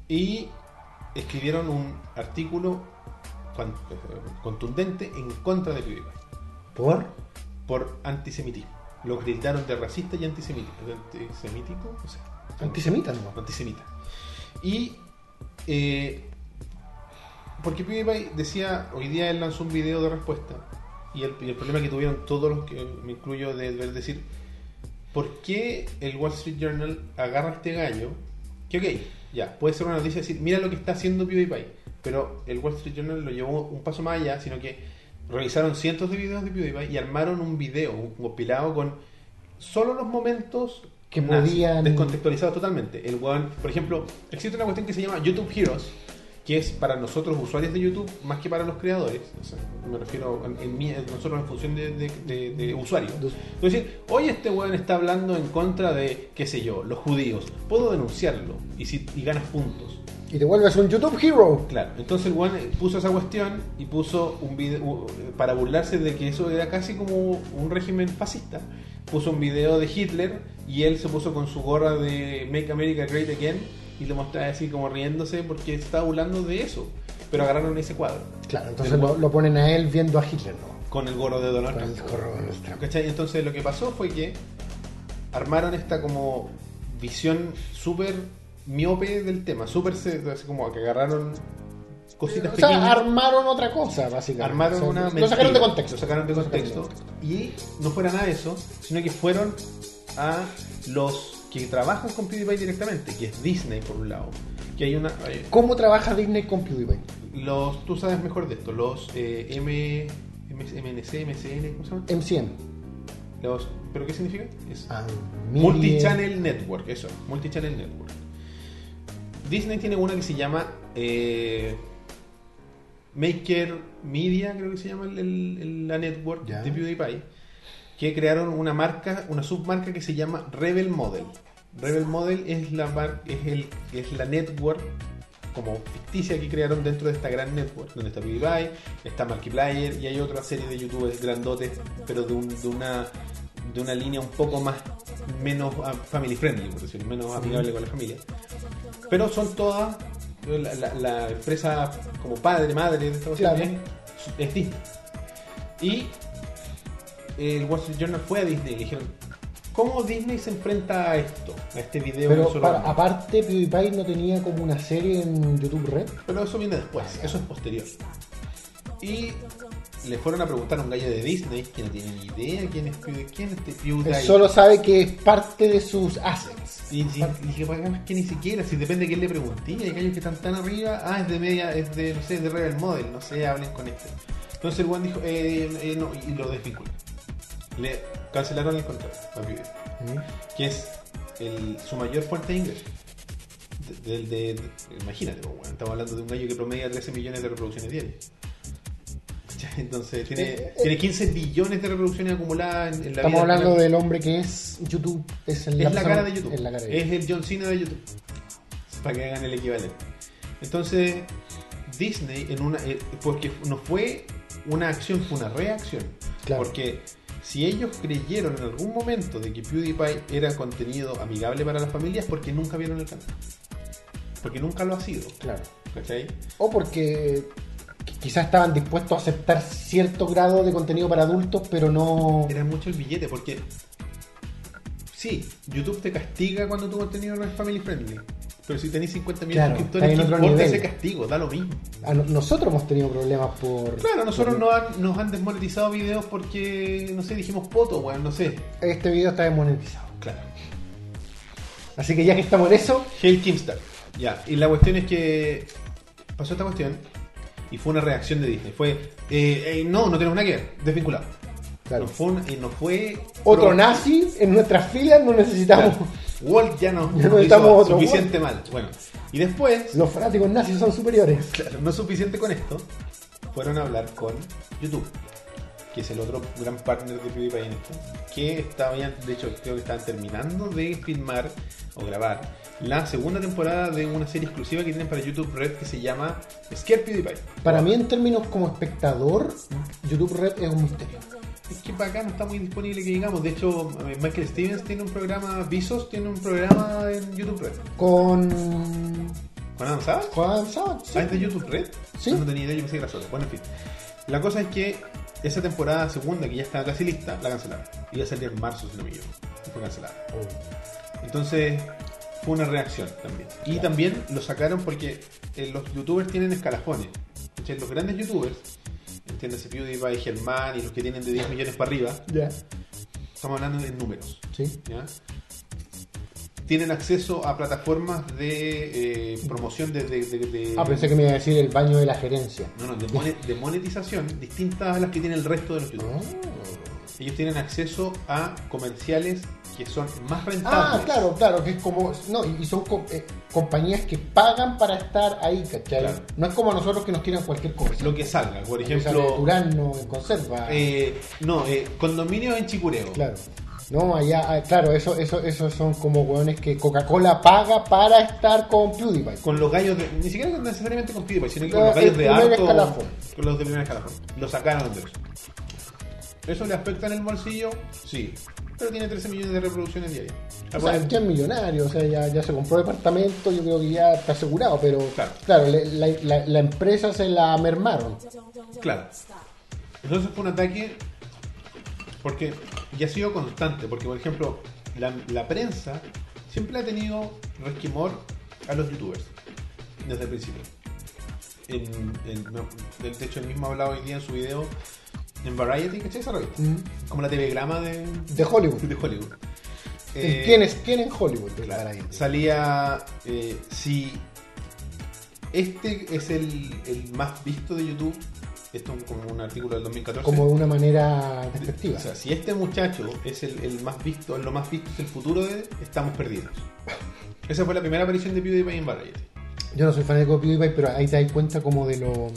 [SPEAKER 1] Y escribieron un artículo con- contundente en contra de PewDiePie
[SPEAKER 2] ¿Por?
[SPEAKER 1] por antisemitismo. Lo gritaron de racista y antisemita. ¿De antisemítico? No sé.
[SPEAKER 2] Antisemita, ¿no?
[SPEAKER 1] Antisemita. Y. eh, porque PewDiePie decía, hoy día él lanzó un video de respuesta. Y el, y el problema que tuvieron todos los que me incluyo de ver decir, ¿por qué el Wall Street Journal agarra a este gallo? Que ok, ya, puede ser una noticia decir, mira lo que está haciendo PewDiePie. Pero el Wall Street Journal lo llevó un paso más allá, sino que revisaron cientos de videos de PewDiePie y armaron un video, un compilado con solo los momentos
[SPEAKER 2] Que podían-
[SPEAKER 1] descontextualizados totalmente. El weón, por ejemplo, existe una cuestión que se llama YouTube Heroes, que es para nosotros usuarios de YouTube más que para los creadores. O sea, me refiero en, en mí, en nosotros en función de, de, de- de usuario. Es decir, hoy este weón está hablando en contra de, qué sé yo, los judíos. Puedo denunciarlo y, si, y ganas puntos.
[SPEAKER 2] Y te vuelves un YouTube Hero.
[SPEAKER 1] Claro, entonces el weón puso esa cuestión y puso un video para burlarse de que eso era casi como un régimen fascista. Puso un video de Hitler y él se puso con su gorra de Make America Great Again y lo mostraba así como riéndose porque estaba burlando de eso. Pero agarraron ese cuadro
[SPEAKER 2] Claro, entonces lo, ponen a él viendo a Hitler, ¿no?
[SPEAKER 1] con el gorro de Donald
[SPEAKER 2] Con el corro de Donald Trump.
[SPEAKER 1] ¿Cachai? Entonces lo que pasó fue que armaron esta como visión súper miope del tema, súper como que agarraron cositas
[SPEAKER 2] O sea,
[SPEAKER 1] pequeñas.
[SPEAKER 2] armaron otra cosa, básicamente.
[SPEAKER 1] Armaron
[SPEAKER 2] O sea,
[SPEAKER 1] una
[SPEAKER 2] Lo sacaron de contexto.
[SPEAKER 1] Lo sacaron de contexto. Y no fuera nada de eso, sino que fueron a los que trabajan con PewDiePie directamente, que es Disney por un lado. Que hay una. eh,
[SPEAKER 2] ¿Cómo trabaja Disney con PewDiePie?
[SPEAKER 1] los, tú sabes mejor de esto, los eh, M, M- MNC, MCN, ¿cómo se llama?
[SPEAKER 2] MCN.
[SPEAKER 1] Los, ¿Pero qué significa? Es
[SPEAKER 2] Ah,
[SPEAKER 1] Multichannel Network, eso, Multichannel Network. Disney tiene una que se llama eh, Maker Media, creo que se llama el- la network
[SPEAKER 2] Ya.
[SPEAKER 1] de PewDiePie, que crearon una marca, una submarca que se llama Rebel Model. Rebel Model es la mar- es el es la network como ficticia que crearon dentro de esta gran network, donde está PewDiePie, está Markiplier y hay otra serie de youtubers grandotes, pero de, un- de una de una línea un poco más menos ah, family friendly, por decirlo, menos amigable con la familia. Pero son todas la, la- la empresa como padre, madre de esta
[SPEAKER 2] Claro.
[SPEAKER 1] es, Disney. Y el Wall Street Journal fue a Disney y dijeron, ¿cómo Disney se enfrenta a esto? A este video
[SPEAKER 2] Pero para-
[SPEAKER 1] habla?".
[SPEAKER 2] aparte, PewDiePie no tenía como una serie en YouTube Red.
[SPEAKER 1] Pero eso viene después, eso es posterior. Y le fueron a preguntar a un gallo de Disney que no tiene ni idea quién es, quién es este PewDiePie.
[SPEAKER 2] Él solo sabe que es parte de sus assets.
[SPEAKER 1] Y, y, y dije, "Pues, además que ni siquiera, si depende de quién le pregunté, hay gallos que están tan arriba, ah, es de media, es de, no sé, es de Rebel Model, no sé, hablen con este. Entonces el one dijo, eh, eh, no, y lo desvinculó. Le cancelaron el contrato a PewDiePie, que es el, su mayor fuente de ingresos. De- del- de- de- imagínate, pues, bueno, estamos hablando de un gallo que promedia 13 millones de reproducciones diarias. Entonces tiene,
[SPEAKER 2] Eh, eh,
[SPEAKER 1] tiene 15 billones de reproducciones acumuladas en, en la
[SPEAKER 2] Estamos
[SPEAKER 1] vida.
[SPEAKER 2] hablando del hombre que es YouTube. Es, el-
[SPEAKER 1] Es la cara de YouTube.
[SPEAKER 2] Es la cara de
[SPEAKER 1] Es
[SPEAKER 2] YouTube.
[SPEAKER 1] el John Cena de YouTube. Para que hagan el equivalente. Entonces, Disney, en una eh, porque no fue una acción, fue una reacción.
[SPEAKER 2] Claro.
[SPEAKER 1] Porque si ellos creyeron en algún momento de que PewDiePie era contenido amigable para las familias, porque nunca vieron el canal. Porque nunca lo ha sido.
[SPEAKER 2] Claro.
[SPEAKER 1] ¿Cachai?
[SPEAKER 2] O porque qui- quizás estaban dispuestos a aceptar cierto grado de contenido para adultos, pero no.
[SPEAKER 1] Era mucho el billete, porque sí, YouTube te castiga cuando tu contenido no es family friendly. Pero si tenéis 50 millones
[SPEAKER 2] Claro,
[SPEAKER 1] de suscriptores, ¿qué importa
[SPEAKER 2] nivel.
[SPEAKER 1] ese castigo? Da lo mismo.
[SPEAKER 2] a no- nosotros hemos tenido problemas por.
[SPEAKER 1] Claro, nosotros
[SPEAKER 2] por-
[SPEAKER 1] nos han, nos han desmonetizado videos porque, no sé, dijimos poto, weón, no sé.
[SPEAKER 2] Este video está desmonetizado.
[SPEAKER 1] Claro.
[SPEAKER 2] Así que ya que estamos en eso,
[SPEAKER 1] Hail Kimstar. Ya, y la cuestión es que pasó esta cuestión y fue una reacción de Disney. Fue, eh, eh, no, no tenemos nada que ver, desvinculado.
[SPEAKER 2] claro.
[SPEAKER 1] No fue, un- eh, no fue
[SPEAKER 2] otro
[SPEAKER 1] pro-
[SPEAKER 2] nazi en nuestras filas no necesitamos.
[SPEAKER 1] Claro. Walt ya no,
[SPEAKER 2] Ya
[SPEAKER 1] no
[SPEAKER 2] otro
[SPEAKER 1] suficiente mal. Bueno, y después,
[SPEAKER 2] Los fanáticos nazis son superiores.
[SPEAKER 1] claro, no suficiente con esto, fueron a hablar con YouTube, que es el otro gran partner de PewDiePie en esto, que estaban, de hecho, creo que estaban terminando de filmar o grabar la segunda temporada de una serie exclusiva que tienen para YouTube Red que se llama Scare PewDiePie.
[SPEAKER 2] Para mí, en términos como espectador, YouTube Red es un misterio.
[SPEAKER 1] Es que para acá no está muy disponible que digamos. De hecho, eh, Michael Stevens tiene un programa, Visos tiene un programa en YouTube Red.
[SPEAKER 2] Con.
[SPEAKER 1] ¿Con Adam Savage?
[SPEAKER 2] con Adam Savage, sí.
[SPEAKER 1] ¿Ah, es de YouTube Red?
[SPEAKER 2] Sí.
[SPEAKER 1] No tenía idea, yo pensé que era solo. Bueno, en fin. La cosa es que esa temporada segunda, que ya estaba casi lista, la cancelaron. Iba a salir en marzo, si no me equivoco. Y fue cancelada. Entonces, fue una reacción también. Y también lo sacaron porque eh, los youtubers tienen escalafones. ¿Cachai? Los grandes youtubers, entiéndase PewDiePie, Germán y los que tienen de 10 millones para arriba,
[SPEAKER 2] Ya.
[SPEAKER 1] estamos hablando de números.
[SPEAKER 2] Sí.
[SPEAKER 1] ¿ya? Tienen acceso a plataformas de eh, promoción de, de- de- de-
[SPEAKER 2] Ah, pensé que me iba a decir el baño de la gerencia.
[SPEAKER 1] no, no, de, mone- de monetización distintas a las que tiene el resto de los youtubers. Ellos tienen acceso a comerciales que son más rentables.
[SPEAKER 2] Ah, claro, claro, que es como. No, y son eh, compañías que pagan para estar ahí, ¿cachai?
[SPEAKER 1] Claro.
[SPEAKER 2] No es como nosotros que nos tiran cualquier cosa.
[SPEAKER 1] Lo que salga, por ejemplo,
[SPEAKER 2] Turano en conserva.
[SPEAKER 1] eh, no, eh, condominios en Chicureo.
[SPEAKER 2] Claro. No, allá, ah, claro, eso, eso, eso son como hueones que Coca-Cola paga para estar con PewDiePie.
[SPEAKER 1] Con los gallos de. Ni siquiera necesariamente con PewDiePie, sino que con los gallos de harto.
[SPEAKER 2] escalafón.
[SPEAKER 1] Con los de primer escalafón. Lo sacaron de eso. ¿Eso le afecta en el bolsillo? Sí. Pero tiene 13 millones de reproducciones diarias.
[SPEAKER 2] O sea, ya es millonario, o sea, ya, ya se compró departamento, yo creo que ya está asegurado, pero
[SPEAKER 1] Claro.
[SPEAKER 2] claro, le- la, la- la empresa se la mermaron.
[SPEAKER 1] Claro. Entonces fue un ataque porque ya ha sido constante, porque por ejemplo, la, la prensa siempre ha tenido resquemor a los youtubers desde el principio. En, en- no, de de hecho, él mismo ha hablado hoy día en su video en Variety, ¿cachai esa revista?
[SPEAKER 2] Mm.
[SPEAKER 1] Como la TV grama de,
[SPEAKER 2] De Hollywood.
[SPEAKER 1] de Hollywood. Eh,
[SPEAKER 2] ¿Quién, es, ¿Quién en Hollywood?
[SPEAKER 1] Claro, salía eh, si este es el, el más visto de YouTube esto es como un artículo del 2014
[SPEAKER 2] Como de una manera despectiva.
[SPEAKER 1] o sea si este muchacho es el, el más visto lo más visto es el futuro de estamos perdidos esa fue la primera aparición de PewDiePie en Variety
[SPEAKER 2] Yo no soy fanático de PewDiePie, pero ahí te das cuenta como de lo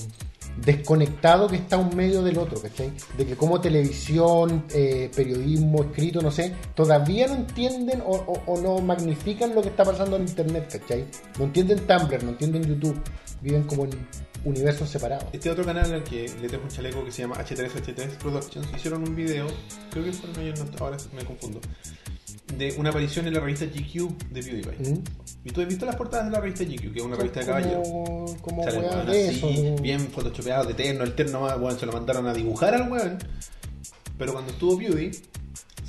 [SPEAKER 2] desconectado que está un medio del otro, ¿cachai? De que como televisión, eh, periodismo, escrito, no sé, todavía no entienden o, o- o no magnifican lo que está pasando en Internet, ¿cachai? No entienden Tumblr, no entienden YouTube, viven como en universos separados.
[SPEAKER 1] este otro canal al que le tengo un chaleco que se llama H3H3 Productions hicieron un video creo que fueron ellos ahora me confundo de una aparición en la revista GQ de PewDiePie
[SPEAKER 2] ¿Mm?
[SPEAKER 1] y tú has visto las portadas de la revista GQ que es una revista de caballeros
[SPEAKER 2] Como
[SPEAKER 1] Sale weón
[SPEAKER 2] de
[SPEAKER 1] así,
[SPEAKER 2] eso.
[SPEAKER 1] bien photoshopeado de terno, el terno más, weón, se lo mandaron a dibujar al weón. Pero cuando estuvo Beauty,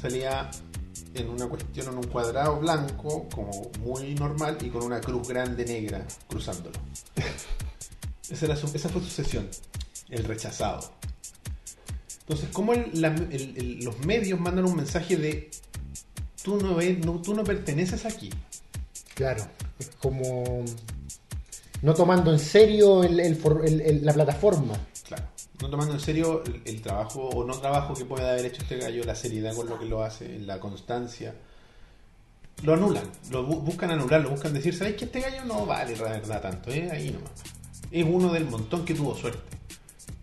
[SPEAKER 1] salía en una cuestión, en un cuadrado blanco, como muy normal, y con una cruz grande negra cruzándolo. Esa, era su- esa fue su sesión, el rechazado. Entonces, ¿cómo el- la- el- el- los medios mandan un mensaje de tú no, ves- no- tú no perteneces aquí?
[SPEAKER 2] Claro, es como no tomando en serio el- el for- el- el- la plataforma.
[SPEAKER 1] Claro. No tomando en serio el, trabajo o no trabajo que puede haber hecho este gallo, la seriedad con lo que lo hace, la constancia. Lo anulan, lo bu- buscan anularlo, buscan decir, ¿sabéis que este gallo no vale la verdad tanto? ¿eh? Ahí nomás. Es uno del montón que tuvo suerte.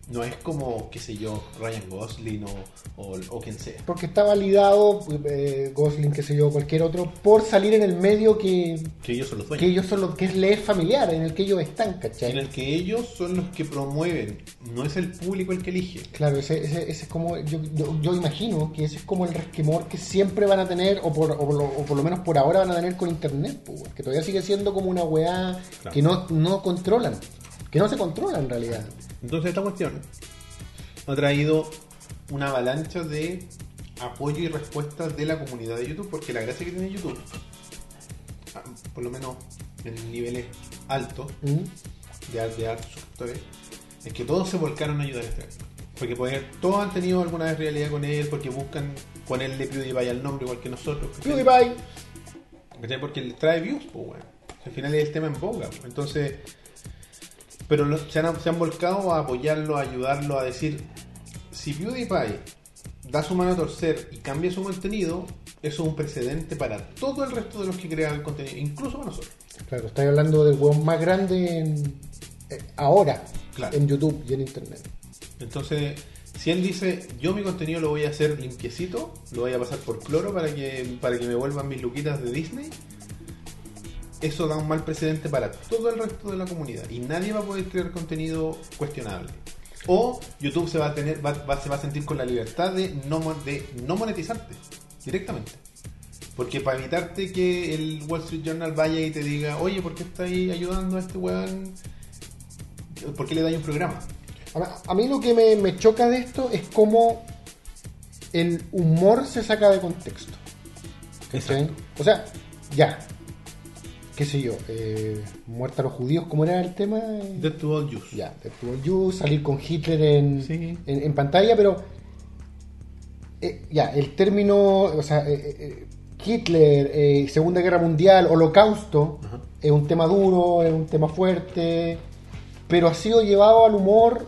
[SPEAKER 1] No es como, qué sé yo, Ryan Gosling o, o, o quien sea.
[SPEAKER 2] Porque está validado, eh, Gosling, qué sé yo, cualquier otro, por salir en el medio que,
[SPEAKER 1] Que ellos son los
[SPEAKER 2] que ellos son los que es leer familiar, en el que ellos están, ¿cachai?
[SPEAKER 1] En el que ellos son los que promueven, no es el público el que elige.
[SPEAKER 2] Claro, ese, ese, ese es como, yo, yo, yo imagino que ese es como el resquemor que siempre van a tener, o por, o, por lo, o por lo menos por ahora van a tener con Internet, pues, que todavía sigue siendo como una weá
[SPEAKER 1] Claro.
[SPEAKER 2] que no, no controlan, que no se controla en realidad.
[SPEAKER 1] Entonces esta cuestión ha traído una avalancha de apoyo y respuestas de la comunidad de YouTube, porque la gracia que tiene YouTube, ah, por lo menos en niveles altos
[SPEAKER 2] ¿Mm?
[SPEAKER 1] de, de altos suscriptores, es que todos se volcaron a ayudar a este gallo. Porque poder- todos han tenido alguna vez realidad con él, porque buscan ponerle PewDiePie al nombre igual que nosotros.
[SPEAKER 2] PewDiePie.
[SPEAKER 1] Porque le trae views, pues. Al final es el tema en boga. pues. Entonces, pero lo- se, han, se han volcado a apoyarlo, a ayudarlo, a decir, si PewDiePie da su mano a torcer y cambia su contenido, eso es un precedente para todo el resto de los que crean contenido, incluso para nosotros.
[SPEAKER 2] Claro, estoy hablando del weón más grande en- eh, ahora
[SPEAKER 1] Claro.
[SPEAKER 2] en YouTube y en Internet.
[SPEAKER 1] Entonces, si él dice, yo mi contenido lo voy a hacer limpiecito, lo voy a pasar por cloro para que, para que me vuelvan mis luquitas de Disney, eso da un mal precedente para todo el resto de la comunidad y nadie va a poder crear contenido cuestionable. O YouTube se va a tener, va, va- se va a sentir con la libertad de no, mon- de no monetizarte directamente. Porque para evitarte que el Wall Street Journal vaya y te diga, oye, ¿por qué estáis ayudando a este weón? ¿Por qué le dais un programa?
[SPEAKER 2] A, mí lo que me, me choca de esto es cómo el humor se saca de contexto. O sea, ya. ¿Qué sé yo? Eh, muerta a los judíos, ¿cómo era el tema?
[SPEAKER 1] Death to all Jews.
[SPEAKER 2] Ya, Death to all Jews, salir con Hitler en,
[SPEAKER 1] Sí.
[SPEAKER 2] en, en pantalla, pero eh, ya, el término, o sea, eh, eh, Hitler, Segunda Guerra Mundial, Holocausto,
[SPEAKER 1] Ajá.
[SPEAKER 2] es un tema duro, es un tema fuerte, pero ha sido llevado al humor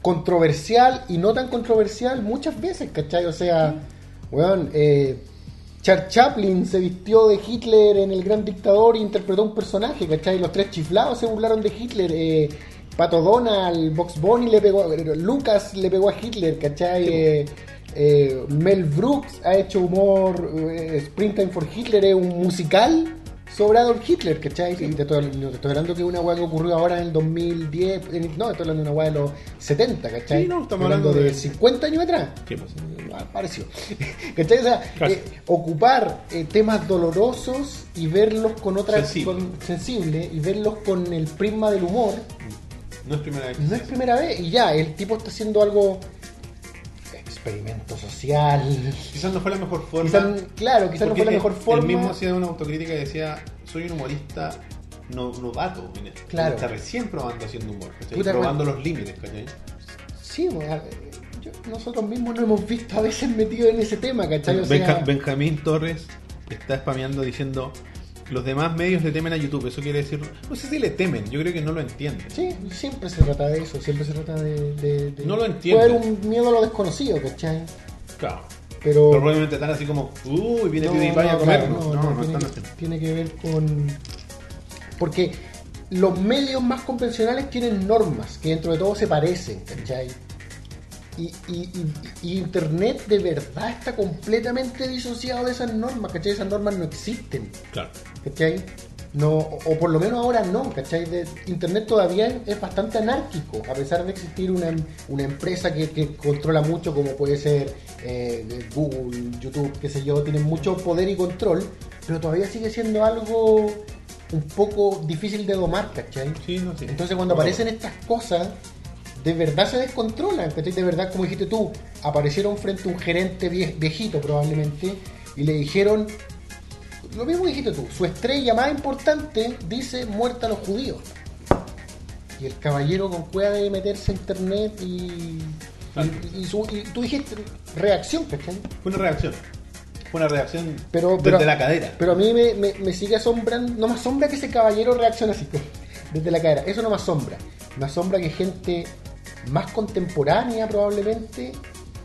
[SPEAKER 2] controversial y no tan controversial muchas veces, ¿cachai? O sea, weón, eh, Charles Chaplin se vistió de Hitler en El Gran Dictador e interpretó un personaje, ¿cachai? Los tres chiflados se burlaron de Hitler. Eh, Pato Donald, Box Bunny le pegó, Lucas le pegó a Hitler, ¿cachai? Eh, eh, Mel Brooks ha hecho humor, eh, Springtime for Hitler es un musical sobre Adolf Hitler, ¿cachai? Y te estoy, te estoy hablando que una weá que ocurrió ahora en el 2010, en- no, estoy hablando de una weá de los 70, ¿cachai?
[SPEAKER 1] Sí, no, estamos
[SPEAKER 2] hablando
[SPEAKER 1] hablando
[SPEAKER 2] de
[SPEAKER 1] de-
[SPEAKER 2] 50 años atrás.
[SPEAKER 1] ¿Qué pasa?
[SPEAKER 2] Ah, pareció. ¿Cachai? O sea, eh, ocupar eh, temas dolorosos y verlos con otra
[SPEAKER 1] Sensible.
[SPEAKER 2] con- sensible y verlos con el prisma del humor
[SPEAKER 1] No es primera vez.
[SPEAKER 2] no es primera vez y ya el tipo está haciendo algo experimento social
[SPEAKER 1] Quizás no fue la mejor forma.
[SPEAKER 2] quizás, claro quizás no fue la mejor forma
[SPEAKER 1] Él mismo hacía una autocrítica y decía: Soy un humorista no, novato en esto.
[SPEAKER 2] Claro.
[SPEAKER 1] Está recién probando haciendo humor. ¿cachai?
[SPEAKER 2] Puta,
[SPEAKER 1] probando los límites, ¿cachai?
[SPEAKER 2] sí bueno, yo- nosotros mismos nos hemos visto a veces metidos en ese tema ¿cachai? O sea,
[SPEAKER 1] Benja- Benjamín Torres está spameando diciendo: Los demás medios le temen a YouTube. Eso quiere decir. No sé si le temen, yo creo que no lo entienden.
[SPEAKER 2] Sí, siempre se trata de eso, siempre se trata de... de- de-
[SPEAKER 1] No lo entiendo.
[SPEAKER 2] Puede haber un miedo a lo desconocido, ¿cachai?
[SPEAKER 1] Claro.
[SPEAKER 2] Pero...
[SPEAKER 1] Pero probablemente están así como: Uy, viene
[SPEAKER 2] No,
[SPEAKER 1] PewDiePie a
[SPEAKER 2] no,
[SPEAKER 1] comernos.
[SPEAKER 2] claro,
[SPEAKER 1] No, no,
[SPEAKER 2] tiene,
[SPEAKER 1] están así.
[SPEAKER 2] tiene que ver con... Porque los medios más convencionales tienen normas que dentro de todo se parecen, ¿cachai? Y, y- y- y Internet de verdad está completamente disociado de esas normas, ¿cachai? Esas normas no existen,
[SPEAKER 1] Claro.
[SPEAKER 2] ¿cachai? No, o por lo menos ahora no, ¿cachai? De- Internet todavía es, bastante anárquico, a pesar de existir una, em- una empresa que, que controla mucho, como puede ser eh, Google, YouTube, qué sé yo, tienen mucho poder y control, pero todavía sigue siendo algo un poco difícil de domar, ¿cachai?
[SPEAKER 1] Sí, no, sí.
[SPEAKER 2] Entonces cuando aparecen estas cosas, de verdad se descontrolan. De verdad, como dijiste tú, aparecieron frente a un gerente vie- viejito probablemente y le dijeron, lo mismo dijiste tú, su estrella más importante dice muerta a los judíos. Y el caballero con cueva de meterse a internet y, Y, y su- y tú dijiste reacción, ¿cachai?
[SPEAKER 1] Fue una reacción. Fue una reacción
[SPEAKER 2] Pero,
[SPEAKER 1] desde la cadera.
[SPEAKER 2] Pero a mí me, me- me sigue asombrando, no me asombra que ese caballero reaccione así, desde la cadera. Eso no me asombra. Me asombra que gente más contemporánea probablemente,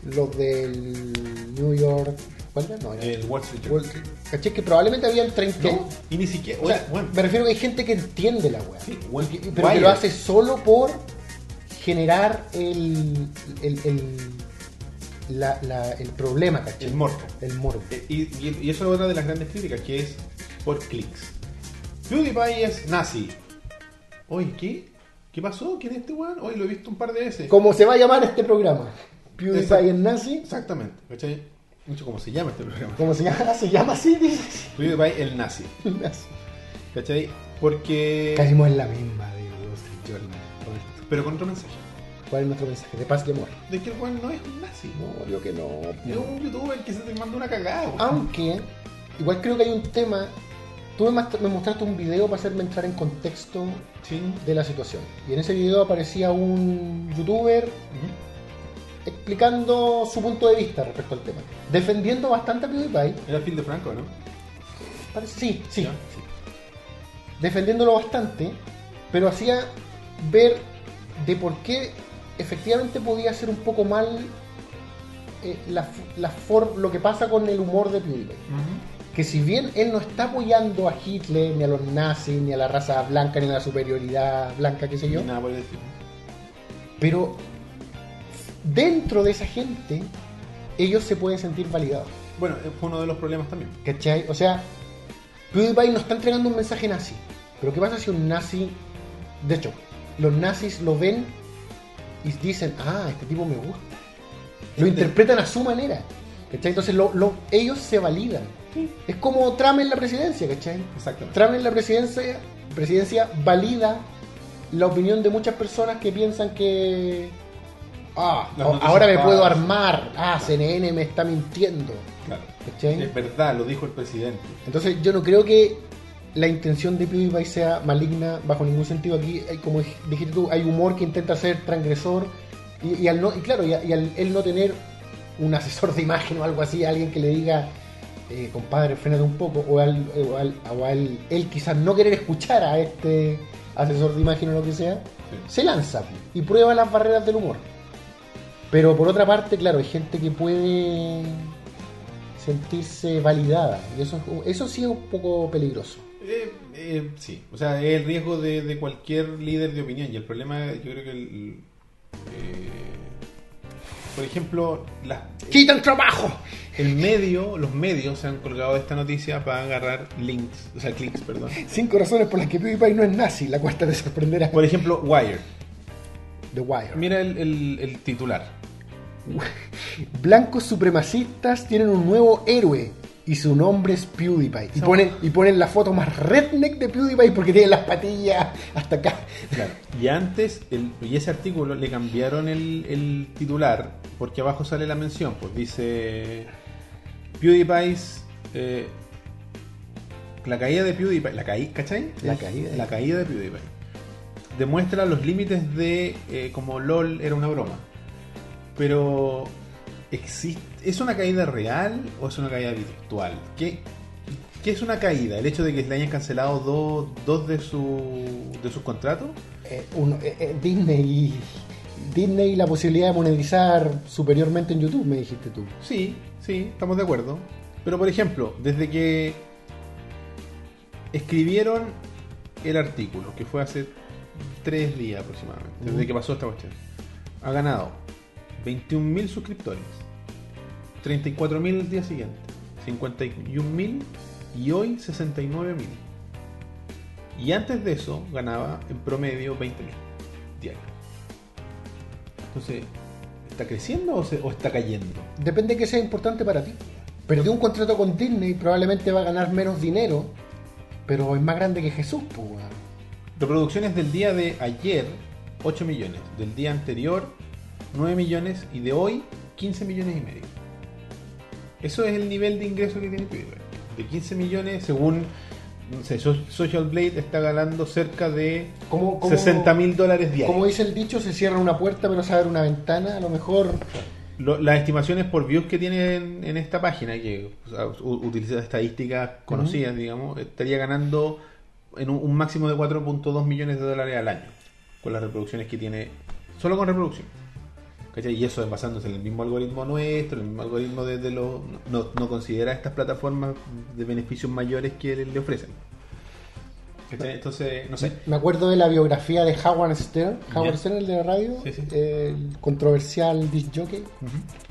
[SPEAKER 2] los del New York, ¿cuál era? No, era
[SPEAKER 1] el Wall Street Journal.
[SPEAKER 2] Wall Street. ¿Cachai? Que probablemente habían 30.
[SPEAKER 1] No, y ni siquiera.
[SPEAKER 2] O sea,
[SPEAKER 1] bueno,
[SPEAKER 2] me refiero que hay gente que entiende la weá.
[SPEAKER 1] Sí, bueno,
[SPEAKER 2] pero que lo hace solo por generar el, el, el, la- la- el problema, ¿cachai?
[SPEAKER 1] el morbo.
[SPEAKER 2] El morbo.
[SPEAKER 1] Eh, Y, y- y eso es otra de las grandes críticas, que es por clics. PewDiePie es nazi. Oye, ¿qué? ¿Qué pasó? ¿Quién es este weón? Hoy lo he visto un par de veces.
[SPEAKER 2] Como se va a llamar este programa. PewDiePie
[SPEAKER 1] Exacto.
[SPEAKER 2] en nazi.
[SPEAKER 1] Exactamente, ¿cachai? Mucho como se llama este programa.
[SPEAKER 2] ¿Cómo se llama? Se llama así.
[SPEAKER 1] PewDiePie el nazi,
[SPEAKER 2] Nazi.
[SPEAKER 1] ¿cachai? Porque...
[SPEAKER 2] Caímos en la misma de esto.
[SPEAKER 1] Pero con otro mensaje.
[SPEAKER 2] ¿Cuál es nuestro mensaje? De paz y amor.
[SPEAKER 1] De que el weón no es un nazi.
[SPEAKER 2] No, yo que no.
[SPEAKER 1] Es un youtuber que se te mandó una cagada. weón.
[SPEAKER 2] Aunque, igual creo que hay un tema. Tú me, mostraste un video para hacerme entrar en contexto
[SPEAKER 1] Sí.
[SPEAKER 2] de la situación. Y en ese video aparecía un youtuber explicando su punto de vista respecto al tema. Defendiendo bastante a PewDiePie.
[SPEAKER 1] Era Phil de Franco, ¿no?
[SPEAKER 2] Parece, sí, sí. Defendiéndolo bastante, pero hacía ver de por qué efectivamente podía ser un poco mal eh, la, f- la for- lo que pasa con el humor de PewDiePie. Que si bien él no está apoyando a Hitler, ni a los nazis, ni a la raza blanca, ni a la superioridad blanca, qué sé yo,
[SPEAKER 1] nada por
[SPEAKER 2] pero dentro de esa gente, ellos se pueden sentir validados.
[SPEAKER 1] Bueno, fue uno de los problemas también.
[SPEAKER 2] ¿Cachai? O sea, PewDiePie nos está entregando un mensaje nazi. Pero ¿qué pasa si un nazi... De hecho, los nazis lo ven y dicen, ah, este tipo me gusta. Lo interpretan a su manera. ¿Cachai? Entonces lo- lo- ellos se validan. Es como Trump en la presidencia, ¿cachai?
[SPEAKER 1] Exactamente.
[SPEAKER 2] Trump en la presidencia, presidencia valida la opinión de muchas personas que piensan que... Ah, ahora me puedo armar. Ah, CNN me está mintiendo.
[SPEAKER 1] Claro.
[SPEAKER 2] ¿Cachai?
[SPEAKER 1] Es verdad, lo dijo el presidente.
[SPEAKER 2] Entonces yo no creo que la intención de PewDiePie sea maligna bajo ningún sentido. Aquí, hay, como dijiste tú, hay humor que intenta ser transgresor y, y al no, y claro, y, a- y al él no tener un asesor de imagen o algo así, alguien que le diga, eh, compadre, frénate un poco, o, al, o, al- o al- él quizás no querer escuchar a este asesor de imagen o lo que sea, se lanza y prueba las barreras del humor. Pero por otra parte, claro, hay gente que puede sentirse validada. Y eso, es- eso sí es un poco peligroso.
[SPEAKER 1] Eh, eh, sí, o sea, es el riesgo de, de cualquier líder de opinión. Y el problema, yo creo que, el, eh, por ejemplo, las-
[SPEAKER 2] ¡Quitan trabajo!
[SPEAKER 1] el medio, los medios se han colgado de esta noticia para agarrar links, o sea, clics, perdón.
[SPEAKER 2] Cinco razones por las que PewDiePie no es nazi, la cuesta te sorprenderá.
[SPEAKER 1] Por ejemplo, Wire.
[SPEAKER 2] The Wire.
[SPEAKER 1] Mira el, el- el titular.
[SPEAKER 2] Blancos supremacistas tienen un nuevo héroe y su nombre es PewDiePie. Y ponen, y ponen la foto más redneck de PewDiePie porque tiene las patillas hasta acá.
[SPEAKER 1] Claro. Y antes, el, y ese artículo le cambiaron el, el titular porque abajo sale la mención. Pues dice PewDiePie's. eh, la caída de PewDiePie. La caída, ¿cachai?
[SPEAKER 2] La caída de-
[SPEAKER 1] La caída de PewDiePie. Demuestra los límites de eh, como LOL era una broma. Pero. Existe, ¿Es una caída real o es una caída virtual? ¿Qué, qué es una caída? ¿El hecho de que le hayan cancelado dos, dos de, su, de sus contratos?
[SPEAKER 2] Eh, uno- eh, eh, Disney Disney y la posibilidad de monetizar superiormente en YouTube, me dijiste tú.
[SPEAKER 1] Sí, sí, estamos de acuerdo. Pero por ejemplo, desde que escribieron el artículo, que fue hace tres días aproximadamente, desde que pasó esta cuestión, ha ganado 21.000 suscriptores, 34.000 el día siguiente, 51.000 y hoy 69.000. Y antes de eso ganaba en promedio 20.000 diarios. Entonces, ¿está creciendo o, se- o está cayendo?
[SPEAKER 2] Depende de que sea importante para ti. Perdió un contrato con Disney, probablemente va a ganar menos dinero, pero es más grande que Jesús, pues.
[SPEAKER 1] Reproducciones del día de ayer, 8 millones. Del día anterior, 9 millones. Y de hoy, 15 millones y medio. Eso es el nivel de ingreso que tiene PewDiePie. De 15 millones según no sé, So- Social Blade está ganando cerca de
[SPEAKER 2] como-
[SPEAKER 1] 60 mil dólares diarios.
[SPEAKER 2] Como dice el dicho, se cierra una puerta pero se abre una ventana. A lo mejor
[SPEAKER 1] Lo- las estimaciones por views que tiene en, en esta página, que o sea, u- utiliza estadísticas conocidas, digamos, estaría ganando en un, un máximo de 4.2 millones de dólares al año con las reproducciones que tiene, solo con reproducción. ¿Cachai? Y eso es basándose en el mismo algoritmo nuestro, el mismo algoritmo de, de los... No, no considera estas plataformas de beneficios mayores que le, le ofrecen. ¿Cachai? Entonces, no sé.
[SPEAKER 2] me acuerdo de la biografía de Howard Stern. Howard. Stern, el de la radio,
[SPEAKER 1] Sí, sí.
[SPEAKER 2] el controversial disc jockey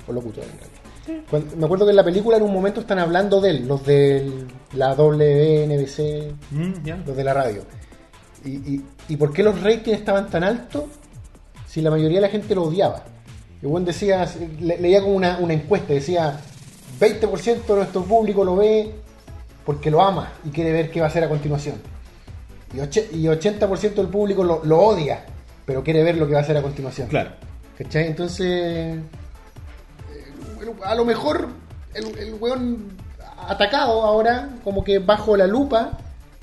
[SPEAKER 2] o locutor en realidad. Cuando- me acuerdo que en la película en un momento están hablando de él, los de la WNBC,
[SPEAKER 1] Mm,
[SPEAKER 2] los de la radio. Y, y, ¿Y por qué los ratings estaban tan altos si la mayoría de la gente lo odiaba? Y bueno, decía, le- leía como una, una encuesta, decía 20% de nuestro público lo ve porque lo ama y quiere ver qué va a hacer a continuación. Y, y 80% del público lo, lo odia, pero quiere ver lo que va a hacer a continuación.
[SPEAKER 1] Claro.
[SPEAKER 2] ¿Cachai? Entonces, eh, a lo mejor el, el weón atacado ahora, como que bajo la lupa,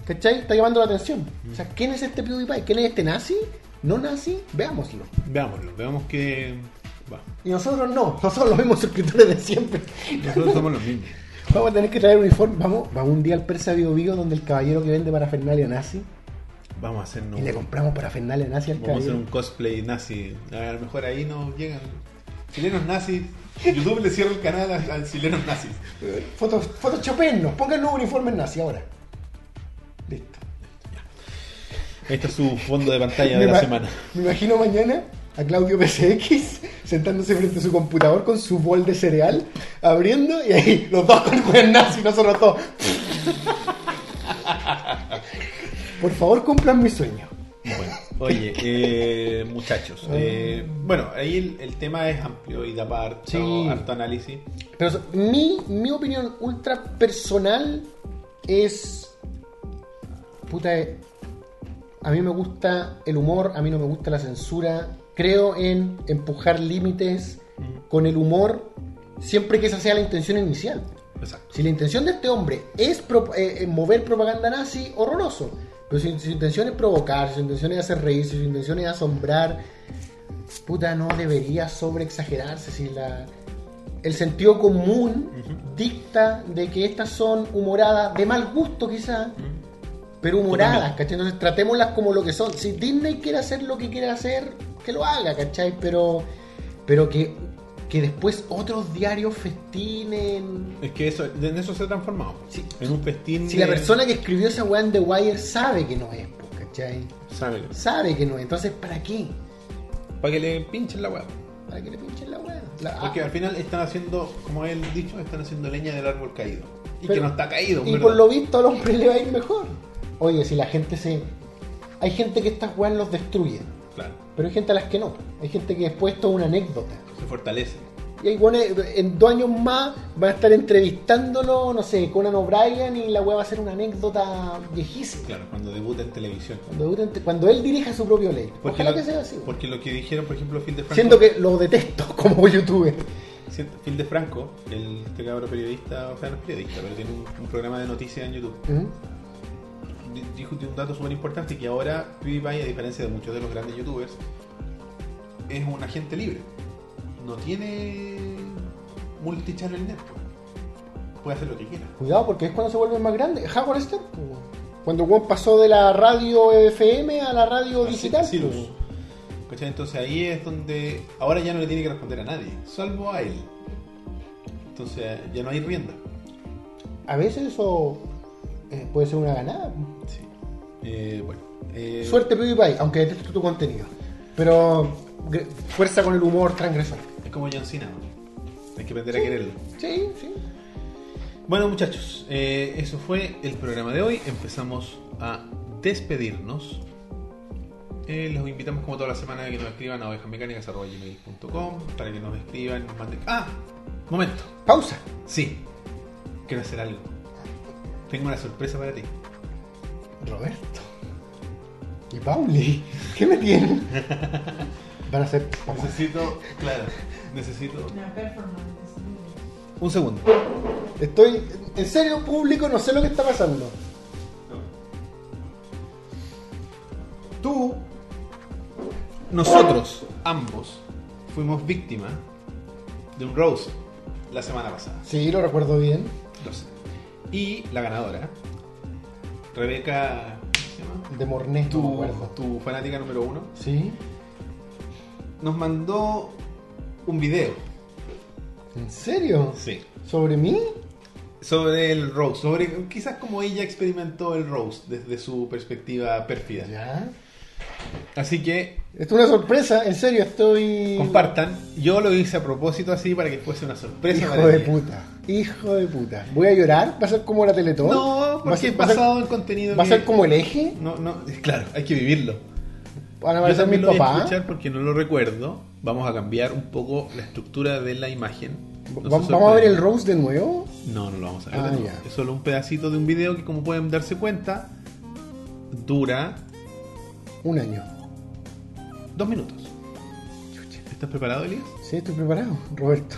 [SPEAKER 2] ¿cachai? Está llamando la atención. O sea, ¿quién es este PewDiePie? ¿Quién es este nazi? ¿No nazi? Veámoslo.
[SPEAKER 1] Veámoslo, veamos que... va.
[SPEAKER 2] Y nosotros no, nosotros los mismos suscriptores de siempre.
[SPEAKER 1] Nosotros somos los mismos.
[SPEAKER 2] Vamos a tener que traer uniforme. Vamos, vamos un día al Persa Bio Bio donde el caballero que vende parafernalia nazi
[SPEAKER 1] Vamos a hacernos...
[SPEAKER 2] y le compramos parafernalia nazi al
[SPEAKER 1] Vamos a hacer un cosplay nazi. A lo mejor ahí nos llegan chilenos nazis. YouTube le cierra el canal a, a chilenos nazis.
[SPEAKER 2] Foto, photoshopennos, pónganos uniformes nazi ahora. Listo.
[SPEAKER 1] Este es su fondo de pantalla de la semana.
[SPEAKER 2] Me imagino mañana a Claudio PCX sentándose frente a su computador con su bol de cereal, abriendo y ahí los dos con el nazi, nosotros todos. Por favor, cumplan mi sueño.
[SPEAKER 1] Bueno, oye, eh, muchachos. eh, bueno, ahí el, el tema es amplio y da para harto,
[SPEAKER 2] Sí.
[SPEAKER 1] harto análisis.
[SPEAKER 2] Pero mi, mi opinión ultra personal es. Puta, eh, a mí me gusta el humor, a mí no me gusta la censura. Creo en empujar límites con el humor, siempre que esa sea la intención inicial.
[SPEAKER 1] Exacto.
[SPEAKER 2] Si la intención de este hombre es pro- eh, eh, mover propaganda nazi, horroroso. Pero si, si su intención es provocar, si su intención es hacer reír, si su intención es asombrar, puta, no debería sobre exagerarse. Si la, el sentido común dicta de que estas son humoradas, de mal gusto quizás, pero humoradas, ¿cachai? Entonces tratémoslas como lo que son. Si Disney quiere hacer lo que quiere hacer, que lo haga, ¿cachai? Pero, pero que, que después otros diarios festinen.
[SPEAKER 1] Es que eso, en eso se ha transformado.
[SPEAKER 2] Sí.
[SPEAKER 1] En un festín.
[SPEAKER 2] Si la persona que escribió esa weá en The Wire sabe que no es, po, ¿cachai?
[SPEAKER 1] Sabe,
[SPEAKER 2] Sabe que no es. Entonces, ¿para qué?
[SPEAKER 1] para que le pinchen la hueá.
[SPEAKER 2] ¿Para que le pinchen la weá? La-
[SPEAKER 1] Porque
[SPEAKER 2] ah,
[SPEAKER 1] al final están haciendo, como él dicho, están haciendo leña del árbol caído. Y
[SPEAKER 2] Pero-
[SPEAKER 1] que no está caído.
[SPEAKER 2] y
[SPEAKER 1] ¿verdad?
[SPEAKER 2] por lo visto al hombre le va a ir mejor. Oye, si la gente se. Hay gente que estas weas los destruye,
[SPEAKER 1] Claro,
[SPEAKER 2] pero hay gente a las que no. Hay gente que después esto es una anécdota.
[SPEAKER 1] se fortalece.
[SPEAKER 2] Y hay weones, en dos años más van a estar entrevistándolo, no sé, Conan O'Brien y la wea va a ser una anécdota viejísima.
[SPEAKER 1] Claro, cuando debuta en televisión.
[SPEAKER 2] Cuando, dure- cuando él dirija su propio ley.
[SPEAKER 1] Porque
[SPEAKER 2] Ojalá
[SPEAKER 1] lo,
[SPEAKER 2] que sea así.
[SPEAKER 1] porque lo que dijeron, por ejemplo, Phil de Franco.
[SPEAKER 2] Siento que lo detesto como youtuber.
[SPEAKER 1] Siento- Phil de Franco, el este cabro periodista, o sea, no es periodista, pero tiene un, un programa de noticias en YouTube. Dijo un dato súper importante que ahora PewDiePie, a diferencia de muchos de los grandes youtubers, es un agente libre. No tiene multichannel network. Puede hacer lo que quiera.
[SPEAKER 2] Cuidado porque es cuando se vuelve más grande. Howard Stern, cuando weón pasó de la radio FM a la radio digital.
[SPEAKER 1] Entonces ahí es donde ahora ya no le tiene que responder a nadie, salvo a él. Entonces ya no hay rienda.
[SPEAKER 2] A veces eso eh, puede ser una ganada.
[SPEAKER 1] Sí. Eh, bueno. eh,
[SPEAKER 2] Suerte PewDiePie, aunque detesto tu contenido. Pero fuerza con el humor transgresor.
[SPEAKER 1] Es como John Cena. Hay que aprender a quererlo.
[SPEAKER 2] Sí, sí.
[SPEAKER 1] Bueno muchachos, eh, eso fue el programa de hoy. Empezamos a despedirnos. Eh, los invitamos como toda la semana a que nos escriban a ovejasmecánicas.com para que nos escriban, nos manden... ¡Ah! Momento.
[SPEAKER 2] Pausa.
[SPEAKER 1] Sí. Quiero hacer algo. Tengo una sorpresa para ti.
[SPEAKER 2] Roberto. Y Pauli. ¿Qué me tienen? Van a ser.
[SPEAKER 1] Necesito, claro, necesito
[SPEAKER 4] Una performance.
[SPEAKER 1] un segundo.
[SPEAKER 2] Estoy. En serio, público, no sé lo que está pasando.
[SPEAKER 1] Tú, nosotros, ambos, fuimos víctimas de un Rose la semana pasada.
[SPEAKER 2] Sí, lo recuerdo bien.
[SPEAKER 1] Y la ganadora, Rebeca.
[SPEAKER 2] De no me
[SPEAKER 1] Tu, fanática número uno,
[SPEAKER 2] Sí.
[SPEAKER 1] nos mandó un video.
[SPEAKER 2] ¿En serio?
[SPEAKER 1] Sí.
[SPEAKER 2] ¿Sobre mí?
[SPEAKER 1] Sobre el Rose, sobre quizás como ella experimentó el Rose desde su perspectiva pérfida.
[SPEAKER 2] Ya.
[SPEAKER 1] Así que
[SPEAKER 2] Esto es una sorpresa, en serio, estoy.
[SPEAKER 1] compartan. Yo lo hice a propósito así para que fuese una sorpresa.
[SPEAKER 2] Hijo
[SPEAKER 1] para
[SPEAKER 2] de puta. Hijo de puta. ¿Voy a llorar? ¿Va a ser como la Teletón?
[SPEAKER 1] No,
[SPEAKER 2] ¿Va a
[SPEAKER 1] porque
[SPEAKER 2] ser, va a ser-
[SPEAKER 1] pasado el contenido.
[SPEAKER 2] ¿Va a
[SPEAKER 1] que-
[SPEAKER 2] ser como el eje?
[SPEAKER 1] No, no, claro, hay que vivirlo.
[SPEAKER 2] ¿Van a aparecer
[SPEAKER 1] también
[SPEAKER 2] mi
[SPEAKER 1] lo voy a escuchar porque no lo recuerdo. Vamos a cambiar un poco la estructura de la imagen. No se
[SPEAKER 2] ¿Va- ¿Vamos a ver el Rose de nuevo?
[SPEAKER 1] No, no lo vamos a ver.
[SPEAKER 2] Ah,
[SPEAKER 1] de nuevo.
[SPEAKER 2] ya.
[SPEAKER 1] Es solo un pedacito de un video que, como pueden darse cuenta, dura
[SPEAKER 2] Un año.
[SPEAKER 1] dos minutos. ¿Estás preparado, Elías?
[SPEAKER 2] Sí, estoy preparado, Roberto.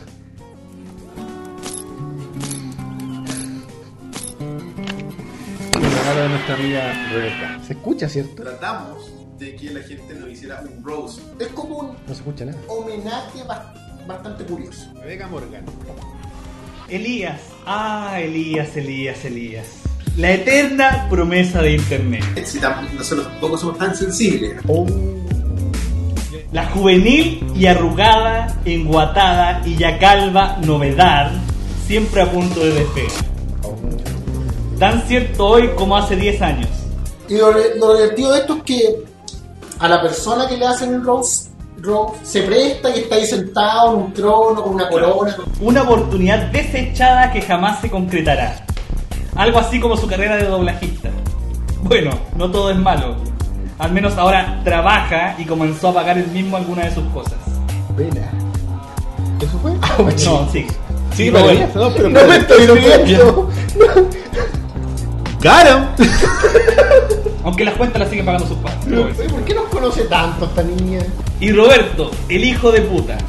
[SPEAKER 1] Regalo de nuestra amiga Rebeca.
[SPEAKER 2] ¿Se escucha, cierto?
[SPEAKER 1] Tratamos de que la gente nos hiciera un rose.
[SPEAKER 5] Es como un
[SPEAKER 2] No se escucha nada.
[SPEAKER 5] homenaje bas- bastante curioso.
[SPEAKER 1] Rebeca Morgan.
[SPEAKER 6] Elías. Ah, Elías, Elías, Elías. La eterna promesa de Internet.
[SPEAKER 5] Si nosotros tampoco somos tan sensibles.
[SPEAKER 2] Oh,
[SPEAKER 6] La juvenil y arrugada, enguatada y ya calva novedad, siempre a punto de despegar. Tan cierto hoy como hace 10 años.
[SPEAKER 5] Y lo, lo divertido de esto es que a la persona que le hacen el rose, rose se presta y está ahí sentado en un trono con una corona.
[SPEAKER 6] Una oportunidad desechada que jamás se concretará. Algo así como su carrera de doblajista. Bueno, no todo es malo. Al menos ahora trabaja y comenzó a pagar él mismo algunas de sus cosas.
[SPEAKER 2] pena. ¿Eso fue?
[SPEAKER 6] No, sí.
[SPEAKER 1] Sí,
[SPEAKER 6] Pero
[SPEAKER 1] pero,
[SPEAKER 6] bueno,
[SPEAKER 1] no, pero,
[SPEAKER 2] no me estoy.
[SPEAKER 1] ¡Got him!
[SPEAKER 6] Aunque las cuentas las siguen pagando sus padres.
[SPEAKER 2] ¿Por qué nos conoce tanto esta niña?
[SPEAKER 6] Y Roberto, el hijo de puta.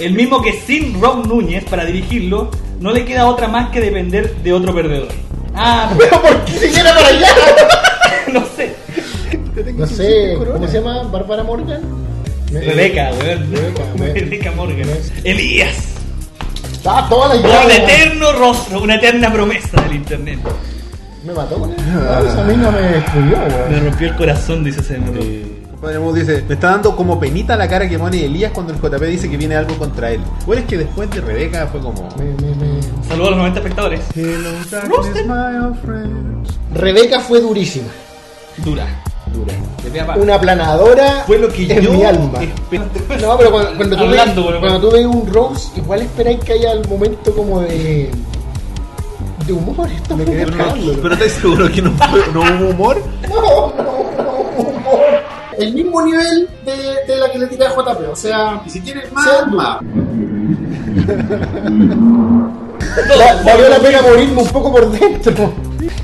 [SPEAKER 6] El mismo que sin Rob Núñez para dirigirlo, no le queda otra más que depender de otro perdedor. Ah,
[SPEAKER 2] ¿Pero por qué siquiera para allá?
[SPEAKER 6] no sé.
[SPEAKER 2] No sé, ¿cómo se llama? ¿Bárbara Morgan? Me-
[SPEAKER 6] Rebeca, weón.
[SPEAKER 2] Rebeca, me-
[SPEAKER 6] Rebeca Morgan. Elías.
[SPEAKER 2] Ah, toda la
[SPEAKER 6] Un eterno rostro, una eterna promesa del internet.
[SPEAKER 2] Me mató con eso. No, esa a mí no me destruyó,
[SPEAKER 6] Me
[SPEAKER 2] weón.
[SPEAKER 6] rompió el corazón, dice ese
[SPEAKER 1] Compadre Mood dice, me está dando como penita la cara que pone Elías cuando el JP dice que viene algo contra él. Bueno, es que después de Rebeca fue como...
[SPEAKER 2] Me- me- me-
[SPEAKER 6] Saludos a los 90 espectadores.
[SPEAKER 1] Hello, darkness, my old friend.
[SPEAKER 2] Rebeca fue durísima.
[SPEAKER 6] Dura.
[SPEAKER 1] Dura.
[SPEAKER 2] Una aplanadora
[SPEAKER 1] Fue lo que
[SPEAKER 2] en
[SPEAKER 1] yo
[SPEAKER 2] mi alma. No, pero cuando, cuando tú,
[SPEAKER 6] Hablando,
[SPEAKER 2] ves,
[SPEAKER 6] bueno,
[SPEAKER 2] cuando tú ves un Rose, igual esperáis que haya el momento como de. de humor. Esto me quedé
[SPEAKER 1] Pero, no, pero ¿estás seguro que no, fue- no hubo humor?
[SPEAKER 2] No, no, no, humor.
[SPEAKER 5] El mismo nivel de, de la que le tiré a JP. O sea, si quieres más, más.
[SPEAKER 2] Va- Valió la pena morirme un poco por dentro.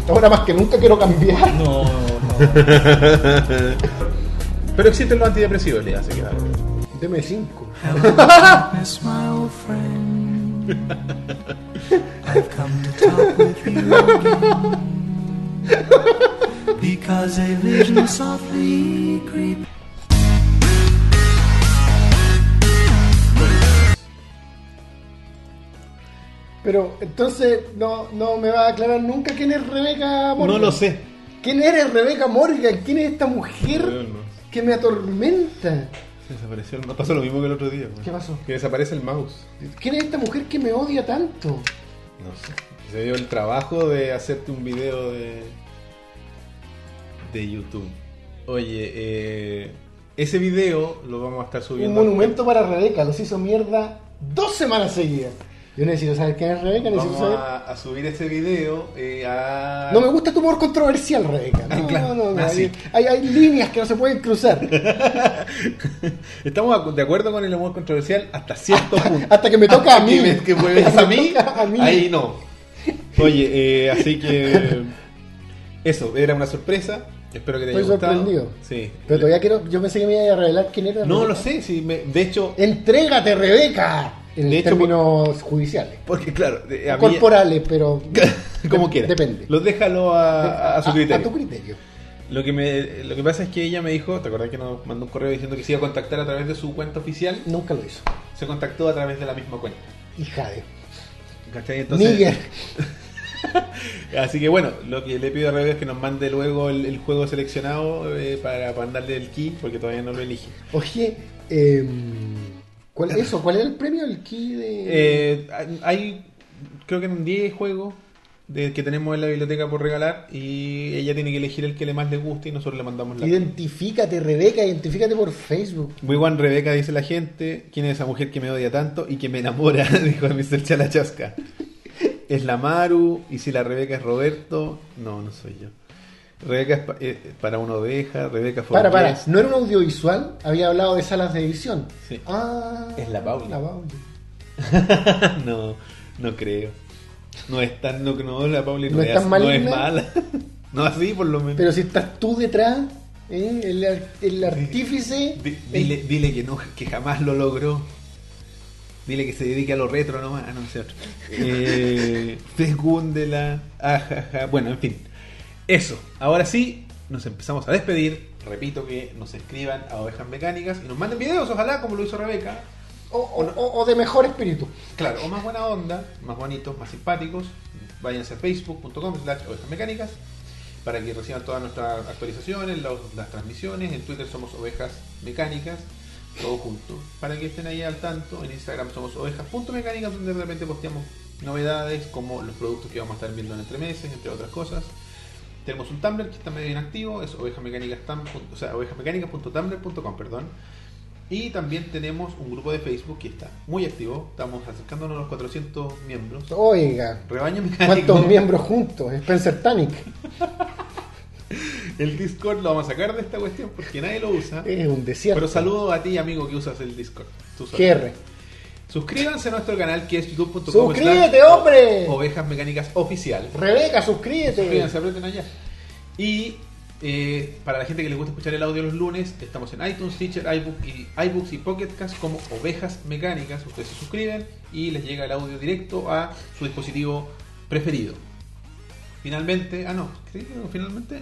[SPEAKER 2] Ahora más que nunca quiero cambiar.
[SPEAKER 6] No, no.
[SPEAKER 1] Pero existen los antidepresivos, Elías, así que dale.
[SPEAKER 2] Deme 5.
[SPEAKER 7] darkness, my old friend. I've come to talk with you again. Because a vision softly creeps.
[SPEAKER 2] Pero entonces no, no me va a aclarar nunca quién es Rebeca Morgan.
[SPEAKER 1] No lo sé.
[SPEAKER 2] ¿Quién eres Rebeca Morgan? ¿Quién es esta mujer que me atormenta?
[SPEAKER 1] Desapareció el mouse. Pasó lo mismo que el otro día. güey.
[SPEAKER 2] ¿Qué pasó?
[SPEAKER 1] Que desaparece el mouse.
[SPEAKER 2] ¿Quién es esta mujer que me odia tanto?
[SPEAKER 1] No sé. Se dio el trabajo de hacerte un video de. De YouTube. Oye, eh, ese video lo vamos a estar
[SPEAKER 2] Un
[SPEAKER 1] subiendo.
[SPEAKER 2] monumento para Rebeca, los hizo mierda dos semanas seguidas. Yo necesito saber quién es Rebeca, necesito
[SPEAKER 1] Vamos
[SPEAKER 2] saber.
[SPEAKER 1] a, a subir ese video eh, a.
[SPEAKER 2] No me gusta tu humor controversial, Rebeca. No,
[SPEAKER 1] Ah, claro.
[SPEAKER 2] no, no, no.
[SPEAKER 1] Ah,
[SPEAKER 2] Hay,
[SPEAKER 1] sí.
[SPEAKER 2] hay, hay líneas que no se pueden cruzar.
[SPEAKER 1] Estamos de acuerdo con el humor controversial hasta cierto punto.
[SPEAKER 2] Hasta que me toca a mí.
[SPEAKER 1] Que, me, que me mí,
[SPEAKER 2] a mí.
[SPEAKER 1] ahí no. Oye, eh, así que. Eso, era una sorpresa. Espero que te haya
[SPEAKER 2] Estoy
[SPEAKER 1] gustado.
[SPEAKER 2] sorprendido.
[SPEAKER 1] Sí.
[SPEAKER 2] Pero todavía quiero. Yo pensé que me iba a revelar quién era.
[SPEAKER 1] No
[SPEAKER 2] Rebeca.
[SPEAKER 1] lo sé, si me, de hecho,
[SPEAKER 2] Entrégate, Rebeca. En
[SPEAKER 1] De hecho,
[SPEAKER 2] términos judiciales.
[SPEAKER 1] Porque, claro, de- a mí-
[SPEAKER 2] Corporales, pero.
[SPEAKER 1] como
[SPEAKER 2] de-
[SPEAKER 1] quiera.
[SPEAKER 2] Depende.
[SPEAKER 1] Los déjalo a, a su criterio.
[SPEAKER 2] A, tu criterio.
[SPEAKER 1] Lo que, me, lo que pasa es que ella me dijo, ¿te acordás que nos mandó un correo diciendo que se iba a contactar a través de su cuenta oficial?
[SPEAKER 2] Nunca lo hizo.
[SPEAKER 1] Se contactó a través de la misma cuenta.
[SPEAKER 2] Hija de.
[SPEAKER 1] ¿Cachai? Entonces,
[SPEAKER 2] Níger.
[SPEAKER 1] Así que bueno, lo que le pido a Rebeca es que nos mande luego el, el juego seleccionado eh, para mandarle el key, porque todavía no lo elige.
[SPEAKER 2] Oye, eh, ¿cuál, eso, ¿cuál era el premio? El key de.
[SPEAKER 1] Eh, hay, creo que en 10 juegos de, que tenemos en la biblioteca por regalar y ella tiene que elegir el que le más le guste y nosotros le mandamos la
[SPEAKER 2] Identifícate, Rebeca, identifícate por Facebook.
[SPEAKER 1] Muy buen Rebeca, dice la gente. ¿Quién es esa mujer que me odia tanto y que me enamora? Dijo Mr. Chalachasca. Es la Maru, y si la Rebeca es Roberto, no, no soy yo. Rebeca es pa- eh, para una oveja, Rebeca fue
[SPEAKER 2] Para, para, ¿no era un audiovisual? Había hablado de salas de edición.
[SPEAKER 1] Sí.
[SPEAKER 2] Ah,
[SPEAKER 1] Es la Pauli.
[SPEAKER 2] La
[SPEAKER 1] no, no creo. No es tan, no, no la Pauli no,
[SPEAKER 2] ¿No
[SPEAKER 1] es, no es mala. no así por lo menos.
[SPEAKER 2] Pero si estás tú detrás, ¿eh? el, el artífice.
[SPEAKER 1] Di- dile, dile que no, que jamás lo logró. Dile que se dedique a lo retro nomás. Ah, no sé otro. Eh, Fecúndela. Ajaja. Bueno, en fin. Eso. Ahora sí, nos empezamos a despedir. Repito que nos escriban a Ovejas Mecánicas y nos manden videos, ojalá, como lo hizo Rebeca.
[SPEAKER 2] O, o- o- o de mejor espíritu.
[SPEAKER 1] Claro, o más buena onda, más bonitos, más simpáticos. Váyanse a facebook.com slash ovejas mecánicas para que reciban todas nuestras actualizaciones, los- las transmisiones. En Twitter somos ovejas mecánicas, todo junto. Para que estén ahí al tanto. En Instagram somos ovejas.mecánicas, donde de repente posteamos novedades como los productos que vamos a estar viendo en entre meses, entre otras cosas. Tenemos un Tumblr que está medio inactivo, es ovejasmecánicas, o sea, perdón. Y también tenemos un grupo de Facebook que está muy activo. Estamos acercándonos a los 400 miembros.
[SPEAKER 2] Oiga,
[SPEAKER 1] Rebaño mecánico.
[SPEAKER 2] ¿cuántos miembros juntos? Spencer Tanic.
[SPEAKER 1] El Discord lo vamos a sacar de esta cuestión porque nadie lo usa.
[SPEAKER 2] Es un desierto.
[SPEAKER 1] Pero saludo a ti, amigo, que usas el Discord. Tú solo.
[SPEAKER 2] GR.
[SPEAKER 1] Suscríbanse a nuestro canal que es youtube.com.
[SPEAKER 2] ¡Suscríbete, hombre!
[SPEAKER 1] Ovejas Mecánicas Oficial.
[SPEAKER 2] Rebeca, suscríbete.
[SPEAKER 1] Suscríbanse, aprieten allá. Y eh, para la gente que le gusta escuchar el audio los lunes, estamos en iTunes, Teacher, iBook y, iBooks y Pocket Cast como Ovejas Mecánicas. Ustedes se suscriben y les llega el audio directo a su dispositivo preferido. Finalmente, ah no, finalmente.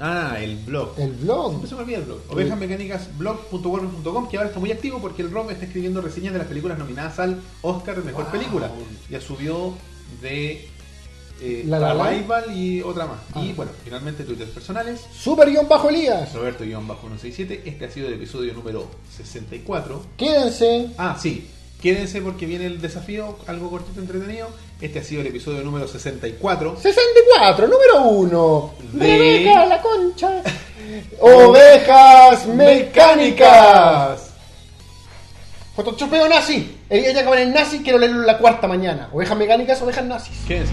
[SPEAKER 1] Ah, el blog.
[SPEAKER 2] El blog.
[SPEAKER 1] Siempre se me olvida el blog. Ovejasmecánicasblog.wordpress.com que ahora está muy activo porque el Rob está escribiendo reseñas de las películas nominadas al Oscar de Mejor Película. Ya subió de eh,
[SPEAKER 2] La.
[SPEAKER 1] Arrival y otra más. Y
[SPEAKER 2] Ah.
[SPEAKER 1] bueno, finalmente Twitter personales.
[SPEAKER 2] Super guion bajo Elías.
[SPEAKER 1] Roberto-167. Este ha sido el episodio número 64.
[SPEAKER 2] Quédense.
[SPEAKER 1] Ah, sí. Quédense porque viene el desafío, algo cortito entretenido. Este ha sido el episodio número 64.
[SPEAKER 2] 64, número 1.
[SPEAKER 1] De-
[SPEAKER 2] Rebeca, la concha. Ovejas mecánicas. Photoshopeo nazi. El día que acaban en nazi, quiero leerlo en la cuarta mañana. Ovejas mecánicas, ovejas nazis.
[SPEAKER 1] Quédense.